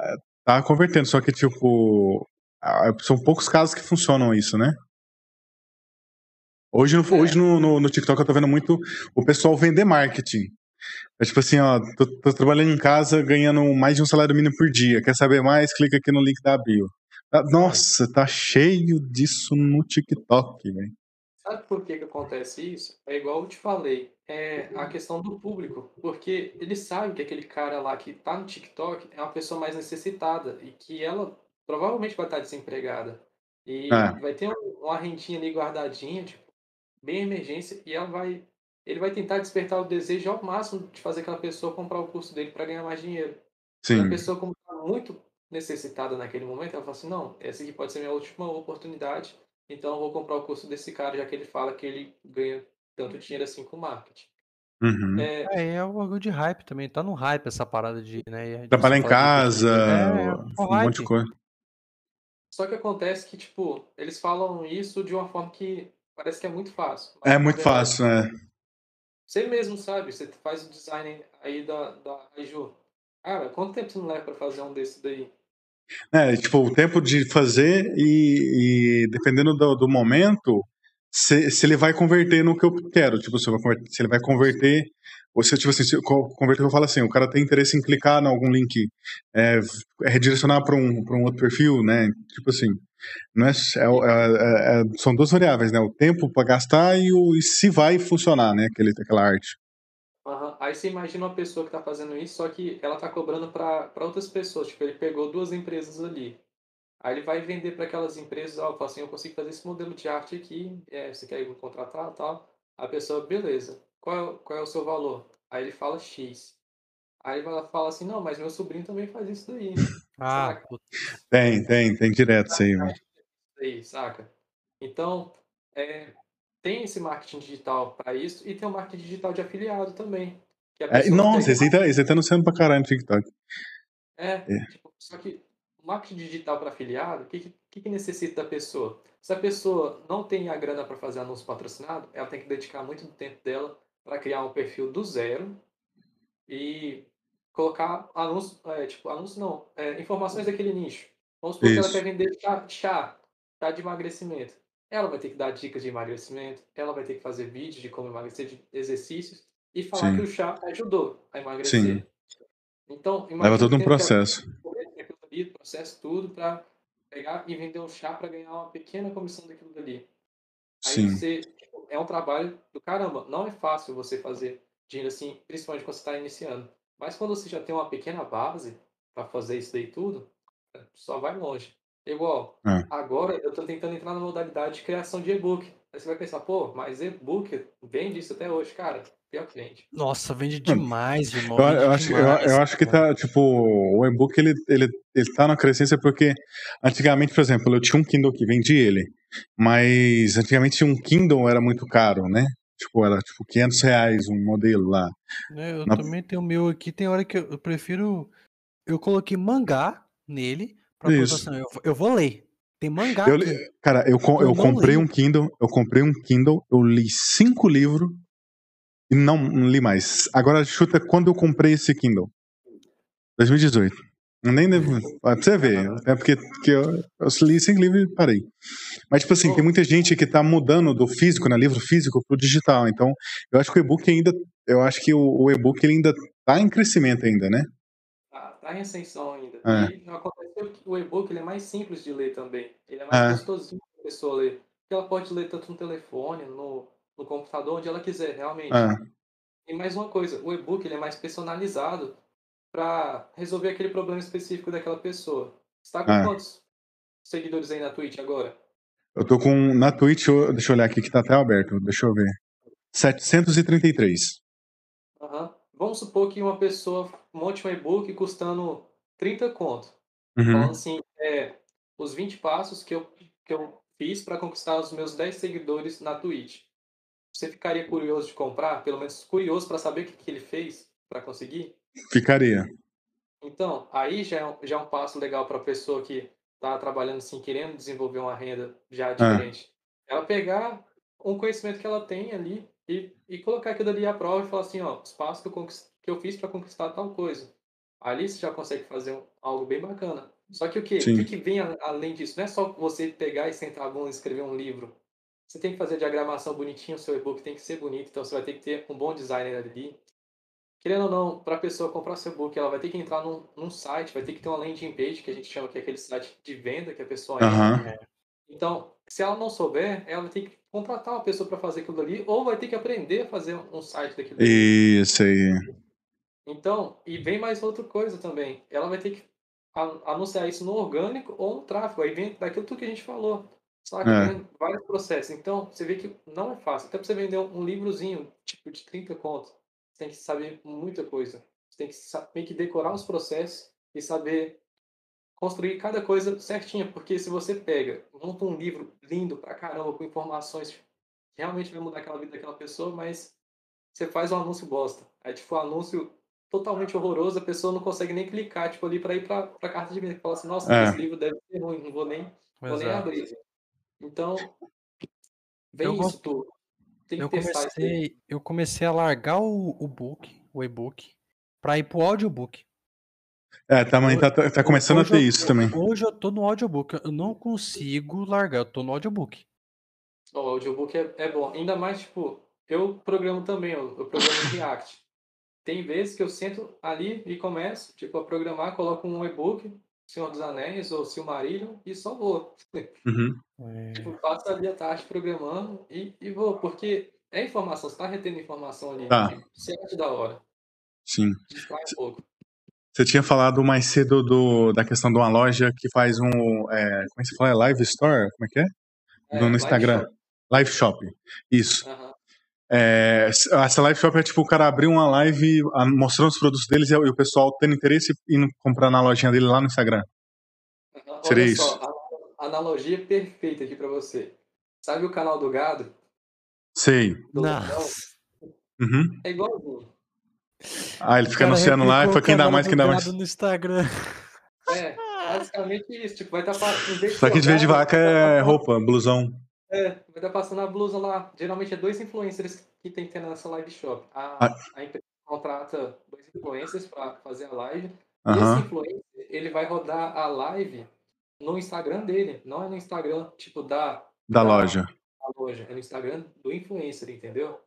tá convertendo. Só que, tipo, são poucos casos que funcionam isso, né? Hoje, no, É. hoje no, no, no TikTok eu tô vendo muito o pessoal vender marketing. É tipo assim, ó, tô, tô trabalhando em casa ganhando mais de um salário mínimo por dia. Quer saber mais? Clica aqui no link da bio. Ah, Nossa, tá cheio disso no TikTok, velho. Sabe por que, que acontece isso? É igual eu te falei, é a questão do público. Porque ele sabe que aquele cara lá que tá no TikTok é uma pessoa mais necessitada e que ela provavelmente vai estar desempregada. E É. vai ter um- uma rentinha ali guardadinha, tipo, bem emergência, e ela vai. Ele vai tentar despertar o desejo ao máximo de fazer aquela pessoa comprar o curso dele para ganhar mais dinheiro. E a Sim. pessoa, como está muito necessitada naquele momento, ela fala assim: não, essa aqui pode ser minha última oportunidade, então eu vou comprar o curso desse cara, já que ele fala que ele ganha tanto dinheiro assim com marketing. Uhum. É, É, é um bagulho de hype também. Tá no hype essa parada de, né? de Trabalhar em falar de casa, É, é o um monte de hype. coisa. só que acontece que, tipo, eles falam isso de uma forma que parece que é muito fácil. É muito fácil, né? Você mesmo sabe, você faz o design aí da, da Aiju. Cara, quanto tempo você não leva para fazer um desse daí? É, tipo, o tempo de fazer e, e dependendo do, do momento, se, se ele vai converter no que eu quero. Tipo, se, eu se ele vai converter Você, tipo assim, o converter fala assim, o cara tem interesse em clicar em algum link, é, é redirecionar para um, um outro perfil, né? Tipo assim, não é, é, é, é são duas variáveis, né? O tempo para gastar e, o, e se vai funcionar, né? Aquele, aquela arte. Uhum. Aí você imagina uma pessoa que está fazendo isso, só que ela está cobrando para outras pessoas. Tipo, ele pegou duas empresas ali. Aí ele vai vender para aquelas empresas, ó, fala assim, eu consigo fazer esse modelo de arte aqui, é, você quer me contratar tal. A pessoa, beleza qual, é qual é o seu valor? Aí ele fala X. Aí ela fala assim, não, mas meu sobrinho também faz isso daí. Ah, saca? tem, tem, tem direto isso aí, mano. Aí, saca? Então, é, tem esse marketing digital para isso e tem o marketing digital de afiliado também. É, nossa, esse aí, tá, esse aí tá anunciando pra caralho no TikTok. É, é. Tipo, só que marketing digital para afiliado, o que, que, que necessita da pessoa? Se a pessoa não tem a grana para fazer anúncio patrocinado, ela tem que dedicar muito do tempo dela para criar um perfil do zero e colocar anúncios, é, tipo, anúncios não, é, informações daquele nicho. Vamos supor Isso. que ela quer vender chá, chá, chá de emagrecimento. Ela vai ter que dar dicas de emagrecimento, ela vai ter que fazer vídeos de como emagrecer, de exercícios, e falar Sim. que o chá ajudou a emagrecer. Sim. Então, Leva todo um processo. Ali, processo tudo para pegar e vender um chá para ganhar uma pequena comissão daquilo dali. Aí Sim. você é um trabalho do caramba. Não é fácil você fazer dinheiro assim, principalmente quando você está iniciando. Mas quando você já tem uma pequena base para fazer isso daí tudo, só vai longe. Igual, é. agora eu estou tentando entrar na modalidade de criação de e-book. Aí você vai pensar, pô, mas e-book vende isso até hoje, cara. Pior cliente. Nossa, vende demais, irmão. Eu, eu acho, demais, eu, eu, acho que tá, tipo, o e-book ele, ele, ele tá na crescência porque antigamente, por exemplo, eu tinha um Kindle que vendi ele, mas antigamente um Kindle era muito caro, né? Tipo, era tipo 500 reais um modelo lá. É, eu na... também tenho o meu aqui, tem hora que eu prefiro. Eu coloquei mangá nele pra Isso. Eu, eu vou ler. Tem mangá eu. Cara, eu, eu, eu comprei li. um Kindle, eu comprei um Kindle, eu li cinco livros e não, não li mais. Agora chuta quando eu comprei esse Kindle. 2018. Eu nem devo. Pra você ver. É porque que eu, eu li cinco livros e parei. Mas, tipo assim, tem muita gente que tá mudando do físico, né? Livro físico pro digital. Então, eu acho que o e-book ainda. Eu acho que o, o e-book ainda tá em crescimento ainda, né? Tá, tá em ascensão ainda. É. E aconteceu que o e-book ele é mais simples de ler também. Ele é mais é. gostosinho pra pessoa ler. Porque ela pode ler tanto no telefone, no, no computador, onde ela quiser, realmente. É. E mais uma coisa, o e-book ele é mais personalizado para resolver aquele problema específico daquela pessoa. Você tá com é. quantos seguidores aí na Twitch agora? Eu tô com, na Twitch, deixa eu olhar aqui que tá até aberto, deixa eu ver. 733. Uhum. Vamos supor que uma pessoa monte um e-book custando 30 conto. Uhum. Falando assim, é, os 20 passos que eu, que eu fiz para conquistar os meus 10 seguidores na Twitch. Você ficaria curioso de comprar? Pelo menos curioso para saber o que, que ele fez para conseguir? Ficaria. Então, aí já é um, já é um passo legal para a pessoa que está trabalhando assim, querendo desenvolver uma renda já é. diferente. É. Ela pegar um conhecimento que ela tem ali e, e colocar aquilo ali à prova e falar assim, ó, os passos que eu, que eu fiz para conquistar tal coisa. Ali você já consegue fazer um, algo bem bacana. Só que o quê? O que, que vem a, além disso? Não é só você pegar e sentar a bunda e escrever um livro. Você tem que fazer diagramação bonitinho, o seu e-book tem que ser bonito, então você vai ter que ter um bom designer ali. Querendo ou não, para a pessoa comprar seu e-book, ela vai ter que entrar num, num, site, vai ter que ter uma landing page, que a gente chama que é aquele site de venda que a pessoa uhum. entra. Então, se ela não souber, ela ter que contratar uma pessoa para fazer aquilo ali, ou vai ter que aprender a fazer um site daquilo ali. Isso aí. Então, e vem mais outra coisa também. Ela vai ter que anunciar isso no orgânico ou no tráfego. Aí vem daquilo tudo que a gente falou. Sabe? É. Tem vários processos. Então, você vê que não é fácil. Até para você vender um livrozinho, tipo, de 30 contos, você tem que saber muita coisa. Você tem que, tem que decorar os processos e saber construir cada coisa certinha. Porque se você pega, monta um livro lindo pra caramba, com informações que realmente vai mudar aquela vida daquela pessoa, mas você faz um anúncio bosta. Aí, tipo, um anúncio totalmente horroroso, a pessoa não consegue nem clicar, tipo, ali para ir para a carta de venda. Fala assim, nossa, é. esse livro deve ser ruim, não vou nem, vou nem abrir. Então, vem eu isso tudo. Tem eu comecei, eu comecei a largar o, o book, o e-book, para ir pro audiobook. É, também tá, tá, tá começando hoje a ter eu, isso também. Hoje eu tô no audiobook, eu não consigo largar, eu tô no audiobook. O audiobook é, é bom, ainda mais, tipo, eu programo também, eu, eu programo React. tem vezes que eu sento ali e começo, tipo, a programar, coloco um e-book, Senhor dos Anéis ou Silmarillion e só vou. Uhum. É. Tipo, passo ali a tarde programando e, e vou, porque é informação, você tá retendo informação ali. Tá. Você acha da hora. Sim. Distrai um pouco. Você tinha falado mais cedo do, da questão de uma loja que faz um. É, como é que você fala? É live store? Como é que é? É, no live Instagram. shop. Live shop. Isso. Aham. É, essa live shop é tipo o cara abrir uma live mostrando os produtos deles e, o pessoal tendo interesse e indo comprar na lojinha dele lá no Instagram. aham. Seria Olha isso. só, a analogia perfeita aqui pra você. Sabe o canal do gado? Sei. Do? Nossa. Uhum. É igualzinho. Ah, ele fica anunciando lá e foi quem dá mais, quem dá mais. no Instagram. É, basicamente isso. Tipo, vai estar passando. Só que de vez de vaca é roupa, blusão. É, vai estar passando a blusa lá. Geralmente é dois influencers que tem que ter nessa live shop. A, Ah. a empresa contrata dois influencers para fazer a live. E Aham. esse influencer, ele vai rodar a live no Instagram dele. Não é no Instagram, tipo, da, Da da- loja. da loja. É no Instagram do influencer, entendeu?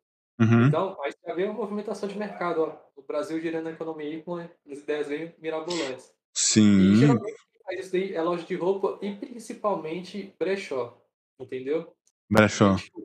Uhum. Então, aí já vê uma movimentação de mercado, ó. O Brasil girando a economia com as ideias bem mirabolantes. E Sim. geralmente quem faz isso daí é loja de roupa e principalmente brechó, entendeu? Brechó. Tipo,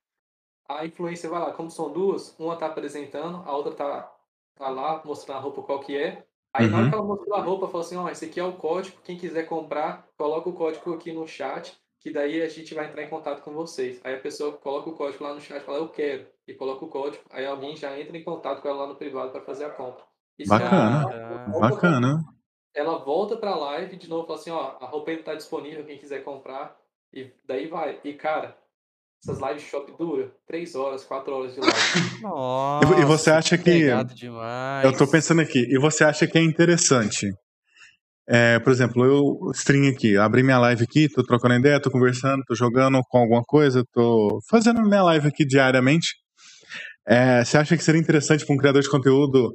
a influência vai lá, como são duas, uma tá apresentando, a outra tá, tá lá mostrando a roupa qual que é. Aí na hora Uhum. que ela mostrou a roupa, falou assim, ó, esse aqui é o código, quem quiser comprar, coloca o código aqui no chat, que daí a gente vai entrar em contato com vocês. Aí a pessoa coloca o código lá no chat, fala, eu quero, e coloca o código, aí alguém já entra em contato com ela lá no privado para fazer a compra. Isso Bacana. uma- Bacana. ela volta pra live de novo, fala assim, ó, a roupa ainda tá disponível, quem quiser comprar, e daí vai. E cara, essas live shop dura 3 horas, 4 horas de live. Nossa, E você acha que- pegado demais. Eu tô pensando aqui, e você acha que é interessante? É, por exemplo, eu stream aqui, abri minha live aqui, tô trocando ideia, tô conversando, tô jogando com alguma coisa, tô fazendo minha live aqui diariamente. É, você acha que seria interessante para um criador de conteúdo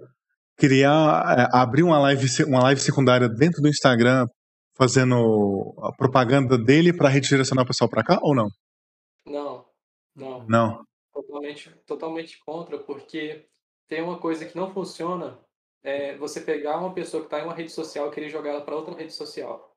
criar, é, abrir uma live, uma live secundária dentro do Instagram, fazendo a propaganda dele para redirecionar o pessoal para cá ou não? Não, não. Não. Totalmente, totalmente contra, porque tem uma coisa que não funciona, é você pegar uma pessoa que tá em uma rede social e querer jogar ela para outra rede social.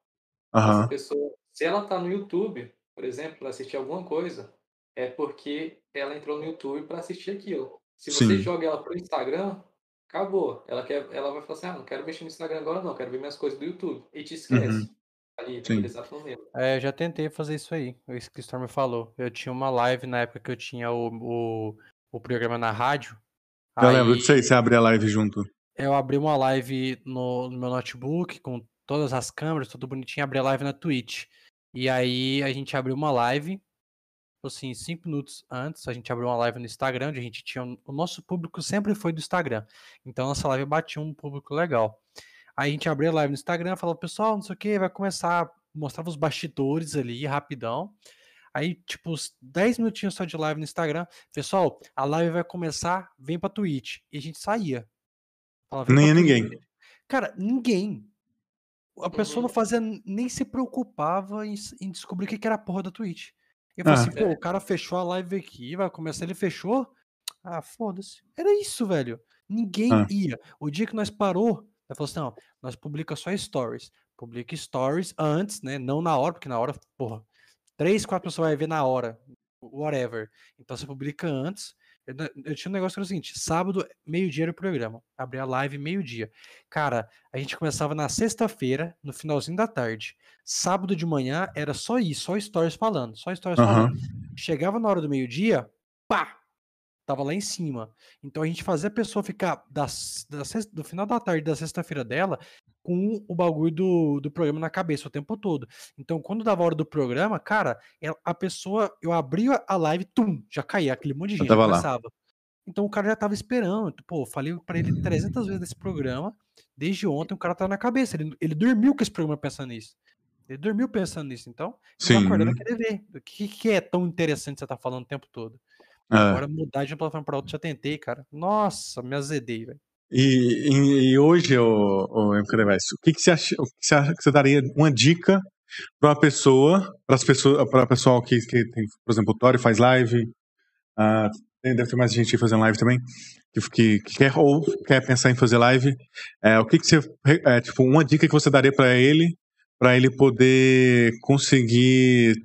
Essa Aham. pessoa, se ela tá no YouTube, por exemplo, para assistir alguma coisa, é porque ela entrou no YouTube para assistir aquilo. Se você Sim. joga ela pro Instagram, acabou. Ela quer, ela vai falar assim: "Ah, não quero mexer no Instagram agora não, quero ver minhas coisas do YouTube". E te esquece. Ali, Uhum. Naquele exato momento. É, eu já tentei fazer isso aí. Isso que o Storm falou. Eu tinha uma live na época que eu tinha o, o, o programa na rádio. Eu lembro Aí disso aí, você abrir a live junto. Eu abri uma live no, no meu notebook com todas as câmeras, tudo bonitinho, abri a live na Twitch. E aí a gente abriu uma live, assim, cinco minutos antes, a gente abriu uma live no Instagram, onde a gente tinha. O nosso público sempre foi do Instagram. Então nossa live batia um público legal. Aí a gente abriu a live no Instagram, falou, pessoal, não sei o que, vai começar. Mostrava os bastidores ali, rapidão. Aí, tipo, uns 10 minutinhos só de live no Instagram. Pessoal, a live vai começar, vem pra Twitch. E a gente saía. "Vem Nem Twitch". ninguém. Cara, ninguém. A pessoa não Uhum. fazia, nem se preocupava em, em descobrir o que era a porra da Twitch. Eu falei Ah. assim, pô, o cara fechou a live aqui, vai começar, ele fechou? Ah, foda-se. Era isso, velho. Ninguém Ah. ia. O dia que nós parou, nós falou assim, não, nós publica só stories. Publica stories antes, né? Não na hora, porque na hora, porra, três, quatro pessoas vai ver na hora. Whatever. Então você publica antes. Eu, tinha um negócio que era o seguinte: sábado, meio-dia era o programa. Abria a live meio-dia. Cara, a gente começava na sexta-feira, no finalzinho da tarde. Sábado de manhã era só isso, só stories falando, só stories Aham. falando. Chegava na hora do meio-dia, pá! Tava lá em cima. Então a gente fazia a pessoa ficar das, da sex- do final da tarde da sexta-feira dela com o bagulho do, do programa na cabeça o tempo todo. Então, quando dava a hora do programa, cara, ela- a pessoa, eu abria a live, tum, já caía, aquele monte de gente tava lá. começava. Então o cara já tava esperando. Pô, eu falei pra ele 300 vezes desse programa. Desde ontem o cara tá na cabeça. Ele, ele dormiu com esse programa pensando nisso. Ele dormiu pensando nisso. Então, vai acordando Sim. querer ver. O que, que é tão interessante que você tá falando o tempo todo? É. Agora mudar de uma plataforma pra outra já tentei, cara. Nossa, me azedei, velho. E, e, e hoje, o, o MK Device, o que, que você acha, o que você acha que você daria uma dica para uma pessoa, para as pessoas, para pessoal que, que tem, por exemplo, o Tori faz live, ah, deve ter mais gente fazendo live também, que, que, quer ou quer pensar em fazer live. É, o que, que você. É, tipo, uma dica que você daria para ele, para ele poder conseguir.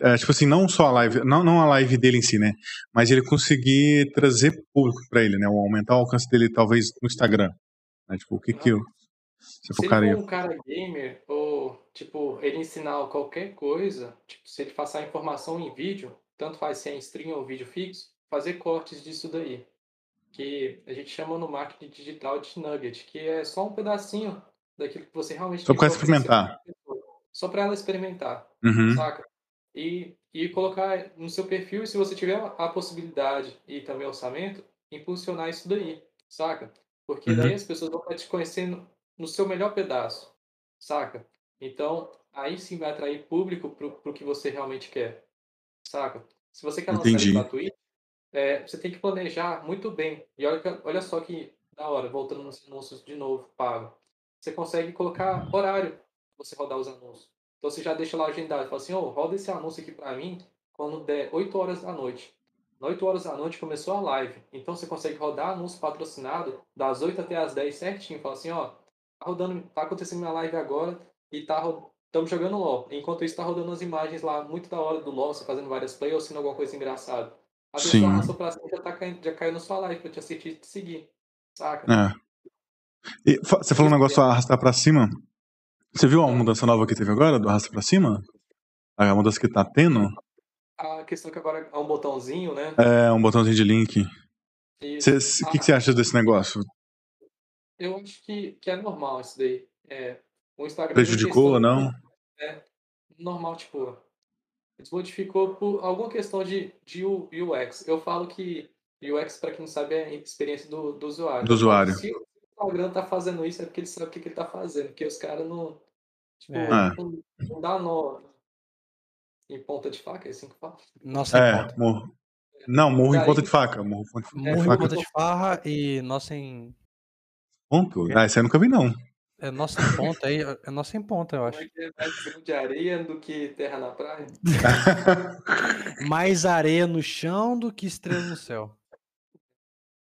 É, tipo assim, não só a live, não, não a live dele em si, né? Mas ele conseguir trazer público para ele, né? Ou aumentar o alcance dele, talvez, no Instagram. Né? Tipo, o que que eu. Se, se ele for um cara gamer, ou, tipo, ele ensinar qualquer coisa, tipo, se ele passar informação em vídeo, tanto faz se é em stream ou vídeo fixo, fazer cortes disso daí. Que a gente chama no marketing digital de nugget, que é só um pedacinho daquilo que você realmente... Só para experimentar. Só para ela experimentar, uhum. saca? E, e colocar no seu perfil, e se você tiver a possibilidade e também orçamento, impulsionar isso daí, saca? Porque uhum. daí as pessoas vão estar te conhecendo no seu melhor pedaço, saca? Então, aí sim vai atrair público pro, pro que você realmente quer, saca? Se você quer lançar Entendi. gratuito, é, você tem que planejar muito bem. E olha, olha só que da hora, voltando nos anúncios de novo, pago. Você consegue colocar horário pra você rodar os anúncios. Então você já deixa lá agendado, fala assim, ô, oh, roda esse anúncio aqui para mim quando der 8 horas da noite. 8 horas da noite começou a live. Então você consegue rodar anúncio patrocinado das 8 até as 10 certinho. Fala assim, ó, tá rodando, tá acontecendo minha live agora e tá estamos jogando LOL. Enquanto isso, tá rodando as imagens lá muito da hora do LOL, você fazendo várias plays ou sendo alguma coisa engraçada. A pessoa Sim. arrastou pra cima já, tá caindo, já caiu na sua live pra te assistir e te seguir. Saca? É. E, você falou um negócio arrastar pra cima. Você viu a mudança nova que teve agora, do arrasta pra cima? A mudança que tá tendo? A questão que agora é um botãozinho, né? É, um botãozinho de link. O que, que você acha desse negócio? Eu acho que, que é normal isso daí. É, o Instagram Prejudicou ou não? É normal, tipo, desmodificou por alguma questão de, de UX. Eu falo que UX, para quem não sabe, é experiência do, do usuário. Do usuário. Se Instagram tá fazendo isso, é porque ele sabe o que, que ele tá fazendo. Porque os caras não. Tipo, É. não, não dá nó em ponta de faca, é assim que fala. Nossa, É, morro. Não, morro em ponta de faca. Morro em ponta de Morro em faca. ponta de farra e nossa em. Ponto? Ah, esse eu nunca vi, não. É nossa em ponta aí. É nossa em ponta, eu Como acho. é é mais grão de areia do que terra na praia? Mais areia no chão do que estrela no céu.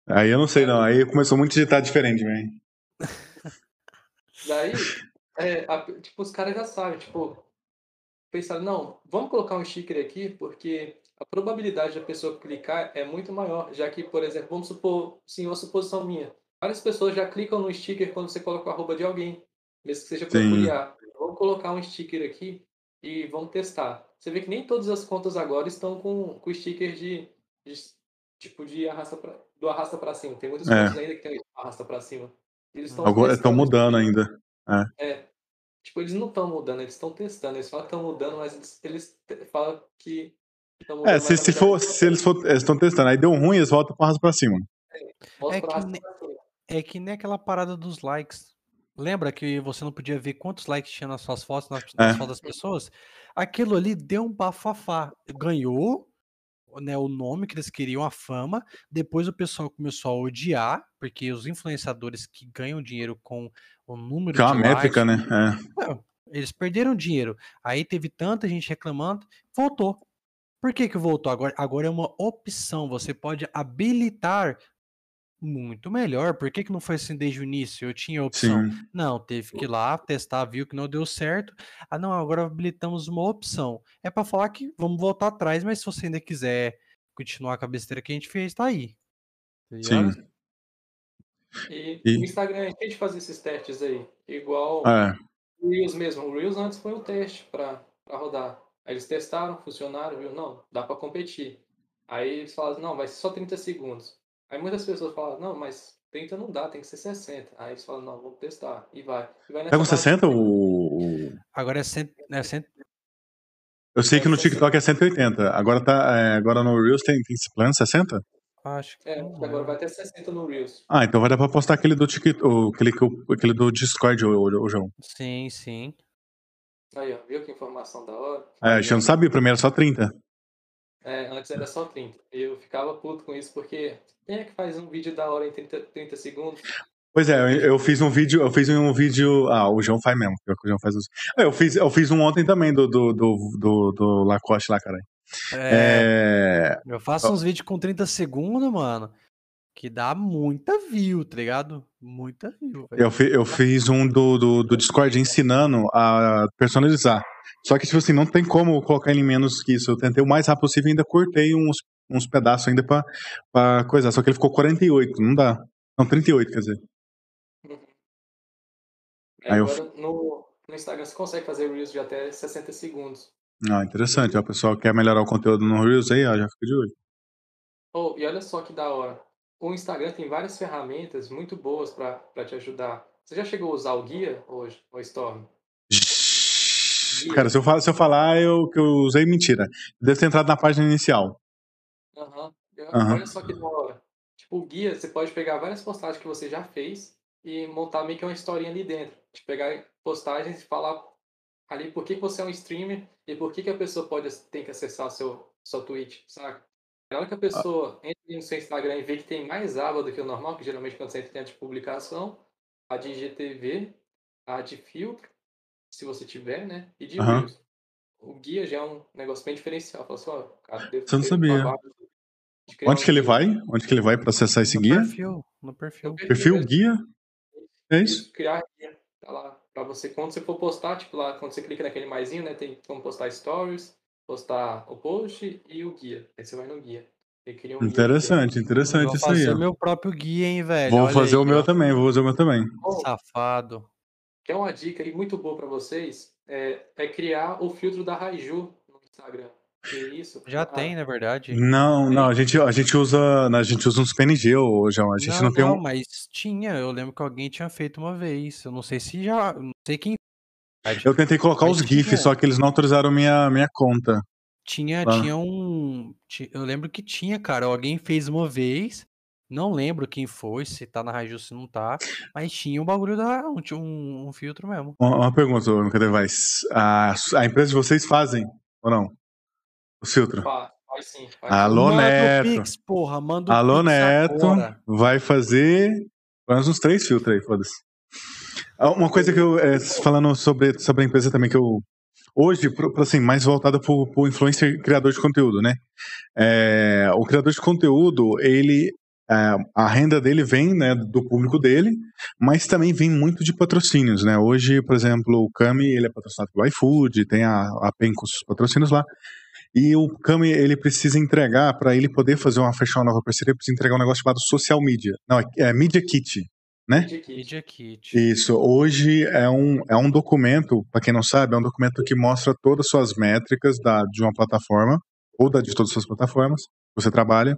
Aí eu não sei, não. Aí começou muito a digitar diferente, velho. Daí, é, a- tipo, os caras já sabem, tipo, pensaram, não, vamos colocar um sticker aqui, porque a probabilidade da pessoa clicar é muito maior, já que, por exemplo, vamos supor, sim, uma suposição minha, várias pessoas já clicam no sticker quando você coloca o arroba de alguém, mesmo que seja peculiar. Vamos colocar um sticker aqui e vamos testar. Você vê que nem todas as contas agora estão com, com sticker de, de tipo de arrasta pra, do arrasta para cima. Tem muitas É. ainda que tem arrasta para cima. Eles estão Agora estão testando mudando ainda. é. Tipo, eles não estão mudando, eles estão testando. Eles falam que estão mudando, mas eles, eles falam que estão mudando. É, se, se, for, se eles for, eles estão testando, aí deu ruim, eles voltam com arrasta pra cima. É pra que ne-. É que nem aquela parada dos likes. Lembra que você não podia ver quantos likes tinha nas suas fotos, nas, nas É. fotos das pessoas? Aquilo ali deu um bafafá. Ganhou né, o nome que eles queriam, a fama. Depois o pessoal começou a odiar, porque os influenciadores que ganham dinheiro com o número Que é uma de métrica, likes, né? É. não, eles perderam dinheiro. Aí teve tanta gente reclamando, voltou. Por que que voltou? Agora, agora é uma opção. Você pode habilitar muito melhor. Por que que não foi assim desde o início? Eu tinha opção. Sim. Não, teve que ir lá testar, viu que não deu certo. Ah, não, agora habilitamos uma opção. É para falar que vamos voltar atrás, mas se você ainda quiser continuar com a besteira que a gente fez, tá aí. Tá? Sim. E, E- o Instagram é cheio de fazer esses testes aí. Igual É. o Reels mesmo. O Reels antes foi um teste pra, pra rodar. Aí eles testaram, funcionaram, viu? Não, dá pra competir. Aí eles falaram, não, vai ser só 30 segundos. Aí muitas pessoas falam, não, mas 30 não dá, tem que ser 60. Aí eles falam, não, vamos testar. E vai. E vai Tá com nessa base. 60 o. o- Agora é, cento, é cento, Eu sei que no É 60. TikTok é 180. Agora, tá, é, agora no Reels tem, tem esse plano 60? acho que É, não agora lembro. vai até 60 no Reels. Ah, então vai dar pra postar aquele do TikTok, aquele, aquele do Discord, o, o, o João. Sim, sim. Aí, ó, viu que informação da hora? É, a gente não sabia, primeiro era só 30. É, antes era só 30. Eu ficava puto com isso porque quem é que faz um vídeo da hora em 30, 30 segundos? Pois é, eu, eu fiz um vídeo, eu fiz um vídeo. Ah, o João faz mesmo. O João faz os... É, eu, fiz, eu fiz um ontem também do, do, do, do, do Lacoste lá, cara. É, é... Eu faço uns vídeos com 30 segundos, mano, que dá muita view, tá ligado? Muita view. Eu, fi, eu fiz um do, do, do, Discord ensinando a personalizar. Só que, tipo assim, não tem como colocar ele menos que isso. Eu tentei o mais rápido possível e ainda cortei uns, uns pedaços ainda pra, pra coisar. Só que ele ficou 48, não dá. Não, 38, quer dizer. É, agora, eu... no, no Instagram você consegue fazer Reels de até 60 segundos. Ah, interessante. O pessoal quer melhorar o conteúdo no Reels aí, ó, já fica de olho. Oh, e olha só que da hora. O Instagram tem várias ferramentas muito boas para te ajudar. Você já chegou a usar o guia hoje, o Storm? Guia. Cara, se eu, falar, se eu falar eu, que eu usei, mentira. Deve ter entrado na página inicial. Aham. Uhum. Olha só que da hora. Tipo, o guia, você pode pegar várias postagens que você já fez e montar meio que uma historinha ali dentro. De pegar postagens e falar ali por que, você é um streamer e por que, que a pessoa pode tem que acessar seu sua Twitch, saca? Na hora que a pessoa ah. entra no seu Instagram e vê que tem mais aba do que o normal, que geralmente quando você entra de publicação, a de IGTV, a de filtro, se você tiver, né? E de uhum. O guia já é um negócio bem diferencial. Fala assim, ó, cara, Você não sabia. Onde que ele vai? Onde que ele vai processar esse no guia? Perfil, no perfil. No perfil, perfil guia? É isso? Criar guia. Tá lá. Pra você, quando você for postar, tipo lá, quando você clica naquele maisinho, né? Tem como postar stories, postar o post e o guia. Aí você vai no guia. Um interessante, guia. interessante isso aí. Vou fazer o meu próprio guia, hein, velho. Vou Olha fazer aí, o meu ó. também, vou fazer o meu também. Safado. Que é uma dica aí muito boa para vocês, é, é criar o filtro da Raiju no Instagram. Isso. Já ah, tem, na verdade. Não, não, a gente, a gente usa. A gente usa uns PNG hoje, a gente não, não tem não, um. mas tinha, eu lembro que alguém tinha feito uma vez. Eu não sei se já. Não sei quem. Eu tentei colocar mas os tinha. GIFs, só que eles não autorizaram minha, minha conta. Tinha, ah. tinha um. Eu lembro que tinha, cara. Alguém fez uma vez. Não lembro quem foi, se tá na Raju, se não tá. Mas tinha um bagulho da. Um, um filtro mesmo. Uma, uma pergunta, Cadê A, a empresa de vocês fazem ou não? O filtro. Faz, faz sim. Faz Alô, sim. Neto. Pix, porra, manda Alô, Pix Neto. Agora. Vai fazer. Faz uns três filtros aí, foda-se. Ah, uma coisa que eu. É, falando sobre, sobre a empresa também, que eu. Hoje, assim, mais voltada para o influencer criador de conteúdo, né? É, o criador de conteúdo, ele é, a renda dele vem né, do público dele, mas também vem muito de patrocínios, né? Hoje, por exemplo, o Cami ele é patrocinado pelo iFood, tem a, a PEN com os patrocínios lá. E o Cami, ele precisa entregar, para ele poder fazer uma fechar uma nova parceria, precisa entregar um negócio chamado social media. Não, é, é Media Kit, né? Media Kit. Isso. Hoje é um, é um documento, para quem não sabe, é um documento que mostra todas as suas métricas da, de uma plataforma, ou da, de todas as suas plataformas que você trabalha.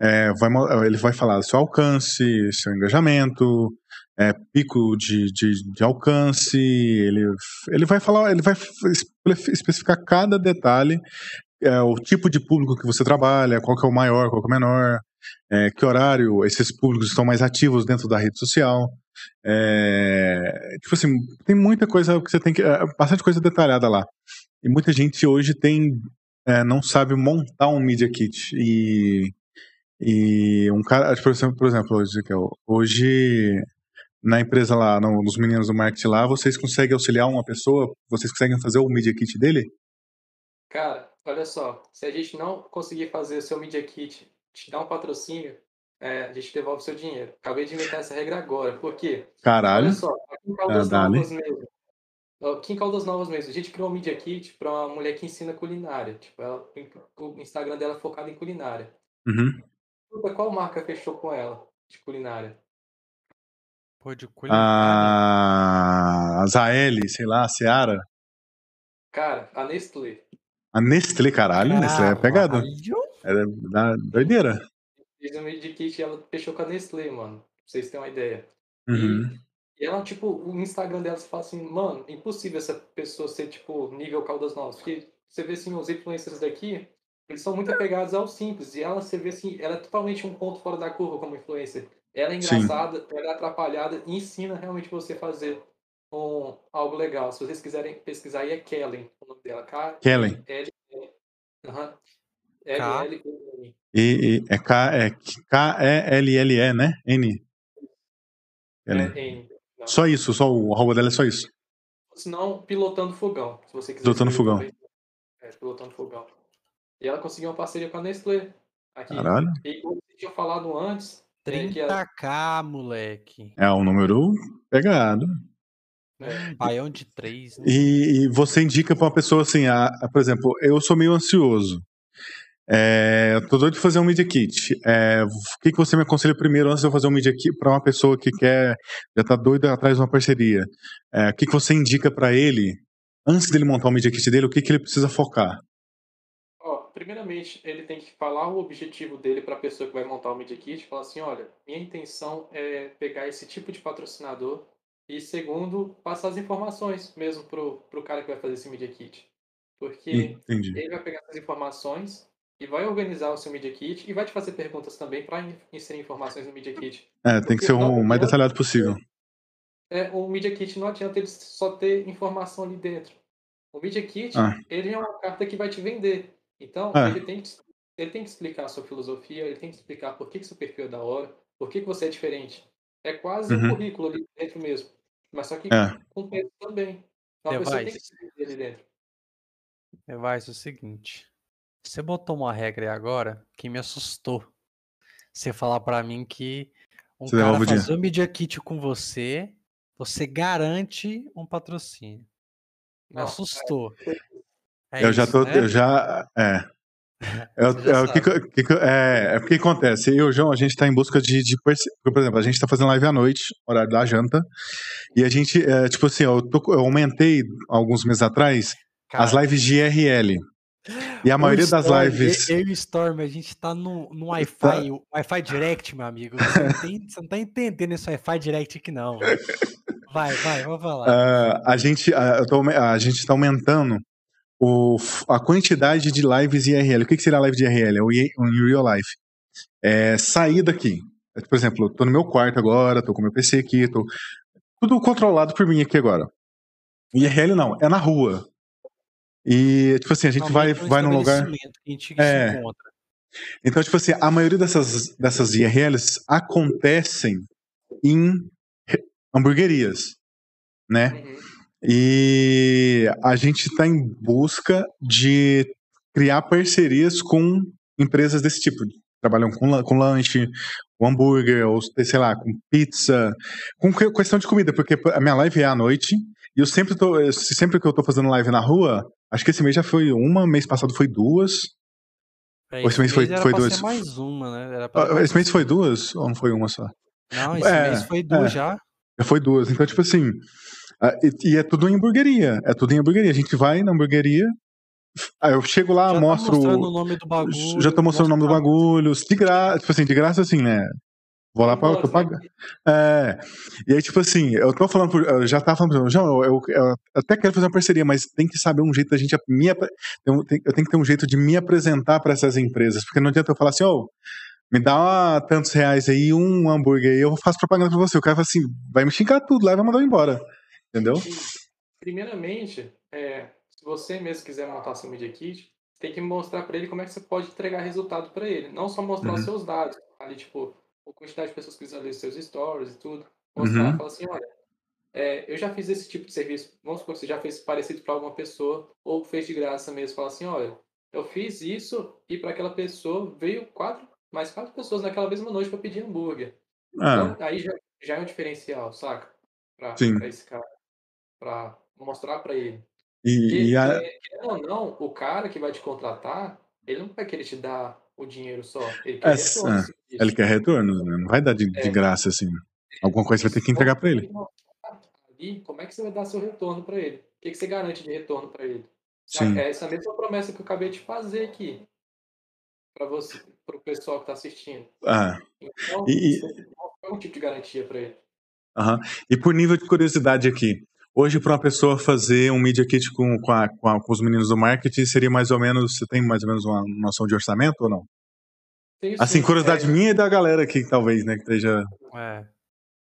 É, vai, ele vai falar seu alcance, seu engajamento, é, pico de, de, de, alcance, ele, ele vai falar, ele vai especificar cada detalhe, é, o tipo de público que você trabalha, qual que é o maior, qual que é o menor, é, que horário esses públicos estão mais ativos dentro da rede social. É, tipo assim, tem muita coisa que você tem que. É, bastante coisa detalhada lá. E muita gente hoje tem. É, não sabe montar um Media Kit. E, e um cara, por exemplo, por exemplo hoje, hoje na empresa lá, no, nos meninos do marketing lá, vocês conseguem auxiliar uma pessoa? Vocês conseguem fazer o Media Kit dele? Cara, olha só, se a gente não conseguir fazer o seu Media Kit, te dar um patrocínio, é, a gente devolve o seu dinheiro. Acabei de inventar essa regra agora, por quê? Caralho. Olha só, aqui em Caldas ah, Novas mesmo, aqui em Caldas Novas mesmo, a gente criou um Media Kit para uma mulher que ensina culinária. Tipo, ela, o Instagram dela é focado em culinária. Uhum. Qual marca fechou com ela de culinária? Pô, de culinária. A Zaeli, sei lá, a Seara. Cara, a Nestlé. A Nestlé, caralho, caralho. Nestlé é pegada. É da doideira. Fiz um vídeo de kit e ela fechou com a Nestlé, mano. Pra vocês terem uma ideia. Uhum. E, e, ela, tipo, o Instagram dela, você fala assim, mano, impossível essa pessoa ser, tipo, nível Caldas Novas. Porque você vê, assim, os influencers daqui, eles são muito apegados ao simples. E ela, você vê, assim, ela é totalmente um ponto fora da curva como influencer. Ela é engraçada, Sim. ela é atrapalhada e ensina realmente você fazer um, algo legal. Se vocês quiserem pesquisar aí, é Kellen, o nome dela. K Kellen. L Uhum. L L N. E, e, é K é K E L L E, né? N. É N. Só isso, só o arroba dela é só isso. Se não, pilotando fogão. Se você quiser. Pilotando fogão. É, pilotando fogão. E ela conseguiu uma parceria com a Nestlé. Aqui. Caralho. E como eu tinha falado antes, é que 30k, moleque. É um número pegado. Um baião de 3. Né? E, e você indica pra uma pessoa assim, a, a- por exemplo, eu sou meio ansioso. É, eu tô doido de fazer um Media Kit. É, o que, que você me aconselha primeiro antes de eu fazer um Media Kit para uma pessoa que quer, já tá doida atrás de uma parceria? É, o que, que você indica para ele, antes dele montar o Media Kit dele, o que, que ele precisa focar? Ó, primeiramente, ele tem que falar o objetivo dele para a pessoa que vai montar o Media Kit, falar assim, olha, minha intenção é pegar esse tipo de patrocinador e segundo, passar as informações mesmo pro, pro cara que vai fazer esse Media Kit. Porque Entendi. ele vai pegar essas informações e vai organizar o seu Media Kit e vai te fazer perguntas também para inserir informações no Media Kit. É, tem que ser o mais detalhado possível. É, o Media Kit não adianta ele só ter informação ali dentro. O Media Kit, Ah. ele é uma carta que vai te vender. Então, Ah. ele, tem que, ele tem que explicar a sua filosofia, ele tem que explicar por que, que seu perfil é da hora, por que, que você é diferente. É quase Uhum. um currículo ali dentro mesmo. Mas só que É. com texto também. Então, a pessoa tem que se vender ali dentro. Vai, é o seguinte. Você botou uma regra aí agora que me assustou. Você falar pra mim que um Você cara fazer um Media Kit com você, você garante um patrocínio. Me Não, assustou. É eu já isso, tô, né? eu já, é. É, o- Você já é, o que, que- é, é porque acontece, eu e o João, a gente tá em busca de, de perce- por exemplo, a gente tá fazendo live à noite, horário da janta, e a gente, é, tipo assim, eu, tô- eu aumentei alguns meses atrás as Cara, lives de IRL. E a maioria das Storm, lives. Eu eu e Storm, a gente tá no, no Wi-Fi, o Wi-Fi Direct, meu amigo. Você não, tem- você não tá entendendo esse Wi-Fi Direct aqui, não. Vai, vai, vou falar. ah, a, gente, ah, eu tô aume- a gente tá aumentando o, a quantidade de lives IRL. O que, que seria a live de IRL? É o in real life. É sair daqui. É, Por exemplo, eu tô no meu quarto agora, tô com meu PC aqui, tô tudo controlado por mim aqui agora. IRL não, é na rua. E, tipo assim, a gente vai, vai num lugar. que a gente É. encontra. Então, tipo assim, a maioria dessas, dessas IRLs acontecem em hamburguerias, né? Uhum. E a gente está em busca de criar parcerias com empresas desse tipo. Trabalham com, com lanche, com hambúrguer, ou sei lá, com pizza, com que- questão de comida, porque a minha live é à noite e eu sempre tô, eu- sempre que eu tô fazendo live na rua, acho que esse mês já foi uma, mês passado foi duas. É, Esse mês foi- era foi ser mais uma, né? Ah, Esse mês foi duas ou não foi uma só? Não, esse É, mês foi duas é. já. Já foi duas. Então, tipo assim. e, e é tudo em hamburgueria. É tudo em hamburgueria. A gente vai na hamburgueria. Aí eu chego lá, Já tá mostro. mostrando o nome do bagulho. já tô mostrando o nome do bagulho. De graça. Tipo assim, de graça assim, né? Vou lá pra pagar. É. E aí, tipo assim, eu tô falando, por, eu já tava falando, pro João, eu, eu, eu até quero fazer uma parceria, mas tem que saber um jeito da gente me, eu, tenho- eu tenho que ter um jeito de me apresentar pra essas empresas, porque não adianta eu falar assim, ô, me dá uma- tantos reais aí, um hambúrguer aí, eu faço propaganda pra você. O cara fala assim, vai me xingar tudo lá e vai mandar eu embora. Entendeu? Primeiramente, é, se você mesmo quiser montar seu Media Kit, tem que mostrar para ele como é que você pode entregar resultado para ele. Não só mostrar os Uhum. seus dados, ali, tipo, a quantidade de pessoas que visualizam seus stories e tudo. Mostrar, Uhum. falar assim, olha, é, eu já fiz esse tipo de serviço. Vamos supor que você já fez parecido para alguma pessoa, ou fez de graça mesmo. Fala assim, olha, eu fiz isso e para aquela pessoa veio quatro, mais quatro pessoas naquela mesma noite para pedir hambúrguer. Ah, Então, aí já, já é um diferencial, saca? Pra esse cara. Pra mostrar pra ele. e, Porque, e a, querendo ou não, o cara que vai te contratar, ele não vai querer te dar o dinheiro só. Ele quer É, retorno é, ele quer retorno, né? não vai dar de, de É. graça assim. Alguma coisa você vai ter que entregar pra ele. Ali, como é que você vai dar seu retorno pra ele? O que, que você garante de retorno pra ele? Sim. É essa mesma promessa que eu acabei de fazer aqui. Pra você, pro pessoal que tá assistindo. Ah, Então, E- e- você que mostrar um tipo de garantia pra ele. aham. E por nível de curiosidade aqui, hoje para uma pessoa fazer um media kit com, com, a- com a- com os meninos do marketing seria mais ou menos, você tem mais ou menos uma noção de orçamento ou não? Tem Assim, sim, curiosidade é, minha e da galera aqui, talvez, né, que esteja... É.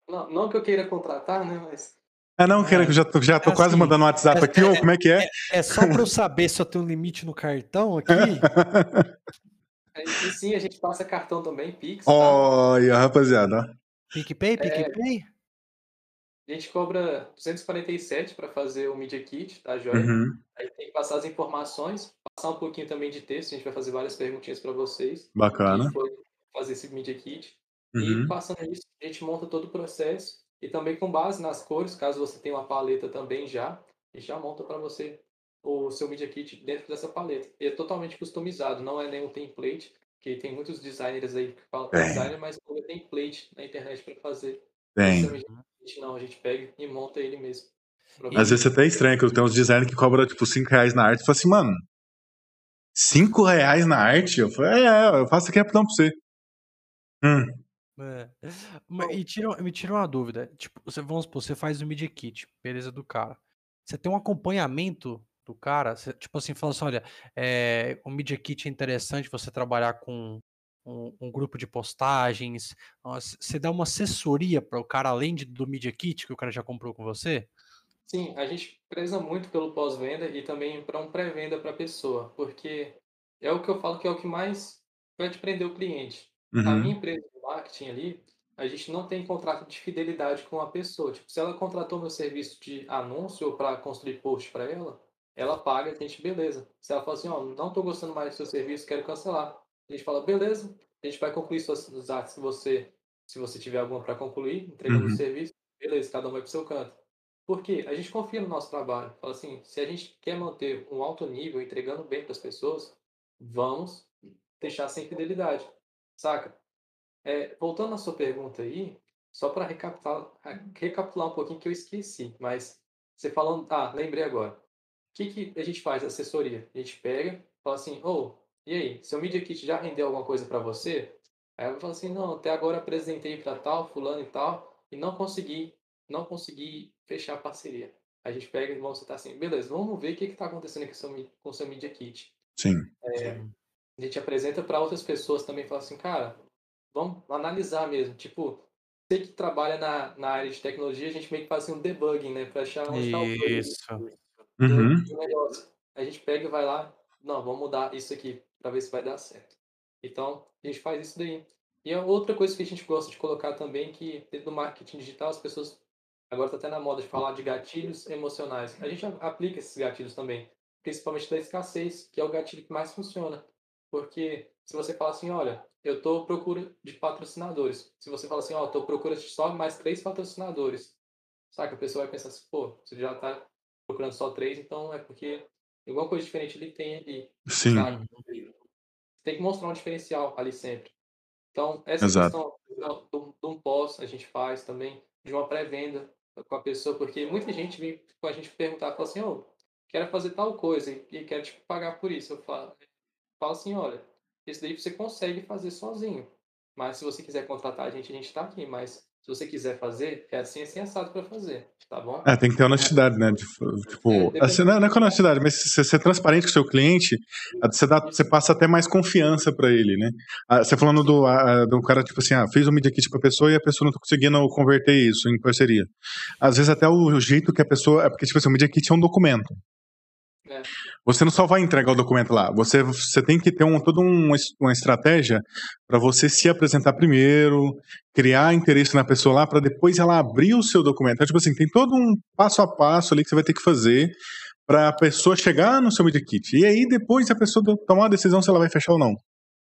Não, não que eu queira contratar, né? Mas Ah, não, É. quero que eu já tô, já tô É quase assim, mandando um WhatsApp é- aqui, ou como é que é? É só pra eu saber se eu tenho um limite no cartão aqui. é, e sim, a gente passa cartão também, Pix. tá? Olha, rapaziada, ó. PicPay, PicPay? A gente cobra 247 para fazer o Media Kit, tá, Joia? Uhum. Aí tem que passar as informações, passar um pouquinho também de texto, a gente vai fazer várias perguntinhas para vocês. Bacana. fazer esse Media Kit. Uhum. E passando isso, a gente monta todo o processo e também com base nas cores, caso você tenha uma paleta também já, a gente já monta para você o seu Media Kit dentro dessa paleta. E é totalmente customizado, não é nenhum template, que tem muitos designers aí que falam É. designer, mas é template na internet para fazer. Tem. Kit não, a gente pega e monta ele mesmo. Às vezes é até estranho, que tem uns designers que cobram tipo 5 reais na arte. Eu falo assim, mano, 5 reais na arte? Eu falei, é, eu faço aqui rapidão pra você. Hum, É. E tira, me tira uma dúvida. Tipo, você, vamos supor, você faz o Media Kit, beleza, do cara. Você tem um acompanhamento do cara? Você, tipo assim, fala assim, olha, é, o Media Kit é interessante você trabalhar com um, um grupo de postagens. Você dá uma assessoria para o cara, além de, do Media Kit que o cara já comprou com você? Sim, a gente preza muito pelo pós-venda e também para um pré-venda para a pessoa, porque é o que eu falo que é o que mais vai te prender o cliente. A uhum, minha empresa de marketing ali, a gente não tem contrato de fidelidade com a pessoa. Tipo, se ela contratou meu serviço de anúncio ou para construir post para ela, ela paga, a gente, beleza. Se ela fala assim, ó, não estou gostando mais do seu serviço, quero cancelar. A gente fala, beleza, a gente vai concluir suas artes se você, se você tiver alguma para concluir, entregando o Uhum. serviço, beleza, cada um vai para o seu canto. Por quê? A gente confia no nosso trabalho. Fala assim, se a gente quer manter um alto nível, entregando bem para as pessoas, vamos deixar sem fidelidade. Saca? É, voltando à sua pergunta aí, só para recapitular, recapitular um pouquinho que eu esqueci, mas você falando, ah, lembrei agora. O que, que a gente faz, assessoria? A gente pega, fala assim, ô, e aí, seu Media Kit já rendeu alguma coisa para você? Aí ela fala assim, não, até agora apresentei para tal, fulano e tal, e não consegui, não consegui fechar a parceria. A gente pega e vamos tá assim, beleza, vamos ver o que está acontecendo com o seu, mi- com o seu Media Kit. sim. Sim. A gente apresenta para outras pessoas também, fala assim, cara, vamos analisar mesmo. Tipo, você que trabalha na, na área de tecnologia, a gente meio que faz assim, um debugging, né? Para achar onde está o bug Isso. Uhum. do negócio. A gente pega e vai lá, não, vamos mudar isso aqui para ver se vai dar certo. Então, a gente faz isso daí. E a outra coisa que a gente gosta de colocar também, que dentro do marketing digital, as pessoas agora está até na moda de falar de gatilhos emocionais. A gente aplica esses gatilhos também, principalmente da escassez, que é o gatilho que mais funciona. Porque se você fala assim, olha, eu estou à procura de patrocinadores. Se você fala assim, ó, estou à procura de só mais três patrocinadores. Saca? A pessoa vai pensar assim, pô, você já está procurando só três, então é porque alguma coisa diferente ele tem ali. Sim. Saca? Tem que mostrar um diferencial ali sempre. Então, essa Exato. questão do, de um pós a gente faz também, de uma pré-venda com a pessoa, porque muita gente vem com a gente perguntar, fala assim, ô, quero fazer tal coisa e, e quero te pagar por isso. Eu falo, falo assim, olha, isso daí você consegue fazer sozinho. Mas se você quiser contratar a gente, a gente está aqui. Mas se você quiser fazer, é assim, assim, assado para fazer, tá bom? É, tem que ter honestidade, né? De- Tipo, É, assim, não, não é com honestidade, mas se você ser transparente com o seu cliente, você, dá, você passa até mais confiança pra ele, né? Ah, Você falando do, ah, do cara, tipo assim, ah, fez um media kit pra pessoa e a pessoa não tá conseguindo converter isso em parceria. Às vezes até o jeito que a pessoa. É porque, tipo assim, o media kit é um documento. É. Você não só vai entregar o documento lá, você, você tem que ter um, toda um, uma estratégia para você se apresentar primeiro, criar interesse na pessoa lá, para depois ela abrir o seu documento. Então, tipo assim, tem todo um passo a passo ali que você vai ter que fazer para a pessoa chegar no seu Media Kit. E aí depois a pessoa tomar a decisão se ela vai fechar ou não.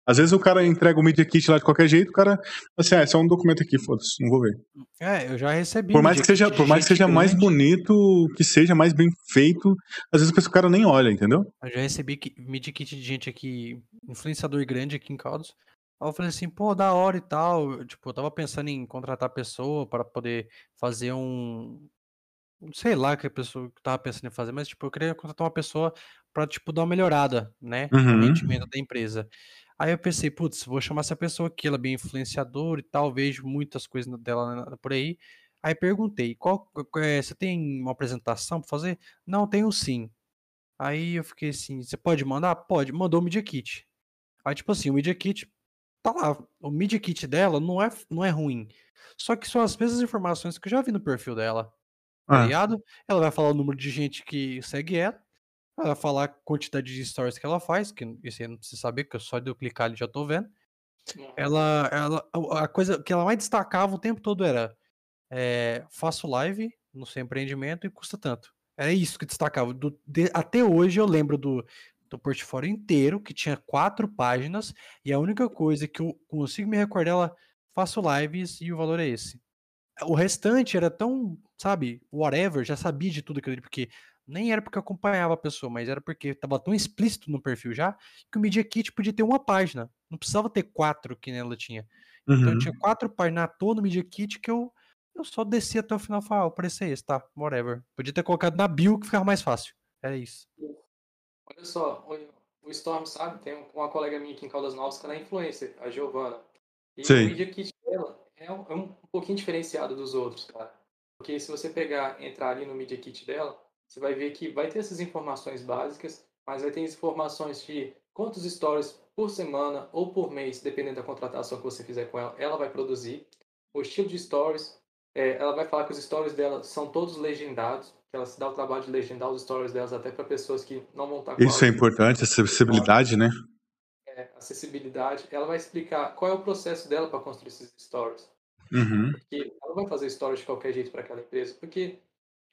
Às vezes o cara entrega o Media Kit lá de qualquer jeito, o cara, assim, ah, é só um documento aqui, foda-se, não vou ver. É, eu já recebi. Por mais que seja, por mais que seja mais bonito, que seja mais bem feito, às vezes o cara nem olha, entendeu? Eu já recebi media kit de gente aqui, influenciador grande aqui em Caldas. Aí eu falei assim, pô, da hora e tal. Eu, Tipo, eu tava pensando em contratar pessoa para poder fazer um. não Sei lá o que a pessoa que tava pensando em fazer, mas tipo, eu queria contratar uma pessoa pra, tipo, dar uma melhorada, né? No Uhum. rendimento da empresa. Aí eu pensei, putz, vou chamar essa pessoa aqui, ela é bem influenciadora e tal, vejo muitas coisas dela por aí. Aí perguntei, qual, é, você tem uma apresentação pra fazer? Não, tenho sim. Aí eu fiquei assim, você pode mandar? Pode. Mandou o Media Kit. Aí, tipo assim, o Media Kit tá lá. O Media Kit dela não é, não é ruim. Só que são as mesmas informações que eu já vi no perfil dela. Tá Ah, ligado? Ela vai falar o número de gente que segue ela. Ela falar a quantidade de stories que ela faz, que isso aí eu não preciso saber, porque só de eu clicar ali já tô vendo. Ela, ela, a coisa que ela mais destacava o tempo todo era é, faço live no seu empreendimento e custa tanto. Era isso que destacava. Do- de- até hoje eu lembro do, do portfólio inteiro, que tinha quatro páginas, e a única coisa que eu consigo me recordar ela faço lives e o valor é esse. O restante era tão, sabe, whatever, já sabia de tudo aquilo porque nem era porque eu acompanhava a pessoa, mas era porque estava tão explícito no perfil já que o Media Kit podia ter uma página. Não precisava ter quatro que ela tinha. Uhum. Então tinha quatro páginas à toa no Media Kit que eu, eu só descia até o final e falava, ah, o preço é esse, tá, whatever. Podia ter colocado na bio que ficava mais fácil. Era isso. Olha só, o Storm sabe, tem uma colega minha aqui em Caldas Novas que ela é influencer, a Giovana. E Sim. o Media Kit dela é um, é um pouquinho diferenciado dos outros, cara. Porque se você pegar, entrar ali no Media Kit dela, você vai ver que vai ter essas informações básicas, mas vai ter informações de quantos stories por semana ou por mês, dependendo da contratação que você fizer com ela, ela vai produzir. O estilo de stories, é, ela vai falar que os stories dela são todos legendados, que ela se dá o trabalho de legendar os stories delas até para pessoas que não vão estar com Isso é importante, acessibilidade, né? É, acessibilidade. Ela vai explicar qual é o processo dela para construir esses stories. Uhum. Porque ela vai fazer stories de qualquer jeito para aquela empresa. Porque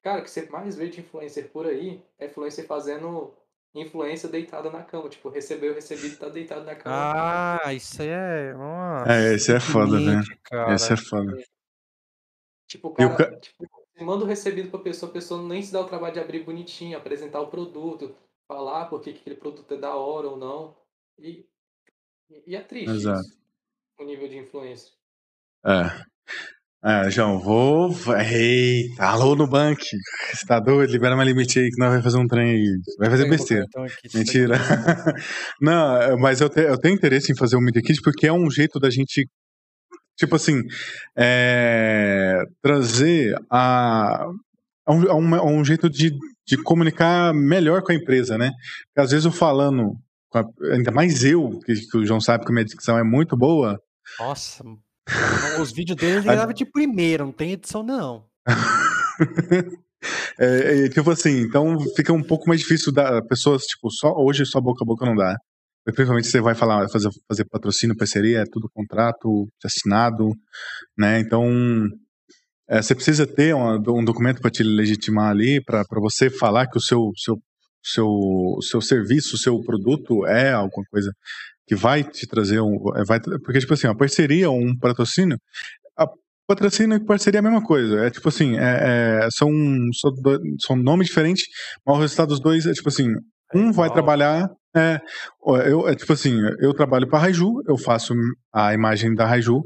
Cara, o que você mais vê de influencer por aí é influencer fazendo influência deitada na cama. Tipo, recebeu, recebido, tá deitado na cama. Ah, isso é. Nossa, é, esse é foda, né? Esse é foda. Tipo, o cara, ca... tipo, você manda o recebido pra pessoa, a pessoa nem se dá o trabalho de abrir bonitinho, apresentar o produto, falar por que aquele produto é da hora ou não. E, e é triste Exato. Isso, o nível de influência. É. Ah, João, vou. Eita, alô no banco. Você tá doido? Libera mais limite aí que nós vamos fazer um trem aí. Vai fazer besteira. Mentira. Não, mas eu, te, eu tenho interesse em fazer um Media Kit porque é um jeito da gente. Tipo assim, é, trazer a, a, um, a, um, a um jeito de, de comunicar melhor com a empresa, né? Porque às vezes eu falando, ainda mais eu, que, que o João sabe que a minha dicção é muito boa. Nossa, os vídeos dele ele grava de primeira, não tem edição, não. é, é, tipo assim, então fica um pouco mais difícil da pessoas, tipo, só hoje só boca a boca não dá. Principalmente você vai falar, fazer, fazer patrocínio, parceria, é tudo contrato assinado, né? Então é, você precisa ter um, um documento para te legitimar ali, para você falar que o seu, seu, seu, seu serviço, o seu produto é alguma coisa que vai te trazer um. É, vai, porque, tipo assim, a parceria, um patrocínio. A patrocínio e parceria é a mesma coisa. É tipo assim, é, é, são, são, são nomes diferentes, mas o resultado dos dois é tipo assim: é um vai trabalhar. É, eu, é tipo assim, eu trabalho para a Raiju, eu faço a imagem da Raiju,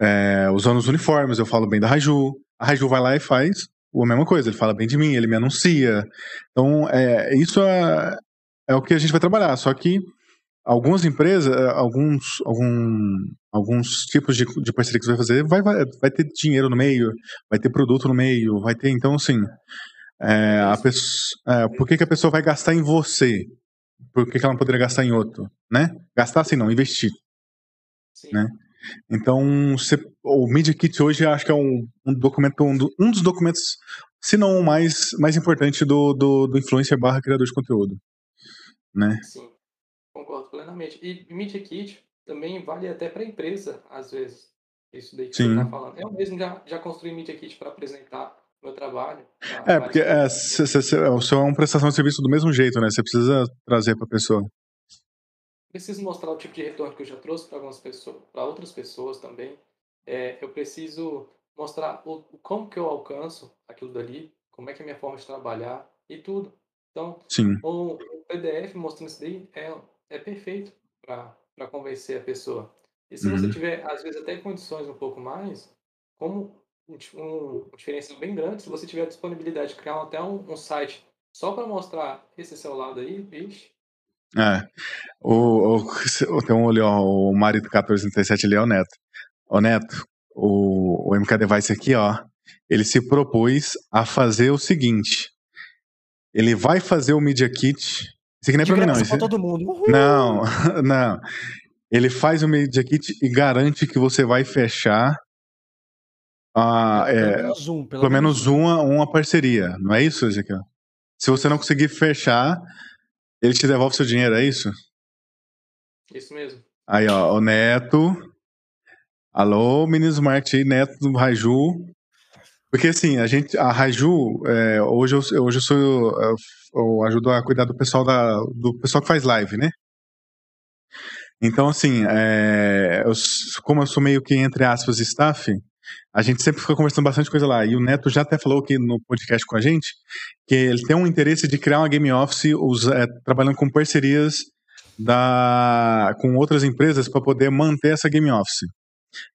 é, usando os uniformes, eu falo bem da Raiju. A Raiju vai lá e faz a mesma coisa, ele fala bem de mim, ele me anuncia. Então, é, isso é, é o que a gente vai trabalhar, só que algumas empresas, eh, alguns, algum, alguns tipos de, de parceria que você vai fazer, vai, vai, vai ter dinheiro no meio, vai ter produto no meio, vai ter, então assim, é, a pessoa, é, por que, que a pessoa vai gastar em você? Por que, que ela não poderia gastar em outro? Né? Gastar assim não, investir. Sim. Né? Então, você, o Media Kit hoje acho que é um, um documento, um, do, um, dos documentos, se não o mais, mais importante do, do, do influencer barra criador de conteúdo. Né? Sim. Concordo plenamente. E Media Kit também vale até para a empresa, às vezes. Isso daí que Sim. você está falando. Eu mesmo já, já construí Media Kit para apresentar meu trabalho. É, porque é, cê, cê, cê, o seu é uma prestação de serviço do mesmo jeito, né? Você precisa trazer para a pessoa. Preciso mostrar o tipo de retorno que eu já trouxe para algumas pessoas, para outras pessoas também. É, eu preciso mostrar o, como que eu alcanço aquilo dali, como é que é a minha forma de trabalhar e tudo. Então, Sim. o PDF mostrando isso daí é, é perfeito para convencer a pessoa. E se uhum. você tiver, às vezes, até condições um pouco mais, como um, um, diferencial bem grande, se você tiver a disponibilidade de criar até um, um site só para mostrar esse seu lado aí, vixe. É. O, o, tem um olho, o marido 1437 ali é o Neto. O Neto, o, o MK Device aqui, ó, ele se propôs a fazer o seguinte. Ele vai fazer o Media Kit isso aqui não é pra mim, não. Isso... Pra todo mundo. Uhul. Não, não. Ele faz o Media Kit e garante que você vai fechar a, é, pelo, menos um, pelo, pelo menos uma, uma parceria. Não é isso, Ezequiel? Se você não conseguir fechar, ele te devolve seu dinheiro, é isso? Isso mesmo. Aí, ó, o Neto. Alô, meninos marketing, Neto do Raju. Porque assim, a gente, a Raiju, é, hoje, eu, hoje eu sou, eu, eu ajudo a cuidar do pessoal da, do pessoal que faz live, né? Então, assim, é, eu, como eu sou meio que, entre aspas, staff, a gente sempre fica conversando bastante coisa lá. E o Neto já até falou aqui no podcast com a gente que ele tem um interesse de criar uma game office é, trabalhando com parcerias da, com outras empresas para poder manter essa game office.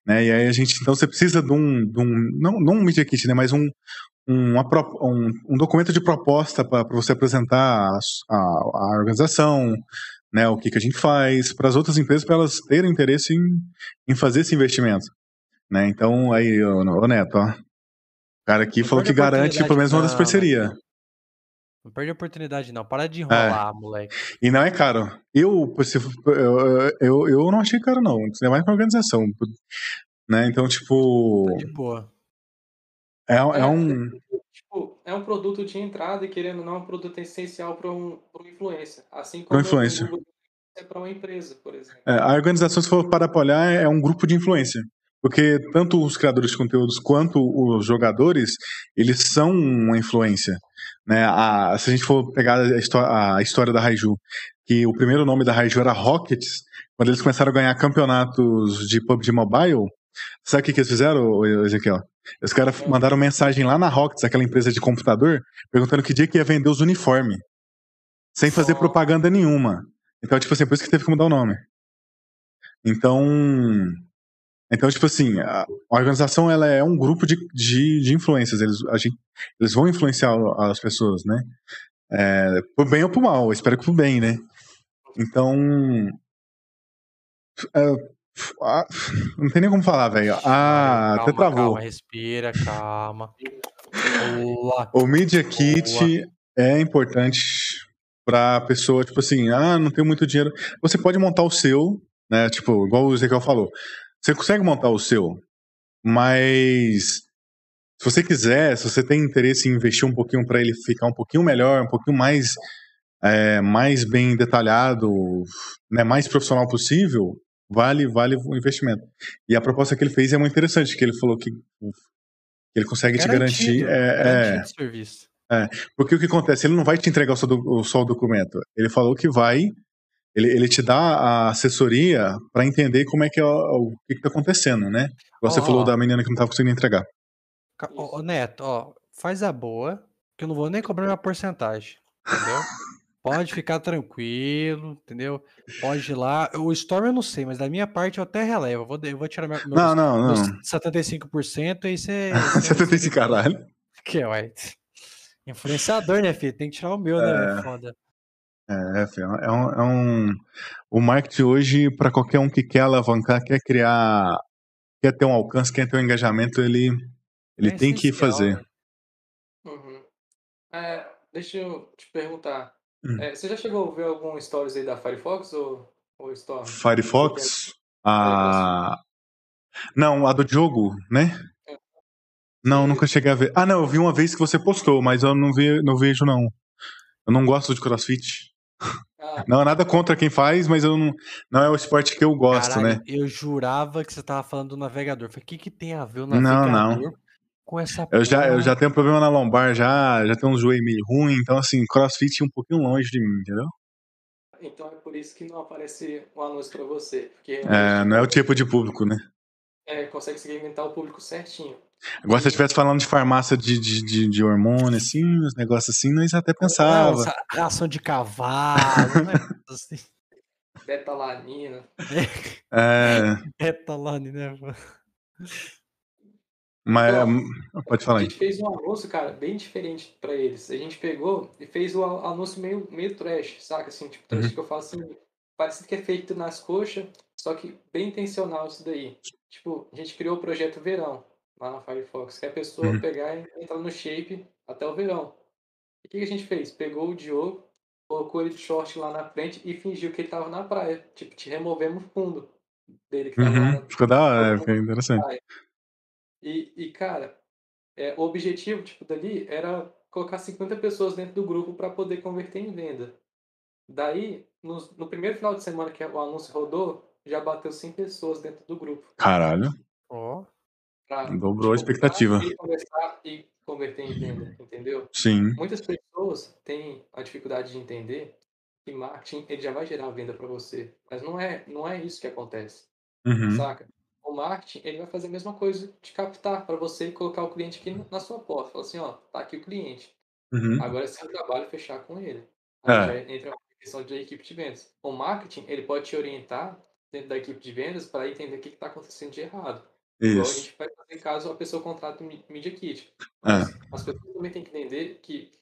Né? E aí a gente, então você precisa de um, de um não, não um media kit, né, mas um, uma, um, um documento de proposta para você apresentar a, a, a organização, né, o que, que a gente faz, para as outras empresas, para elas terem interesse em, em fazer esse investimento. Né? Então, aí, ô, ô Neto, ó, o cara aqui não falou que garante pelo menos uma das parcerias. Não perde a oportunidade, não. Para de enrolar, é. moleque. E não é caro. Eu, eu, eu, eu não achei caro, não. É mais pra organização. Né? Então, tipo. Tá de boa. É, é, é um. Tipo, é um produto de entrada e querendo ou não, é um produto essencial para um, um influencer. Assim como influencer. é para uma empresa, por exemplo. É, a organização, se for para apoiar, é um grupo de influência. Porque tanto os criadores de conteúdos quanto os jogadores, eles são uma influência. Né? A, se a gente for pegar a, a história da Raiju, que o primeiro nome da Raiju era Rockets, quando eles começaram a ganhar campeonatos de PUBG Mobile, sabe o que, que eles fizeram, Ezequiel? Os caras mandaram mensagem lá na Rockets, aquela empresa de computador, perguntando que dia que ia vender os uniformes. Sem fazer oh. propaganda nenhuma. Então, tipo assim, por isso que teve que mudar o nome. Então, então, tipo assim, a organização ela é um grupo de, de, de influências. Eles, gente, eles vão influenciar as pessoas, né? É, por bem ou por mal, espero que por bem, né? Então. É, não tem nem como falar, velho. Ah, calma, até travou. Calma, respira, calma. Boa. O Media Kit Boa. é importante pra pessoa, tipo assim, ah, não tenho muito dinheiro. Você pode montar o seu, né? Tipo, igual o Ezequiel falou. Você consegue montar o seu, mas se você quiser, se você tem interesse em investir um pouquinho para ele ficar um pouquinho melhor, um pouquinho mais, é, mais bem detalhado, né, mais profissional possível, vale vale o investimento. E a proposta que ele fez é muito interessante, que ele falou que ele consegue te garantir. É, é, serviço. É, porque o que acontece? Ele não vai te entregar só, do, só o documento. Ele falou que vai ele, ele te dá a assessoria para entender como é que é o, o que está acontecendo, né? Você oh, falou da menina que não estava conseguindo entregar. Ô, Neto, ó, faz a boa, que eu não vou nem cobrar minha porcentagem, entendeu? Pode ficar tranquilo, entendeu? Pode ir lá. O Storm eu não sei, mas da minha parte eu até relevo. Eu vou, eu vou tirar meus, não, não, não. meus 75% e você. 75 caralho. Que é, ué. Influenciador, né, filho? Tem que tirar o meu, né? É... Foda. É, é um, é um, o marketing hoje, para qualquer um que quer alavancar, quer criar, quer ter um alcance, quer ter um engajamento, ele, ele é tem que fazer. Né? Uhum. É, deixa eu te perguntar. Hum. É, você já chegou a ver algum stories aí da Firefox ou, ou Storm? Firefox? A... Não, a do jogo, né? É. Não, nunca cheguei a ver. Ah, não, eu vi uma vez que você postou, mas eu não, vi, não vejo, não. Eu não gosto de crossfit. Ah. Não é nada contra quem faz, mas eu não, não é o esporte que eu gosto, Caralho, né? Eu jurava que você tava falando do navegador. Falei, o que, que tem a ver o navegador não, não. Com essa eu já, eu já tenho problema na lombar, já, já tenho um joelho meio ruim, então assim, crossfit um pouquinho longe de mim, entendeu? Então é por isso que não aparece um anúncio pra você. Porque é, não é o tipo de público, né? É, consegue segmentar o público certinho. Agora, se eu estivesse falando de farmácia de, de, de, de hormônio, assim, uns negócios assim, nós até pensava. Não, ração de cavalo, né? assim. Betalanina. É. Betalanina, né? Mas, então, pode falar aí. A gente fez um anúncio, cara, bem diferente pra eles. A gente pegou e fez o anúncio meio, meio trash, saca? Assim, tipo, trash uhum. que eu falo assim, parece que é feito nas coxas, só que bem intencional isso daí. Tipo, a gente criou o projeto Verão lá na Firefox, que é a pessoa uhum. pegar e entrar no shape até o verão. E o que a gente fez? Pegou o Diogo, colocou ele de short lá na frente e fingiu que ele tava na praia. Tipo, te removemos o fundo dele. Que uhum. lá Ficou da hora, ficou interessante. E, e, cara, é, o objetivo tipo, dali era colocar 50 pessoas dentro do grupo para poder converter em venda. Daí, no, no, primeiro final de semana que o anúncio rodou, já bateu 100 pessoas dentro do grupo. Caralho. Ó. Oh. Dobrou a expectativa. E conversar e converter em venda, entendeu? Sim. Muitas pessoas têm a dificuldade de entender que marketing ele já vai gerar venda para você, mas não é, não é isso que acontece, Uhum. saca? Marketing ele vai fazer a mesma coisa de captar para você e colocar o cliente aqui na sua porta, falar assim, ó, tá aqui o cliente. Uhum. Agora é seu trabalho fechar com ele. Aí É. já entra a questão de equipe de vendas. O marketing ele pode te orientar dentro da equipe de vendas para entender o que está acontecendo de errado. Igual a Isso. gente vai fazer caso a pessoa contrata o Media Kit. É. As pessoas também têm que entender que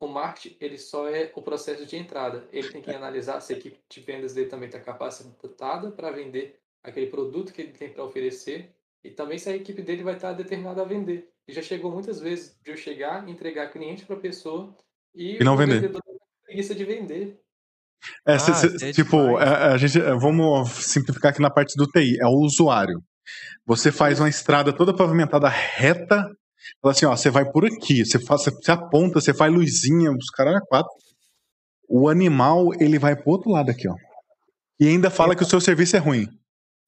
o marketing ele só é o processo de entrada. Ele tem que analisar se a equipe de vendas dele também está capacitada para vender aquele produto que ele tem para oferecer e também se a equipe dele vai estar determinada a vender. E já chegou muitas vezes de eu chegar, entregar cliente para a pessoa e, E não o vender. vendedor tem preguiça de vender. É, cê- Ah, cê- é tipo, demais. a, a gente, é, vamos simplificar aqui na parte do TI, é o usuário. Você faz uma estrada toda pavimentada reta, fala assim, ó, você vai por aqui, você, faz, você, você aponta, você faz luzinha, os caras é quatro. O animal, ele vai pro outro lado aqui, ó. E ainda fala que o seu serviço é ruim.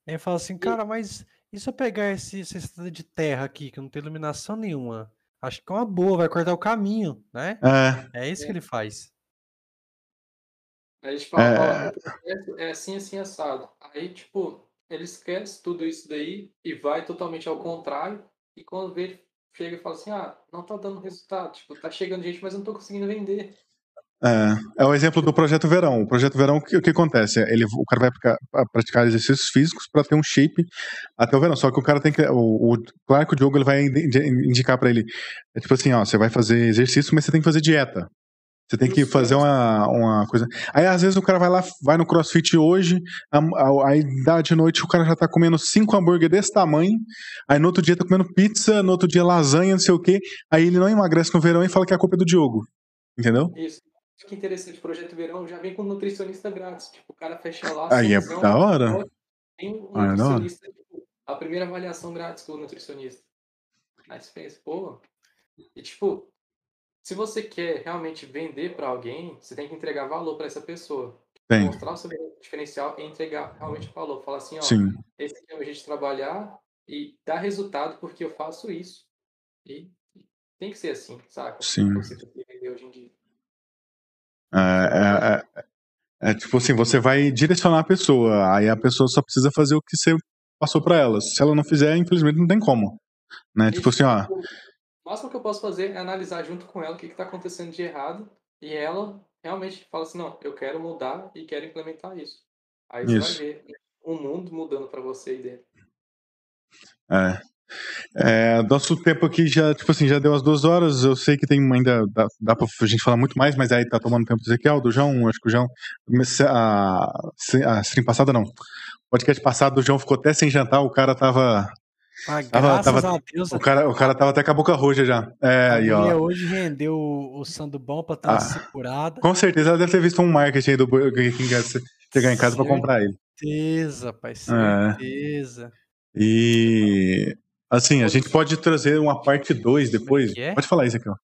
Aí fala assim, cara, mas e se eu pegar esse, essa estrada de terra aqui, que não tem iluminação nenhuma? Acho que é uma boa, vai cortar o caminho, né? É, É isso que ele faz. Aí fala, É. processo é assim, assim, assado. Aí, tipo, ele esquece tudo isso daí e vai totalmente ao contrário. E quando vê, ele chega e fala assim, ah, não tá dando resultado. Tipo, tá chegando gente, mas eu não tô conseguindo vender. É, é o exemplo do Projeto Verão. O Projeto Verão, o que, o que acontece? Ele, o cara vai pra- pra praticar exercícios físicos para ter um shape até o verão. Só que o cara tem que. O, o, claro que o Diogo ele vai indi- indicar para ele. É tipo assim, ó, você vai fazer exercício, mas você tem que fazer dieta. Você tem que fazer é. uma, uma coisa. Aí, às vezes, o cara vai lá, vai no crossfit hoje, aí dá de noite, o cara já tá comendo cinco hambúrguer desse tamanho, aí no outro dia tá comendo pizza, no outro dia lasanha, não sei o quê. Aí ele não emagrece no verão e fala que a culpa é do Diogo. Entendeu? Isso. Que interessante, o Projeto Verão já vem com nutricionista grátis. Tipo, o cara fecha lá. Aí é da hora. Tem um Ah, é nutricionista, tipo, a primeira avaliação grátis com o nutricionista. Aí você pensa, pô. E tipo, se você quer realmente vender para alguém, você tem que entregar valor para essa pessoa. Tem. Mostrar o seu diferencial e entregar realmente valor. Falar assim, ó, Sim. esse aqui é o jeito de trabalhar e dar resultado porque eu faço isso. E tem que ser assim, saca? Sim. Você tem que vender hoje em dia. É, é, é- é tipo assim, você vai direcionar a pessoa, aí a pessoa só precisa fazer o que você passou pra ela. Se ela não fizer, infelizmente não tem como. Né? Tipo assim, ó. O máximo que eu posso fazer é analisar junto com ela o que está acontecendo de errado e ela realmente fala assim, não, eu quero mudar e quero implementar isso. Aí você Isso. vai ver o mundo mudando para você aí dentro. É. É, nosso tempo aqui já, tipo assim, já deu as duas horas. Eu sei que tem ainda. Dá, dá pra gente falar muito mais, mas aí tá tomando tempo do Ezequiel, do João. Acho que o João. A, a stream passada não. O podcast passado o João ficou até sem jantar. O cara tava. Ah, Tava- graças tava- a Deus, O cara, o cara tava até com a boca roxa já. É, aí, ó. hoje rendeu o, o sandu bom pra ter uma Ah. segurada. Com certeza ela deve ter visto um marketing aí do Burger King chegar em casa pra comprar ele. Certeza, pai, É. certeza. E. Assim, a gente pode trazer uma parte 2 depois. que é? Pode falar isso aqui, ó.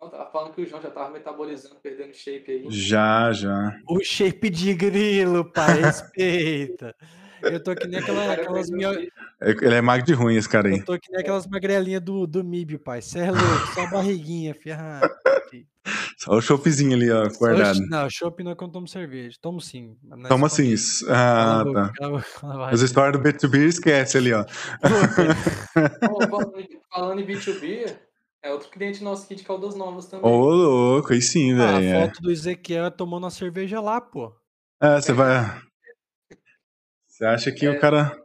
Eu tava falando que o João já tava metabolizando, perdendo shape aí. Já, já. O shape de grilo, pai, respeita. Eu tô que nem aquela, aquelas shape. É- Ele é magro de ruim, esse cara aí. Eu tô que nem aquelas magrelinhas do, do Mibio, pai. Cê é louco, só barriguinha, ferrado. Só o choppzinho ali, ó, guardado. Não, chopp não é não tomo cerveja. Tomo sim. é Toma escondido. Ah, a tá. a a. As histórias do B2B esquece ali, ó. Pô, falando em- Falando em B2B, é outro cliente nosso aqui de Caldas Novas também. Ô, louco, aí sim, Ah, velho. a é. foto do Ezequiel é tomando uma cerveja lá, pô. É, você vai. Você acha que É. o cara.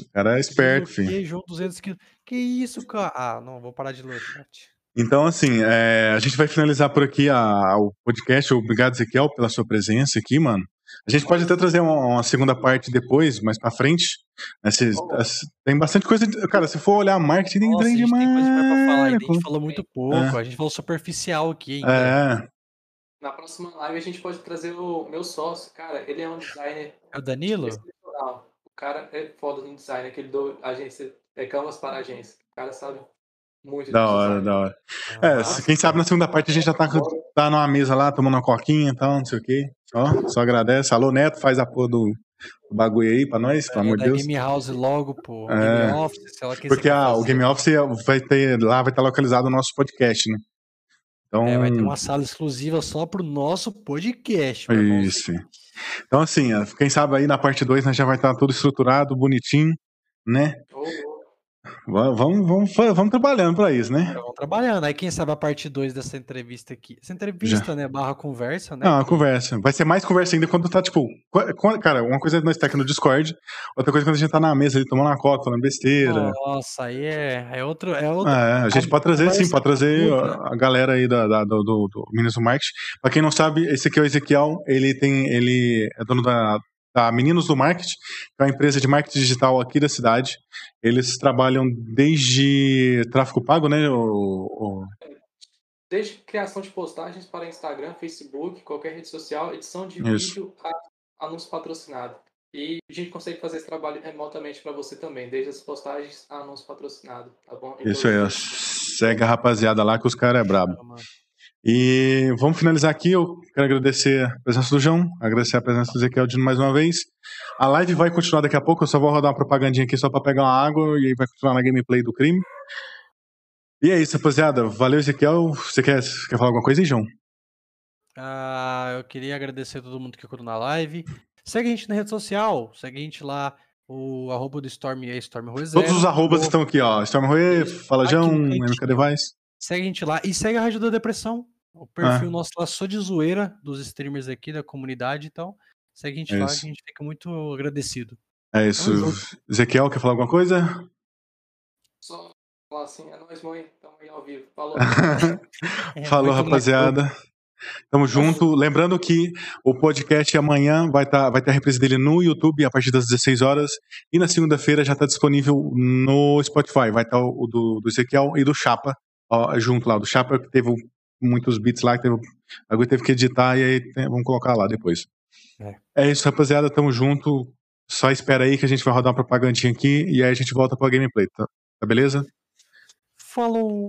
O cara é esperto, filho. Que, João, 200 quilos. Que isso, cara? Ah, não, vou parar de ler o chat. Então, assim, é, a gente vai finalizar por aqui a- o podcast. Obrigado, Ezequiel, pela sua presença aqui, mano. A gente pode até trazer uma, uma segunda parte depois, mais pra frente. né, se- se- tem bastante coisa. de- cara, se for olhar marketing, tem Nossa, a trem gente tem coisa demais pra falar. demais. Ainda a gente falou muito pouco. É. A gente falou superficial aqui ainda. É, Na próxima live a gente pode trazer o meu sócio. Cara, ele é um designer É o Danilo? O cara é foda no design, aquele do agência, é Canvas para agência. O cara sabe muito da hora, da hora. É, Ah, se- quem sabe na segunda parte a gente já tá, tá numa mesa lá, tomando uma coquinha e tal, não sei o quê. Ó, só agradece. Alô, Neto, faz a porra do, bagulho aí pra nós, pelo amor de Deus. Game House logo, pô. É, Game Office, sei lá que Porque ah, o Game Office vai ter, lá vai estar localizado o nosso podcast, né? Então, é, vai ter uma sala exclusiva só pro nosso podcast. Isso. Então, assim, quem sabe aí na parte 2 nós já vai estar tudo estruturado, bonitinho, né? Vamos, vamos, vamos trabalhando para isso, né? Vamos trabalhando. Aí, quem sabe a parte 2 dessa entrevista aqui. Essa entrevista, Já. né? Barra conversa, né? Não, a conversa. Vai ser mais conversa ainda quando tá, tipo. Cara, uma coisa é nós estar aqui no Discord, outra coisa é quando a gente tá na mesa ali tomando uma coca, falando besteira. Nossa, aí é, é outro. É, outro, é a gente a, pode trazer, sim, pode trazer a, a, galera aí da, da do, do, do Minas do Marketing. Pra quem não sabe, esse aqui é o Ezequiel, ele tem. Ele é dono da da Meninos do Marketing, que é uma empresa de marketing digital aqui da cidade. Eles trabalham desde tráfego pago, né? O, o... Desde criação de postagens para Instagram, Facebook, qualquer rede social, edição de Isso. vídeo a anúncio patrocinado. E a gente consegue fazer esse trabalho remotamente para você também, desde as postagens a anúncio patrocinado, tá bom? Isso aí, segue a rapaziada lá que os caras é brabo. E vamos finalizar aqui. Eu quero agradecer a presença do João, agradecer a presença do Ezequiel de mais uma vez. A live vai continuar daqui a pouco. Eu só vou rodar uma propagandinha aqui só para pegar uma água e aí vai continuar na gameplay do crime. E é isso, rapaziada. Valeu, Ezequiel. Você quer, quer falar alguma coisa aí, João? Ah, eu queria agradecer a todo mundo que ficou na live. Segue a gente na rede social, segue a gente lá. O arroba do Storm é Storm Todos os arrobas o... estão aqui, ó. Storm Fala João, MK Device. Segue a gente lá e segue a Rádio da Depressão. O perfil ah. nosso lá só de zoeira dos streamers aqui da comunidade, então segue a gente é lá que a gente fica muito agradecido. É isso. Ezequiel, quer falar alguma coisa? Só falar assim, é nóis, mãe. Tamo aí ao vivo. Falou. é, Falou, rapaziada. Tamo junto. Lembrando que o podcast amanhã vai, tá, vai ter a reprise dele no YouTube a partir das 16 horas. E na segunda-feira já está disponível no Spotify. Vai estar tá o do, do Ezequiel e do Chapa ó, junto lá. O do Chapa que teve muitos beats lá, que teve, agora teve que editar e aí tem, vamos colocar lá depois. É. é isso, rapaziada. Tamo junto. Só espera aí que a gente vai rodar uma propagandinha aqui e aí a gente volta pra gameplay, tá, tá beleza? Falou!